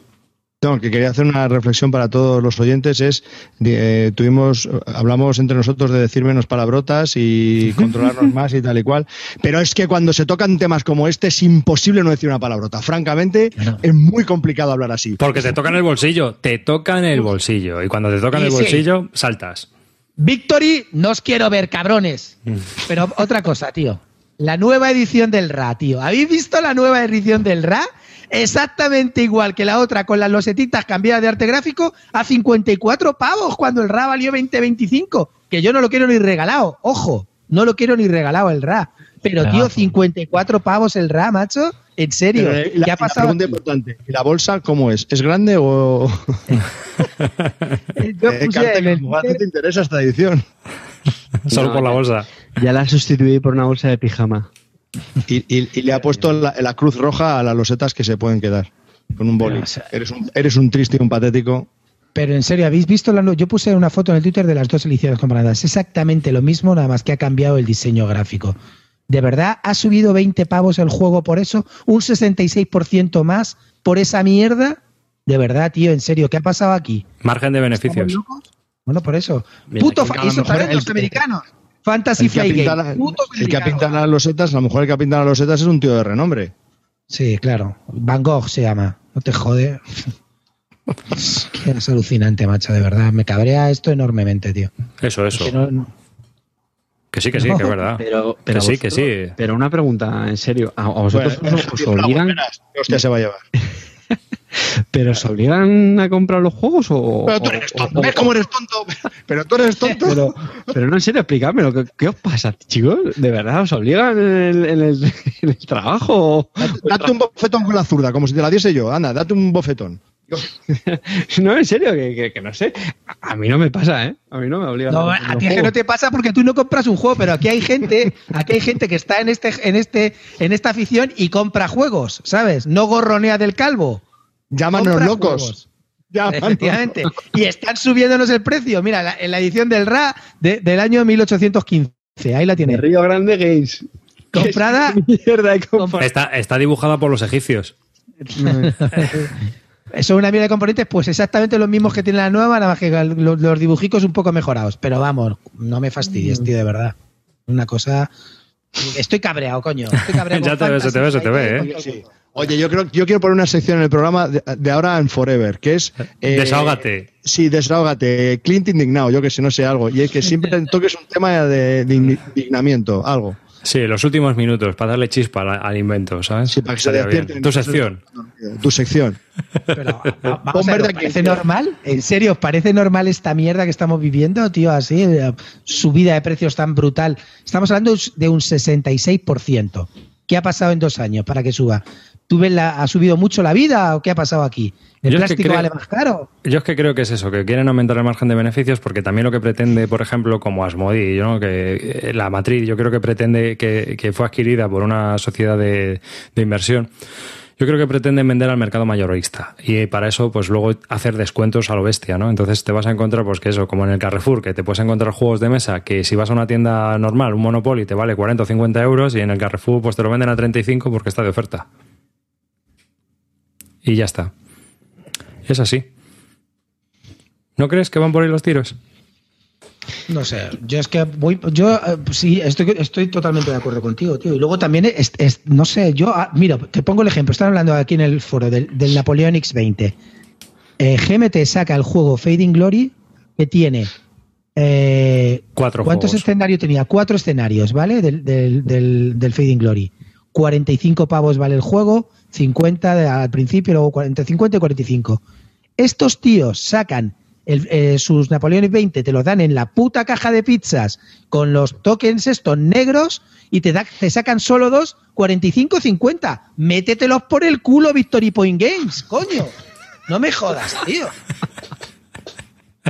No, que quería hacer una reflexión para todos los oyentes es eh, tuvimos hablamos entre nosotros de decir menos palabrotas y controlarnos más y tal y cual, pero es que cuando se tocan temas como este es imposible no decir una palabrota. Francamente, Claro. es muy complicado hablar así. Porque te tocan el bolsillo, te tocan el bolsillo. Y cuando te tocan Sí, el sí. bolsillo, saltas. Victory, no os quiero ver, cabrones. Pero otra cosa, tío. La nueva edición del RA, tío. ¿Habéis visto la nueva edición del RA? Exactamente igual que la otra, con las losetitas cambiadas de arte gráfico, a 54 pavos, cuando el RA valió 20-25. Que yo no lo quiero ni regalado. Ojo, no lo quiero ni regalado el RA. Pero, tío, 54 pavos el RA, macho. En serio. Pero, eh, la, ¿Qué ha la pasado? pregunta importante, ¿y la bolsa cómo es? ¿Es grande o Yo Eh, puse en el ti Twitter- te interesa esta edición? Solo No, por la bolsa. Ya la sustituí por una bolsa de pijama. Y, y- y le ha puesto la, la cruz roja a las losetas que se pueden quedar con un boli. o sea- Eres un, eres un triste y un patético. Pero en serio, ¿habéis visto la Yo puse una foto en el Twitter de las dos ediciones comparadas. Es exactamente lo mismo, nada más que ha cambiado el diseño gráfico. ¿De verdad ha subido 20 pavos el juego por eso? ¿Un 66% más por esa mierda? De verdad, tío, en serio, ¿qué ha pasado aquí? Margen de beneficios. ¿Estamos locos? Bueno, por eso. Mira, Puto eso también el- los americanos. Fantasy El que, Game. la- Putos el que americanos. pinta las losetas, a lo mejor el que pinta las losetas es un tío de renombre. Sí, claro. Van Gogh se llama. No te jode. Es es alucinante, macho, de verdad. Me cabrea esto enormemente, tío. Eso, eso. Que no- Que sí, que sí, que es verdad. Pero, pero Que sí, que sí. Pero una pregunta, en serio. ¿A, a vosotros Bueno, os, obligan, volverás. ¿Qué hostia se va a llevar? pero os obligan a comprar los juegos o...? Pero tú eres tonto. o- ¿Ves cómo eres tonto? Pero tú eres tonto. Pero, pero no, en serio, explícamelo. ¿Qué, qué os pasa, chicos? ¿De verdad os obligan en el, en el- en el trabajo? Date un bofetón con la zurda, como si te la diese yo. Anda, date un bofetón. No, en serio, que, que- que no sé. A, mí no me pasa, ¿eh? A mí no me obligan No, a ti es que no te pasa porque tú no compras un juego, pero aquí hay gente, aquí hay gente que está en este, en este, en esta afición y compra juegos, ¿sabes? No gorronea del calvo. Llámanos Compra locos. juegos. Llámanos. Efectivamente. Y están subiéndonos el precio. Mira, la- en la edición del RA de- del año 1815. Ahí la De tienes. Río Grande Games. Comprada. Está, está dibujada por los egipcios. son una mierda de componentes, pues exactamente los mismos que tiene la nueva, nada más que los, los dibujicos un poco mejorados. Pero vamos, no me fastidies, tío, de verdad. Una cosa. Estoy cabreado, coño. Estoy cabreado ya te ve, se te ve, se te ve, ¿eh? Sí. Oye, yo creo, yo quiero poner una sección en el programa de, de ahora en Forever, que es eh, Desahógate. Sí, desahógate. Clint indignado, yo que sé, no sé algo. Y es que siempre toques un tema de, de indignamiento, algo. Sí, los últimos minutos para darle chispa al, al invento, ¿sabes? Sí, para que se despierten. Tu sección. Tu sección. Pero, va- vamos Pon a ver, verde ¿os aquí. ¿parece normal? ¿En serio os parece normal esta mierda que estamos viviendo, tío? Así, eh, subida de precios tan brutal. Estamos hablando de un 66%. ¿Qué ha pasado en dos años para que suba? ¿Tú ves la, ha subido mucho la vida o qué ha pasado aquí? ¿El Yo es que plástico creo- vale más caro? Yo es que creo que es eso, que quieren aumentar el margen de beneficios porque también lo que pretende, por ejemplo, como Asmodi, ¿no? que eh, la matriz, yo creo que pretende que, que fue adquirida por una sociedad de, de inversión. Yo creo que pretenden vender al mercado mayorista y para eso, pues luego hacer descuentos a lo bestia, ¿no? Entonces te vas a encontrar, pues que eso, como en el Carrefour, que te puedes encontrar juegos de mesa que si vas a una tienda normal, un Monopoly, te vale 40 o 50 euros y en el Carrefour, pues te lo venden a 35 porque está de oferta. Y ya está. Es así. ¿No crees que van por ahí los tiros? No sé, yo es que voy, yo eh, sí, estoy, estoy totalmente de acuerdo contigo, tío. Y luego también, es, es- no sé, yo, ah, mira, te pongo el ejemplo, están hablando aquí en el foro del, del Napoleon X20. Eh, GMT saca el juego Fading Glory que tiene... eh, Cuatro ¿Cuántos escenarios tenía? Cuatro escenarios, ¿vale? Del, del, del, del Fading Glory. 45 pavos vale el juego, 50 de- al principio, luego 40, 50 y 45. Estos tíos sacan el- eh, sus Napoleones 20, te los dan en la puta caja de pizzas con los tokens estos negros y te, da- te sacan solo dos, 45, 50. Métetelos por el culo, Victory Point Games, coño. No me jodas, tío.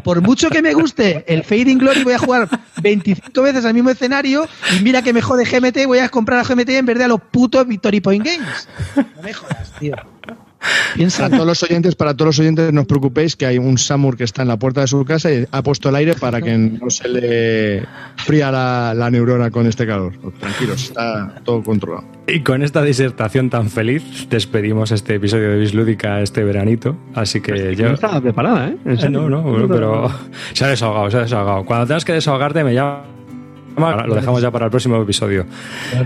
Por mucho que me guste el Fading Glory, voy a jugar 25 veces al mismo escenario y mira que me jode GMT, voy a comprar a GMT en vez de a los putos Victory Point Games. No me jodas, tío. Piensa Para todos los oyentes, para todos los oyentes, no os preocupéis que hay un Samur que está en la puerta de su casa y ha puesto el aire para que no se le fría la, la neurona con este calor. Tranquilos, está todo controlado. Y con esta disertación tan feliz despedimos este episodio de Bislúdica este veranito. Así que yo... No estaba preparada, ¿eh? Eh. No, no, bueno, pero se ha desahogado, se ha desahogado. Cuando tengas que desahogarte me Lo dejamos ya para el próximo episodio.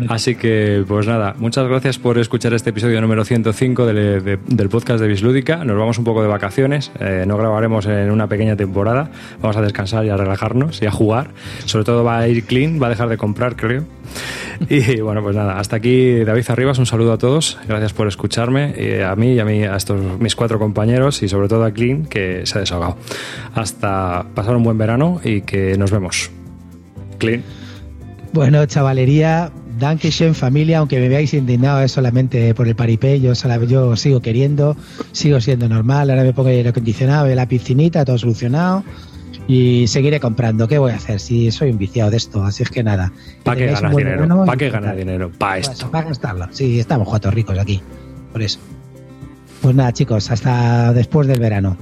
Así que, pues nada, muchas gracias por escuchar este episodio número 105 del, de- del podcast de Bislúdica. Nos vamos un poco de vacaciones, eh, no grabaremos en una pequeña temporada. Vamos a descansar y a relajarnos y a jugar. Sobre todo va a ir clean, va a dejar de comprar, creo. Y bueno, pues nada, hasta aquí David Arribas, un saludo a todos, gracias por escucharme, eh, a mí y a, mí, a estos mis cuatro compañeros y sobre todo a Clean que se ha desahogado. Hasta pasar un buen verano y que nos vemos. Clean. Bueno, chavalería, Dankeschön familia, aunque me veáis indignado es solamente por el paripé, yo, sigo queriendo, sigo siendo normal, ahora me pongo el aire acondicionado, la piscinita, todo solucionado y seguiré comprando. ¿Qué voy a hacer si soy un viciado de esto? Así es que nada. ¿Para qué ganas dinero? ¿Para qué ganas dinero? Para Pues, esto. Para gastarlo. Sí, estamos cuatro ricos aquí. Por eso. Pues nada, chicos, hasta después del verano.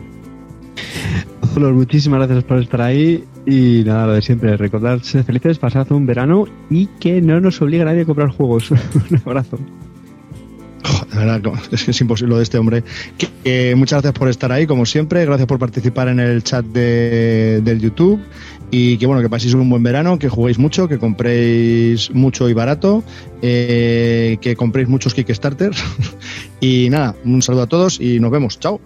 Muchísimas gracias por estar ahí. Y nada, lo de siempre, recordad ser felices, pasad un verano y que no nos obligue a nadie a comprar juegos. un abrazo. De verdad, es que es imposible lo de este hombre. Que- muchas gracias por estar ahí, como siempre. Gracias por participar en el chat de- del YouTube. Y que bueno, que paséis un buen verano, que juguéis mucho, que compréis mucho y barato, eh, que compréis muchos Kickstarter. y nada, un saludo a todos y nos vemos. Chao.